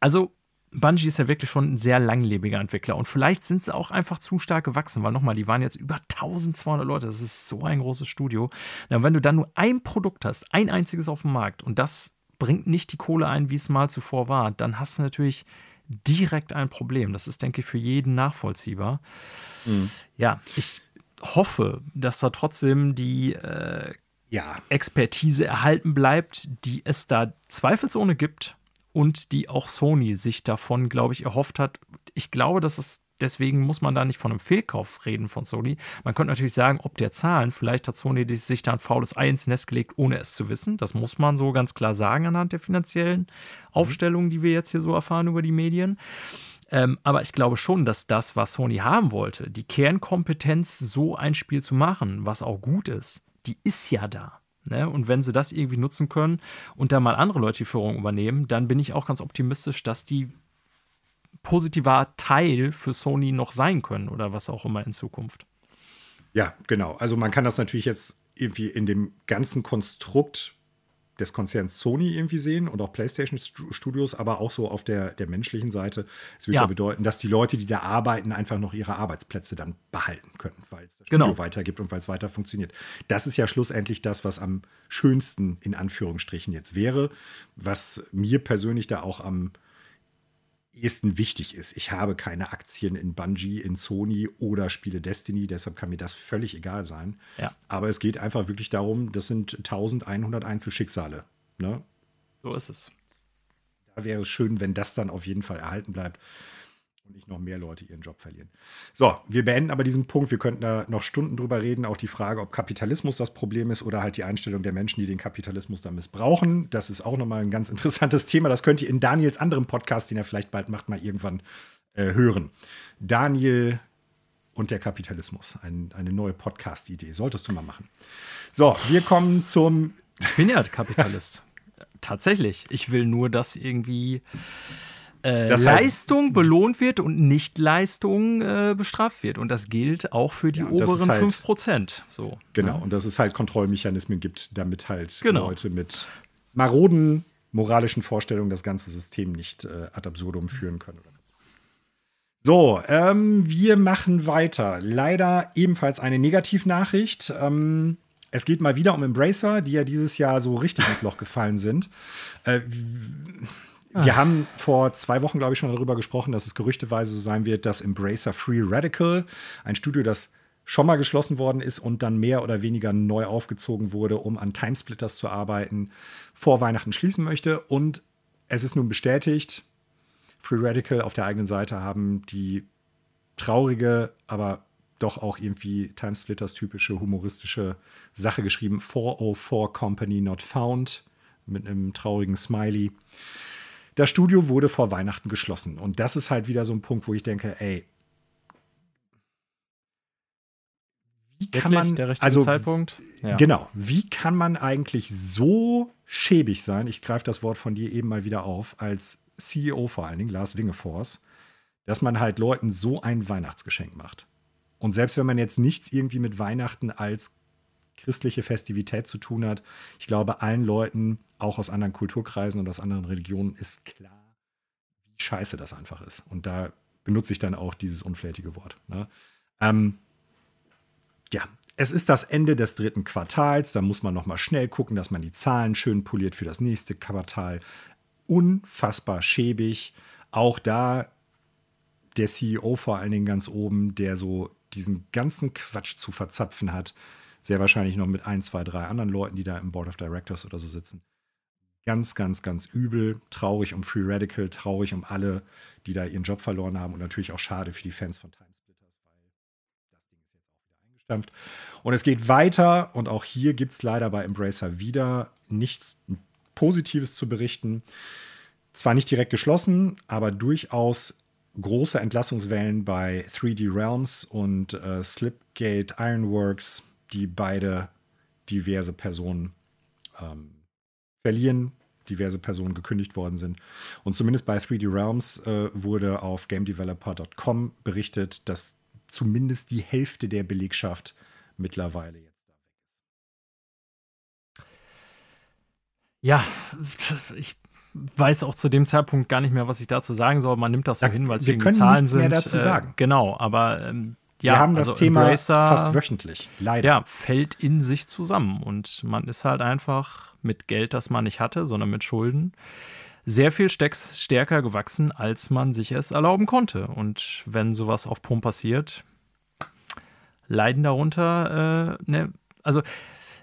Also Bungie ist ja wirklich schon ein sehr langlebiger Entwickler und vielleicht sind sie auch einfach zu stark gewachsen, weil nochmal, die waren jetzt über 1200 Leute, das ist so ein großes Studio. Ja, wenn du dann nur ein Produkt hast, ein einziges auf dem Markt und das bringt nicht die Kohle ein, wie es mal zuvor war, dann hast du natürlich direkt ein Problem. Das ist, denke ich, für jeden nachvollziehbar. Mhm. Ja, ich hoffe, dass da trotzdem die äh, ja. Expertise erhalten bleibt, die es da zweifelsohne gibt und die auch Sony sich davon, glaube ich, erhofft hat. Ich glaube, dass es deswegen muss man da nicht von einem Fehlkauf reden von Sony. Man könnte natürlich sagen, ob der Zahlen, vielleicht hat Sony sich da ein faules Ei ins Nest gelegt, ohne es zu wissen. Das muss man so ganz klar sagen anhand der finanziellen mhm. Aufstellungen, die wir jetzt hier so erfahren über die Medien. Ähm, aber ich glaube schon, dass das, was Sony haben wollte, die Kernkompetenz, so ein Spiel zu machen, was auch gut ist, die ist ja da. Ne? Und wenn sie das irgendwie nutzen können und da mal andere Leute die Führung übernehmen, dann bin ich auch ganz optimistisch, dass die positiver Teil für Sony noch sein können oder was auch immer in Zukunft. Ja, genau. Also man kann das natürlich jetzt irgendwie in dem ganzen Konstrukt des Konzerns Sony irgendwie sehen und auch PlayStation Studios, aber auch so auf der, der menschlichen Seite. Es wird ja. ja bedeuten, dass die Leute, die da arbeiten, einfach noch ihre Arbeitsplätze dann behalten können, weil es das Studio genau. weitergibt und weil es weiter funktioniert. Das ist ja schlussendlich das, was am schönsten in Anführungsstrichen jetzt wäre, was mir persönlich da auch am ehesten wichtig ist. Ich habe keine Aktien in Bungie, in Sony oder spiele Destiny, deshalb kann mir das völlig egal sein. Ja. Aber es geht einfach wirklich darum, das sind 1100 Einzelschicksale. Ne? So ist es. Da wäre es schön, wenn das dann auf jeden Fall erhalten bleibt und nicht noch mehr Leute ihren Job verlieren. So, wir beenden aber diesen Punkt. Wir könnten da noch Stunden drüber reden. Auch die Frage, ob Kapitalismus das Problem ist oder halt die Einstellung der Menschen, die den Kapitalismus dann missbrauchen. Das ist auch nochmal ein ganz [LAUGHS] interessantes Thema. Das könnt ihr in Daniels anderem Podcast, den er vielleicht bald macht, mal irgendwann äh, hören. Daniel und der Kapitalismus. Ein, eine neue Podcast-Idee. Solltest du mal machen. So, wir kommen zum. Ich bin ja Kapitalist. [LAUGHS] Tatsächlich. Ich will nur, dass irgendwie äh, Leistung heißt, belohnt wird und Nicht-Leistung äh, bestraft wird. Und das gilt auch für die ja, oberen halt, 5%. So, genau, ja. und dass es halt Kontrollmechanismen gibt, damit halt genau. Leute mit maroden moralischen Vorstellungen das ganze System nicht äh, ad absurdum führen können. So, ähm, wir machen weiter. Leider ebenfalls eine Negativnachricht. Ähm, es geht mal wieder um Embracer, die ja dieses Jahr so richtig ins Loch gefallen sind. Äh, wir ah. haben vor zwei Wochen, glaube ich, schon darüber gesprochen, dass es gerüchteweise so sein wird, dass Embracer Free Radical, ein Studio, das schon mal geschlossen worden ist und dann mehr oder weniger neu aufgezogen wurde, um an Timesplitters zu arbeiten, vor Weihnachten schließen möchte. Und es ist nun bestätigt, Free Radical auf der eigenen Seite haben die traurige, aber doch auch irgendwie Timesplitters typische humoristische Sache geschrieben. 404 Company Not Found mit einem traurigen Smiley. Das Studio wurde vor Weihnachten geschlossen. Und das ist halt wieder so ein Punkt, wo ich denke, ey, wie kann Wirklich? man. Der richtige also, Zeitpunkt? Ja. Genau. Wie kann man eigentlich so schäbig sein? Ich greife das Wort von dir eben mal wieder auf, als CEO vor allen Dingen, Lars Wingefors, dass man halt Leuten so ein Weihnachtsgeschenk macht. Und selbst wenn man jetzt nichts irgendwie mit Weihnachten als christliche Festivität zu tun hat. Ich glaube, allen Leuten, auch aus anderen Kulturkreisen und aus anderen Religionen, ist klar, wie scheiße das einfach ist. Und da benutze ich dann auch dieses unflätige Wort. Ne? Ähm, ja, es ist das Ende des dritten Quartals. Da muss man noch mal schnell gucken, dass man die Zahlen schön poliert für das nächste Quartal. Unfassbar schäbig. Auch da der CEO vor allen Dingen ganz oben, der so diesen ganzen Quatsch zu verzapfen hat sehr wahrscheinlich noch mit ein, zwei, drei anderen Leuten, die da im Board of Directors oder so sitzen. Ganz, ganz, ganz übel, traurig um Free Radical, traurig um alle, die da ihren Job verloren haben und natürlich auch schade für die Fans von Timesplitters, weil das Ding ist jetzt auch wieder eingestampft. Und es geht weiter und auch hier gibt es leider bei Embracer wieder nichts Positives zu berichten. Zwar nicht direkt geschlossen, aber durchaus große Entlassungswellen bei 3D Realms und äh, Slipgate Ironworks die beide diverse Personen ähm, verlieren, diverse Personen gekündigt worden sind. Und zumindest bei 3D Realms äh, wurde auf GameDeveloper.com berichtet, dass zumindest die Hälfte der Belegschaft mittlerweile jetzt da weg ist. Ja, ich weiß auch zu dem Zeitpunkt gar nicht mehr, was ich dazu sagen soll. Man nimmt das so ja, hin, weil es irgendwie Zahlen sind. Wir können dazu sagen. Äh, genau, aber ähm, ja, wir haben das also Thema Embracer, fast wöchentlich, leider. Ja, fällt in sich zusammen und man ist halt einfach mit Geld, das man nicht hatte, sondern mit Schulden, sehr viel stärker gewachsen, als man sich es erlauben konnte. Und wenn sowas auf Pump passiert, leiden darunter, äh, ne, also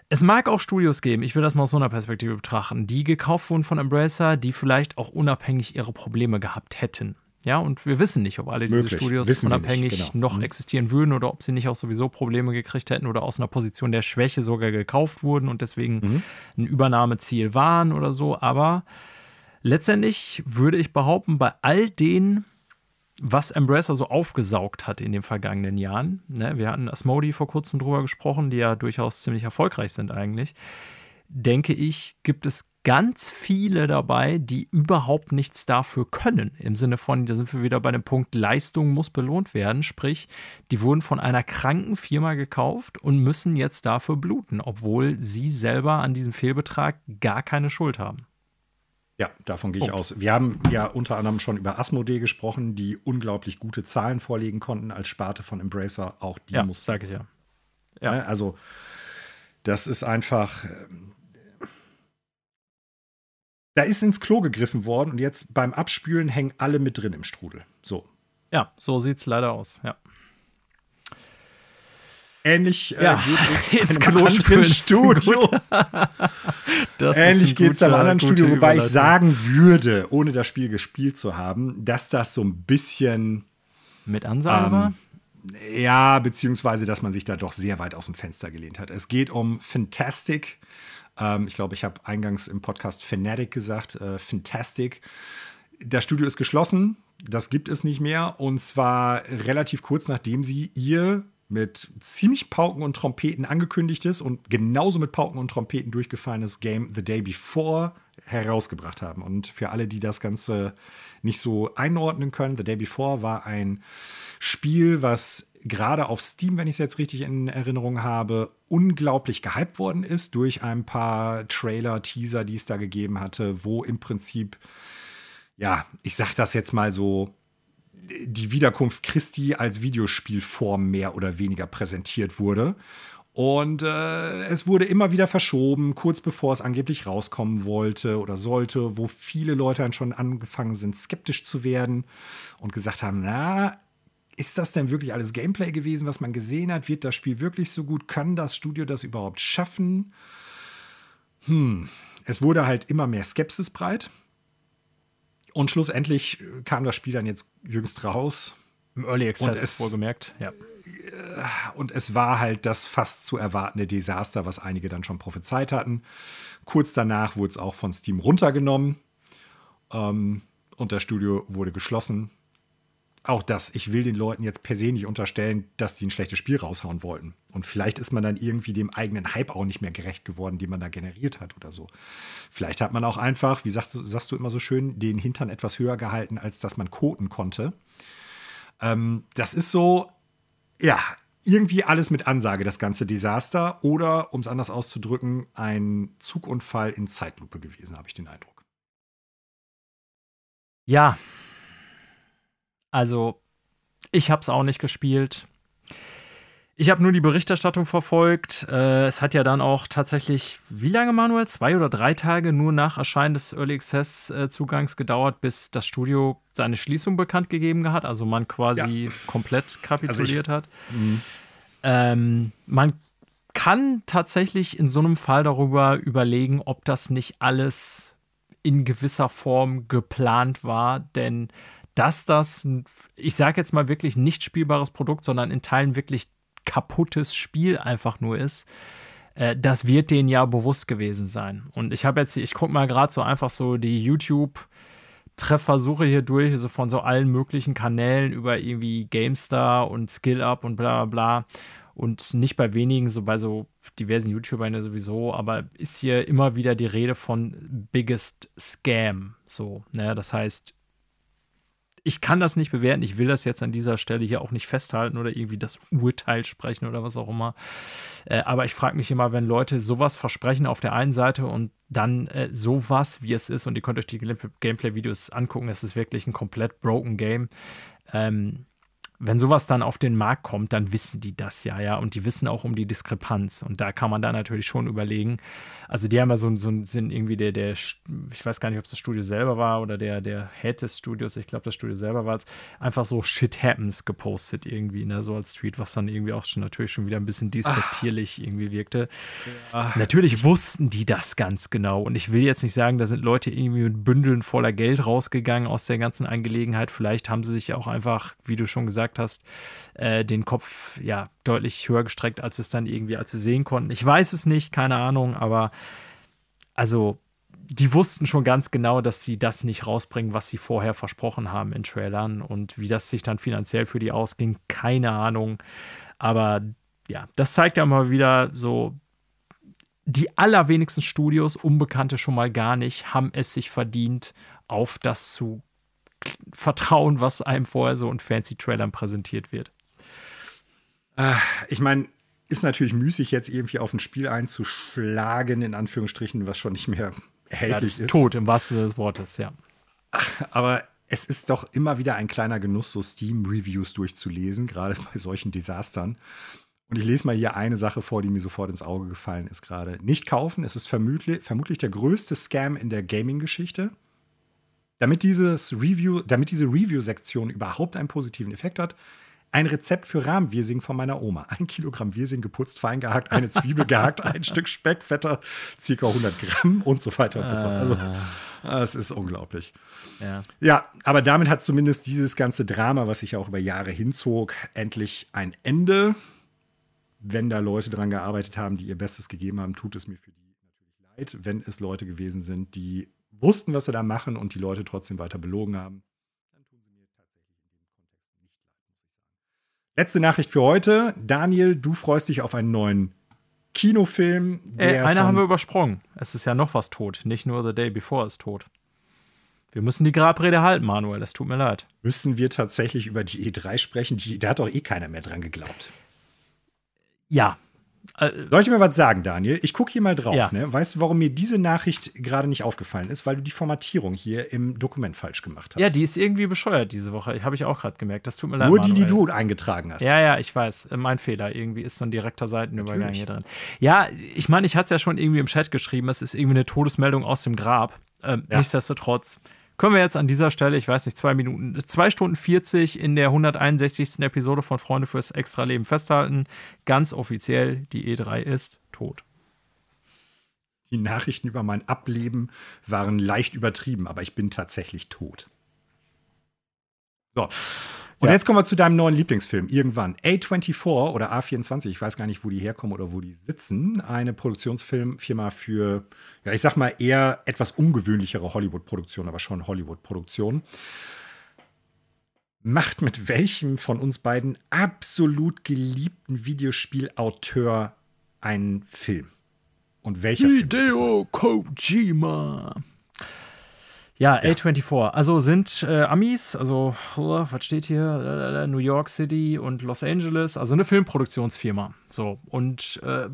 es mag auch Studios geben, ich will das mal aus so einer Perspektive betrachten, die gekauft wurden von Embracer, die vielleicht auch unabhängig ihre Probleme gehabt hätten. Ja, und wir wissen nicht, ob alle Möglich. diese Studios wissen unabhängig genau. noch mhm. existieren würden oder ob sie nicht auch sowieso Probleme gekriegt hätten oder aus einer Position der Schwäche sogar gekauft wurden und deswegen mhm. ein Übernahmeziel waren oder so. Aber letztendlich würde ich behaupten, bei all den, was Embracer so aufgesaugt hat in den vergangenen Jahren, ne, wir hatten Asmodi vor kurzem drüber gesprochen, die ja durchaus ziemlich erfolgreich sind eigentlich denke ich, gibt es ganz viele dabei, die überhaupt nichts dafür können. Im Sinne von, da sind wir wieder bei dem Punkt, Leistung muss belohnt werden. Sprich, die wurden von einer kranken Firma gekauft und müssen jetzt dafür bluten, obwohl sie selber an diesem Fehlbetrag gar keine Schuld haben. Ja, davon gehe ich aus. Wir haben ja unter anderem schon über Asmodee gesprochen, die unglaublich gute Zahlen vorlegen konnten als Sparte von Embracer. Auch die ja, muss. sage ich ja. ja. Ne, also, das ist einfach. Ähm, da ist ins Klo gegriffen worden und jetzt beim Abspülen hängen alle mit drin im Strudel. So. Ja, so sieht es leider aus, ja. Ähnlich äh, ja, geht es [LAUGHS] ins Klo anderen Studio. [LAUGHS] Ähnlich geht es einem anderen Studio, wobei ich sagen würde, ohne das Spiel gespielt zu haben, dass das so ein bisschen mit Ansage ähm, war. Ja, beziehungsweise, dass man sich da doch sehr weit aus dem Fenster gelehnt hat. Es geht um Fantastic. Ähm, ich glaube, ich habe eingangs im Podcast Fanatic gesagt. Äh, Fantastic. Das Studio ist geschlossen. Das gibt es nicht mehr. Und zwar relativ kurz nachdem sie ihr mit ziemlich Pauken und Trompeten angekündigtes und genauso mit Pauken und Trompeten durchgefallenes Game The Day Before herausgebracht haben. Und für alle, die das Ganze nicht so einordnen können, The Day Before war ein Spiel, was gerade auf Steam, wenn ich es jetzt richtig in Erinnerung habe, unglaublich gehypt worden ist durch ein paar Trailer, Teaser, die es da gegeben hatte, wo im Prinzip, ja, ich sag das jetzt mal so, die Wiederkunft Christi als Videospielform mehr oder weniger präsentiert wurde. Und äh, es wurde immer wieder verschoben, kurz bevor es angeblich rauskommen wollte oder sollte, wo viele Leute dann schon angefangen sind, skeptisch zu werden und gesagt haben, na, ist das denn wirklich alles Gameplay gewesen, was man gesehen hat? Wird das Spiel wirklich so gut? Kann das Studio das überhaupt schaffen? Hm, es wurde halt immer mehr Skepsis breit. Und schlussendlich kam das Spiel dann jetzt jüngst raus. Im Early Access, es, wohlgemerkt, ja. Und es war halt das fast zu erwartende Desaster, was einige dann schon prophezeit hatten. Kurz danach wurde es auch von Steam runtergenommen. Ähm, und das Studio wurde geschlossen auch das, ich will den Leuten jetzt per se nicht unterstellen, dass die ein schlechtes Spiel raushauen wollten. Und vielleicht ist man dann irgendwie dem eigenen Hype auch nicht mehr gerecht geworden, den man da generiert hat oder so. Vielleicht hat man auch einfach, wie sagst du, sagst du immer so schön, den Hintern etwas höher gehalten, als dass man koten konnte. Ähm, das ist so, ja, irgendwie alles mit Ansage, das ganze Desaster. Oder, um es anders auszudrücken, ein Zugunfall in Zeitlupe gewesen, habe ich den Eindruck. Ja, also, ich habe es auch nicht gespielt. Ich habe nur die Berichterstattung verfolgt. Äh, es hat ja dann auch tatsächlich, wie lange, Manuel? Zwei oder drei Tage nur nach Erscheinen des Early Access-Zugangs äh, gedauert, bis das Studio seine Schließung bekannt gegeben hat. Also man quasi ja. komplett kapituliert also ich, hat. Mhm. Ähm, man kann tatsächlich in so einem Fall darüber überlegen, ob das nicht alles in gewisser Form geplant war, denn dass das, ich sage jetzt mal wirklich nicht spielbares Produkt, sondern in Teilen wirklich kaputtes Spiel einfach nur ist, äh, das wird denen ja bewusst gewesen sein. Und ich habe jetzt, ich gucke mal gerade so einfach so die YouTube- Treffersuche hier durch, also von so allen möglichen Kanälen über irgendwie GameStar und SkillUp und bla bla bla. Und nicht bei wenigen, so bei so diversen YouTubern ja sowieso, aber ist hier immer wieder die Rede von Biggest Scam. So, ne? Das heißt, ich kann das nicht bewerten. Ich will das jetzt an dieser Stelle hier auch nicht festhalten oder irgendwie das Urteil sprechen oder was auch immer. Äh, aber ich frage mich immer, wenn Leute sowas versprechen auf der einen Seite und dann äh, sowas, wie es ist, und ihr könnt euch die Gameplay-Videos angucken, es ist wirklich ein komplett broken Game. Ähm, wenn sowas dann auf den Markt kommt, dann wissen die das ja, ja. Und die wissen auch um die Diskrepanz. Und da kann man dann natürlich schon überlegen. Also, die haben ja so, so sind irgendwie der, der, ich weiß gar nicht, ob es das Studio selber war oder der, der Head des Studios, ich glaube, das Studio selber war es, einfach so Shit Happens gepostet irgendwie, ne, so als Tweet, was dann irgendwie auch schon natürlich schon wieder ein bisschen despektierlich Ach. irgendwie wirkte. Ja. Natürlich wussten die das ganz genau. Und ich will jetzt nicht sagen, da sind Leute irgendwie mit Bündeln voller Geld rausgegangen aus der ganzen Angelegenheit. Vielleicht haben sie sich auch einfach, wie du schon gesagt gesagt hast, äh, den Kopf ja deutlich höher gestreckt, als es dann irgendwie, als sie sehen konnten. Ich weiß es nicht, keine Ahnung, aber also die wussten schon ganz genau, dass sie das nicht rausbringen, was sie vorher versprochen haben in Trailern und wie das sich dann finanziell für die ausging, keine Ahnung. Aber ja, das zeigt ja mal wieder so, die allerwenigsten Studios, Unbekannte schon mal gar nicht, haben es sich verdient, auf das zu vertrauen, was einem vorher so in fancy Trailern präsentiert wird. Äh, ich meine, ist natürlich müßig, jetzt irgendwie auf ein Spiel einzuschlagen, in Anführungsstrichen, was schon nicht mehr erhältlich ja, ist. Tot im wahrsten Sinne des Wortes, ja. Aber es ist doch immer wieder ein kleiner Genuss, so Steam-Reviews durchzulesen, gerade bei solchen Desastern. Und ich lese mal hier eine Sache vor, die mir sofort ins Auge gefallen ist gerade. Nicht kaufen, es ist vermutlich, vermutlich der größte Scam in der Gaming-Geschichte. Damit, Review, damit diese Review-Sektion überhaupt einen positiven Effekt hat, ein Rezept für Rahmwirsing von meiner Oma. Ein Kilogramm Wirsing geputzt, fein gehackt, eine Zwiebel gehackt, [LAUGHS] ein Stück Speck, fetter, circa 100 Gramm und so weiter und so fort. Also, ah. es ist unglaublich. Ja. ja, aber damit hat zumindest dieses ganze Drama, was sich ja auch über Jahre hinzog, endlich ein Ende. Wenn da Leute dran gearbeitet haben, die ihr Bestes gegeben haben, tut es mir für die natürlich leid. Wenn es Leute gewesen sind, die wussten, was sie da machen und die Leute trotzdem weiter belogen haben, Letzte Nachricht für heute. Daniel, du freust dich auf einen neuen Kinofilm. Äh, eine haben wir übersprungen. Es ist ja noch was tot. Nicht nur The Day Before ist tot. Wir müssen die Grabrede halten, Manuel. Es tut mir leid. Müssen wir tatsächlich über die E3 sprechen? Die, da hat doch eh keiner mehr dran geglaubt. Ja, Soll ich mir was sagen, Daniel? Ich gucke hier mal drauf. Ja. Ne? Weißt du, warum mir diese Nachricht gerade nicht aufgefallen ist? Weil du die Formatierung hier im Dokument falsch gemacht hast. Ja, die ist irgendwie bescheuert diese Woche. Habe ich auch gerade gemerkt. Das tut mir leid. Nur die, die du eingetragen hast. Ja, ja, ich weiß. Mein Fehler. Irgendwie ist so ein direkter Seitenübergang Natürlich. hier drin. Ja, ich meine, ich hatte es ja schon irgendwie im Chat geschrieben. Es ist irgendwie eine Todesmeldung aus dem Grab. Ähm, ja. Nichtsdestotrotz können wir jetzt an dieser Stelle, ich weiß nicht, zwei Minuten, zwei Stunden 40 in der 161. Episode von Freunde fürs Extra-Leben festhalten. Ganz offiziell, die E3 ist tot. Die Nachrichten über mein Ableben waren leicht übertrieben, aber ich bin tatsächlich tot. So. Und ja. jetzt kommen wir zu deinem neuen Lieblingsfilm. Irgendwann. A24 oder A24, ich weiß gar nicht, wo die herkommen oder wo die sitzen. Eine Produktionsfilmfirma für, ja, ich sag mal eher etwas ungewöhnlichere Hollywood-Produktion, aber schon Hollywood-Produktion. Macht mit welchem von uns beiden absolut geliebten Videospielauteur einen Film? Und welcher Hideo Film Kojima. Ja, ja. A24. Also sind äh, Amis, also oh, was steht hier? New York City und Los Angeles, also eine Filmproduktionsfirma. So und äh,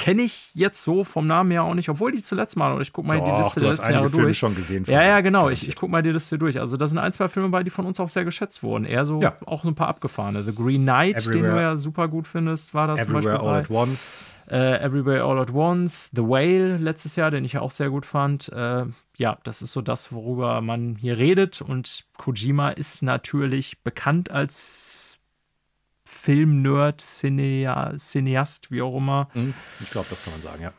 kenne ich jetzt so vom Namen her auch nicht, obwohl die zuletzt mal, und ich gucke mal Doch, die Liste der letzten Jahre Filme durch. schon gesehen. Ja, ja, genau. Ich, ich gucke mal die Liste durch. Also da sind ein, zwei Filme bei, die von uns auch sehr geschätzt wurden. Eher so ja. auch so ein paar abgefahrene. The Green Knight, Everywhere. den du ja super gut findest, war da Everywhere zum Beispiel All at Once. Äh, Everywhere All at Once, The Whale letztes Jahr, den ich ja auch sehr gut fand. Äh, ja, das ist so das, worüber man hier redet. Und Kojima ist natürlich bekannt als Film-Nerd, Cineast, wie auch immer. Mhm. Ich glaube, das kann man sagen, ja.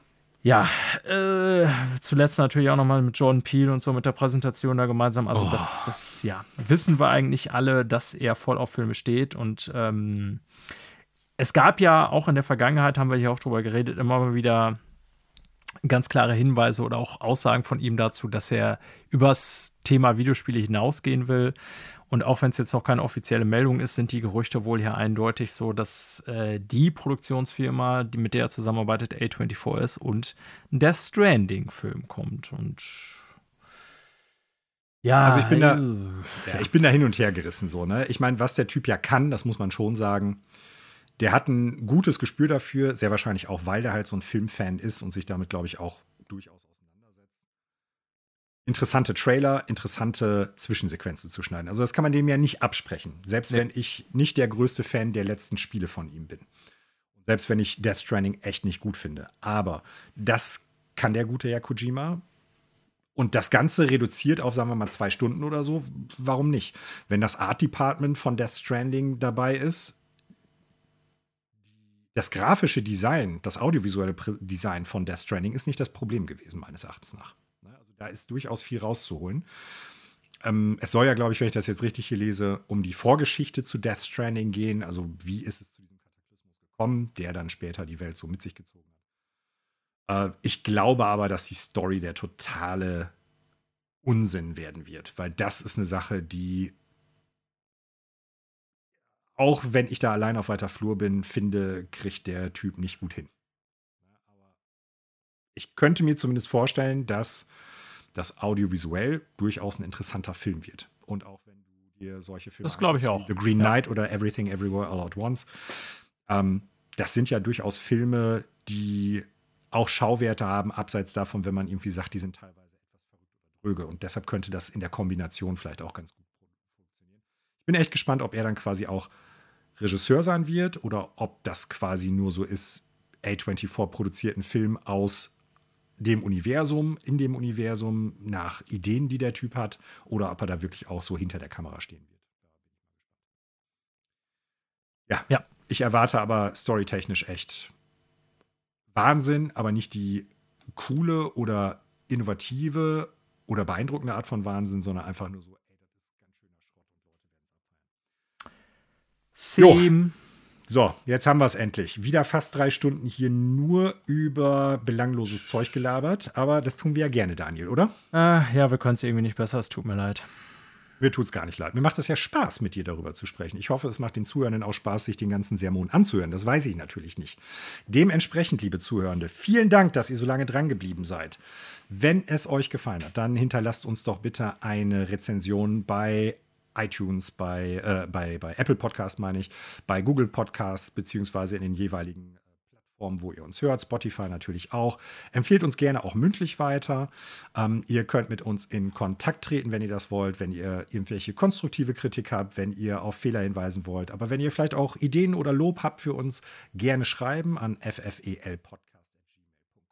Ja, äh, zuletzt natürlich auch nochmal mit Jordan Peele und so mit der Präsentation da gemeinsam. Also, oh. das, das, ja, wissen wir eigentlich alle, dass er voll auf Filme steht. Und ähm, es gab ja auch in der Vergangenheit, haben wir hier auch drüber geredet, immer mal wieder ganz klare Hinweise oder auch Aussagen von ihm dazu, dass er übers Thema Videospiele hinausgehen will. Und auch wenn es jetzt noch keine offizielle Meldung ist, sind die Gerüchte wohl hier eindeutig so, dass äh, die Produktionsfirma, die mit der er zusammenarbeitet, A24 ist und ein Death Stranding-Film kommt. Und ja, also ich bin da, äh, ja, ich bin da hin und her gerissen so. Ne, ich meine, was der Typ ja kann, das muss man schon sagen. Der hat ein gutes Gespür dafür, sehr wahrscheinlich auch, weil der halt so ein Filmfan ist und sich damit, glaube ich, auch durchaus interessante Trailer, interessante Zwischensequenzen zu schneiden. Also das kann man dem ja nicht absprechen. Selbst nee. wenn ich nicht der größte Fan der letzten Spiele von ihm bin. Selbst wenn ich Death Stranding echt nicht gut finde. Aber das kann der gute Herr Kojima. Und das Ganze reduziert auf, sagen wir mal, zwei Stunden oder so. Warum nicht? Wenn das Art Department von Death Stranding dabei ist, das grafische Design, das audiovisuelle Design von Death Stranding ist nicht das Problem gewesen, meines Erachtens nach. Da ist durchaus viel rauszuholen. Ähm, es soll ja, glaube ich, wenn ich das jetzt richtig hier lese, um die Vorgeschichte zu Death Stranding gehen. Also, wie ist es zu diesem Kataklysmus gekommen, der dann später die Welt so mit sich gezogen hat. Äh, ich glaube aber, dass die Story der totale Unsinn werden wird, weil das ist eine Sache, die auch wenn ich da allein auf weiter Flur bin, finde, kriegt der Typ nicht gut hin. ich könnte mir zumindest vorstellen, dass das audiovisuell durchaus ein interessanter Film wird. Und auch wenn du dir solche Filme das glaube ich auch. The Green Knight ja. oder Everything Everywhere All at Once, ähm, das sind ja durchaus Filme, die auch Schauwerte haben, abseits davon, wenn man irgendwie sagt, die sind teilweise etwas verrückt oder dröge. Und deshalb könnte das in der Kombination vielleicht auch ganz gut funktionieren. Ich bin echt gespannt, ob er dann quasi auch Regisseur sein wird oder ob das quasi nur so ist, A24 produziert einen Film aus dem Universum, in dem Universum, nach Ideen, die der Typ hat, oder ob er da wirklich auch so hinter der Kamera stehen wird. Ja, ja. ich erwarte aber storytechnisch echt Wahnsinn, aber nicht die coole oder innovative oder beeindruckende Art von Wahnsinn, sondern einfach nur so, ey, das ist ganz schöner Schrott und Leute werden es abfeiern. Same. So, jetzt haben wir es endlich. Wieder fast drei Stunden hier nur über belangloses Zeug gelabert, aber das tun wir ja gerne, Daniel, oder? Äh, ja, wir können es irgendwie nicht besser, es tut mir leid. Mir tut es gar nicht leid. Mir macht es ja Spaß, mit dir darüber zu sprechen. Ich hoffe, es macht den Zuhörenden auch Spaß, sich den ganzen Sermon anzuhören. Das weiß ich natürlich nicht. Dementsprechend, liebe Zuhörende, vielen Dank, dass ihr so lange dran geblieben seid. Wenn es euch gefallen hat, dann hinterlasst uns doch bitte eine Rezension bei iTunes, bei, äh, bei, bei Apple Podcast meine ich, bei Google Podcasts, beziehungsweise in den jeweiligen äh, Plattformen, wo ihr uns hört, Spotify natürlich auch. Empfehlt uns gerne auch mündlich weiter. Ähm, ihr könnt mit uns in Kontakt treten, wenn ihr das wollt, wenn ihr irgendwelche konstruktive Kritik habt, wenn ihr auf Fehler hinweisen wollt. Aber wenn ihr vielleicht auch Ideen oder Lob habt für uns, gerne schreiben an FFEL Podcast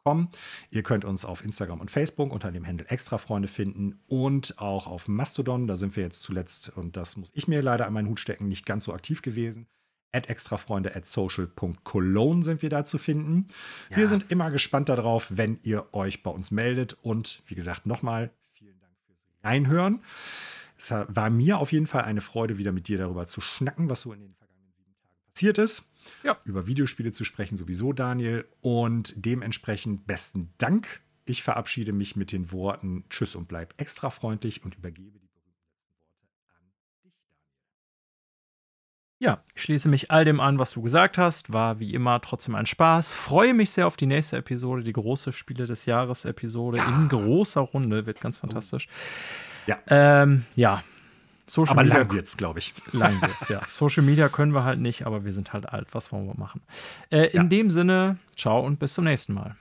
www.extrafreunde.com. Ihr könnt uns auf Instagram und Facebook unter dem Handel Extrafreunde finden und auch auf Mastodon. Da sind wir jetzt zuletzt, und das muss ich mir leider an meinen Hut stecken, nicht ganz so aktiv gewesen. At extrafreunde at social.cologne sind wir da zu finden. Ja. Wir sind immer gespannt darauf, wenn ihr euch bei uns meldet. Und wie gesagt, nochmal vielen Dank fürs Reinhören. Es war mir auf jeden Fall eine Freude, wieder mit dir darüber zu schnacken, was so in den passiert ist ja. über Videospiele zu sprechen, sowieso, Daniel. Und dementsprechend besten Dank. Ich verabschiede mich mit den Worten Tschüss und bleib extra freundlich und übergebe die berühmten letzten Worte an dich, Daniel. Ja, ich schließe mich all dem an, was du gesagt hast. War wie immer trotzdem ein Spaß. Freue mich sehr auf die nächste Episode, die große Spiele des Jahres Episode ja. in großer Runde. Wird ganz fantastisch. Ja. Ähm, ja, Social aber Media, lang wird's, glaube ich. [LAUGHS] Lang wird's, ja. Social Media können wir halt nicht, aber wir sind halt alt. Was wollen wir machen? Äh, in ja. dem Sinne, ciao und bis zum nächsten Mal.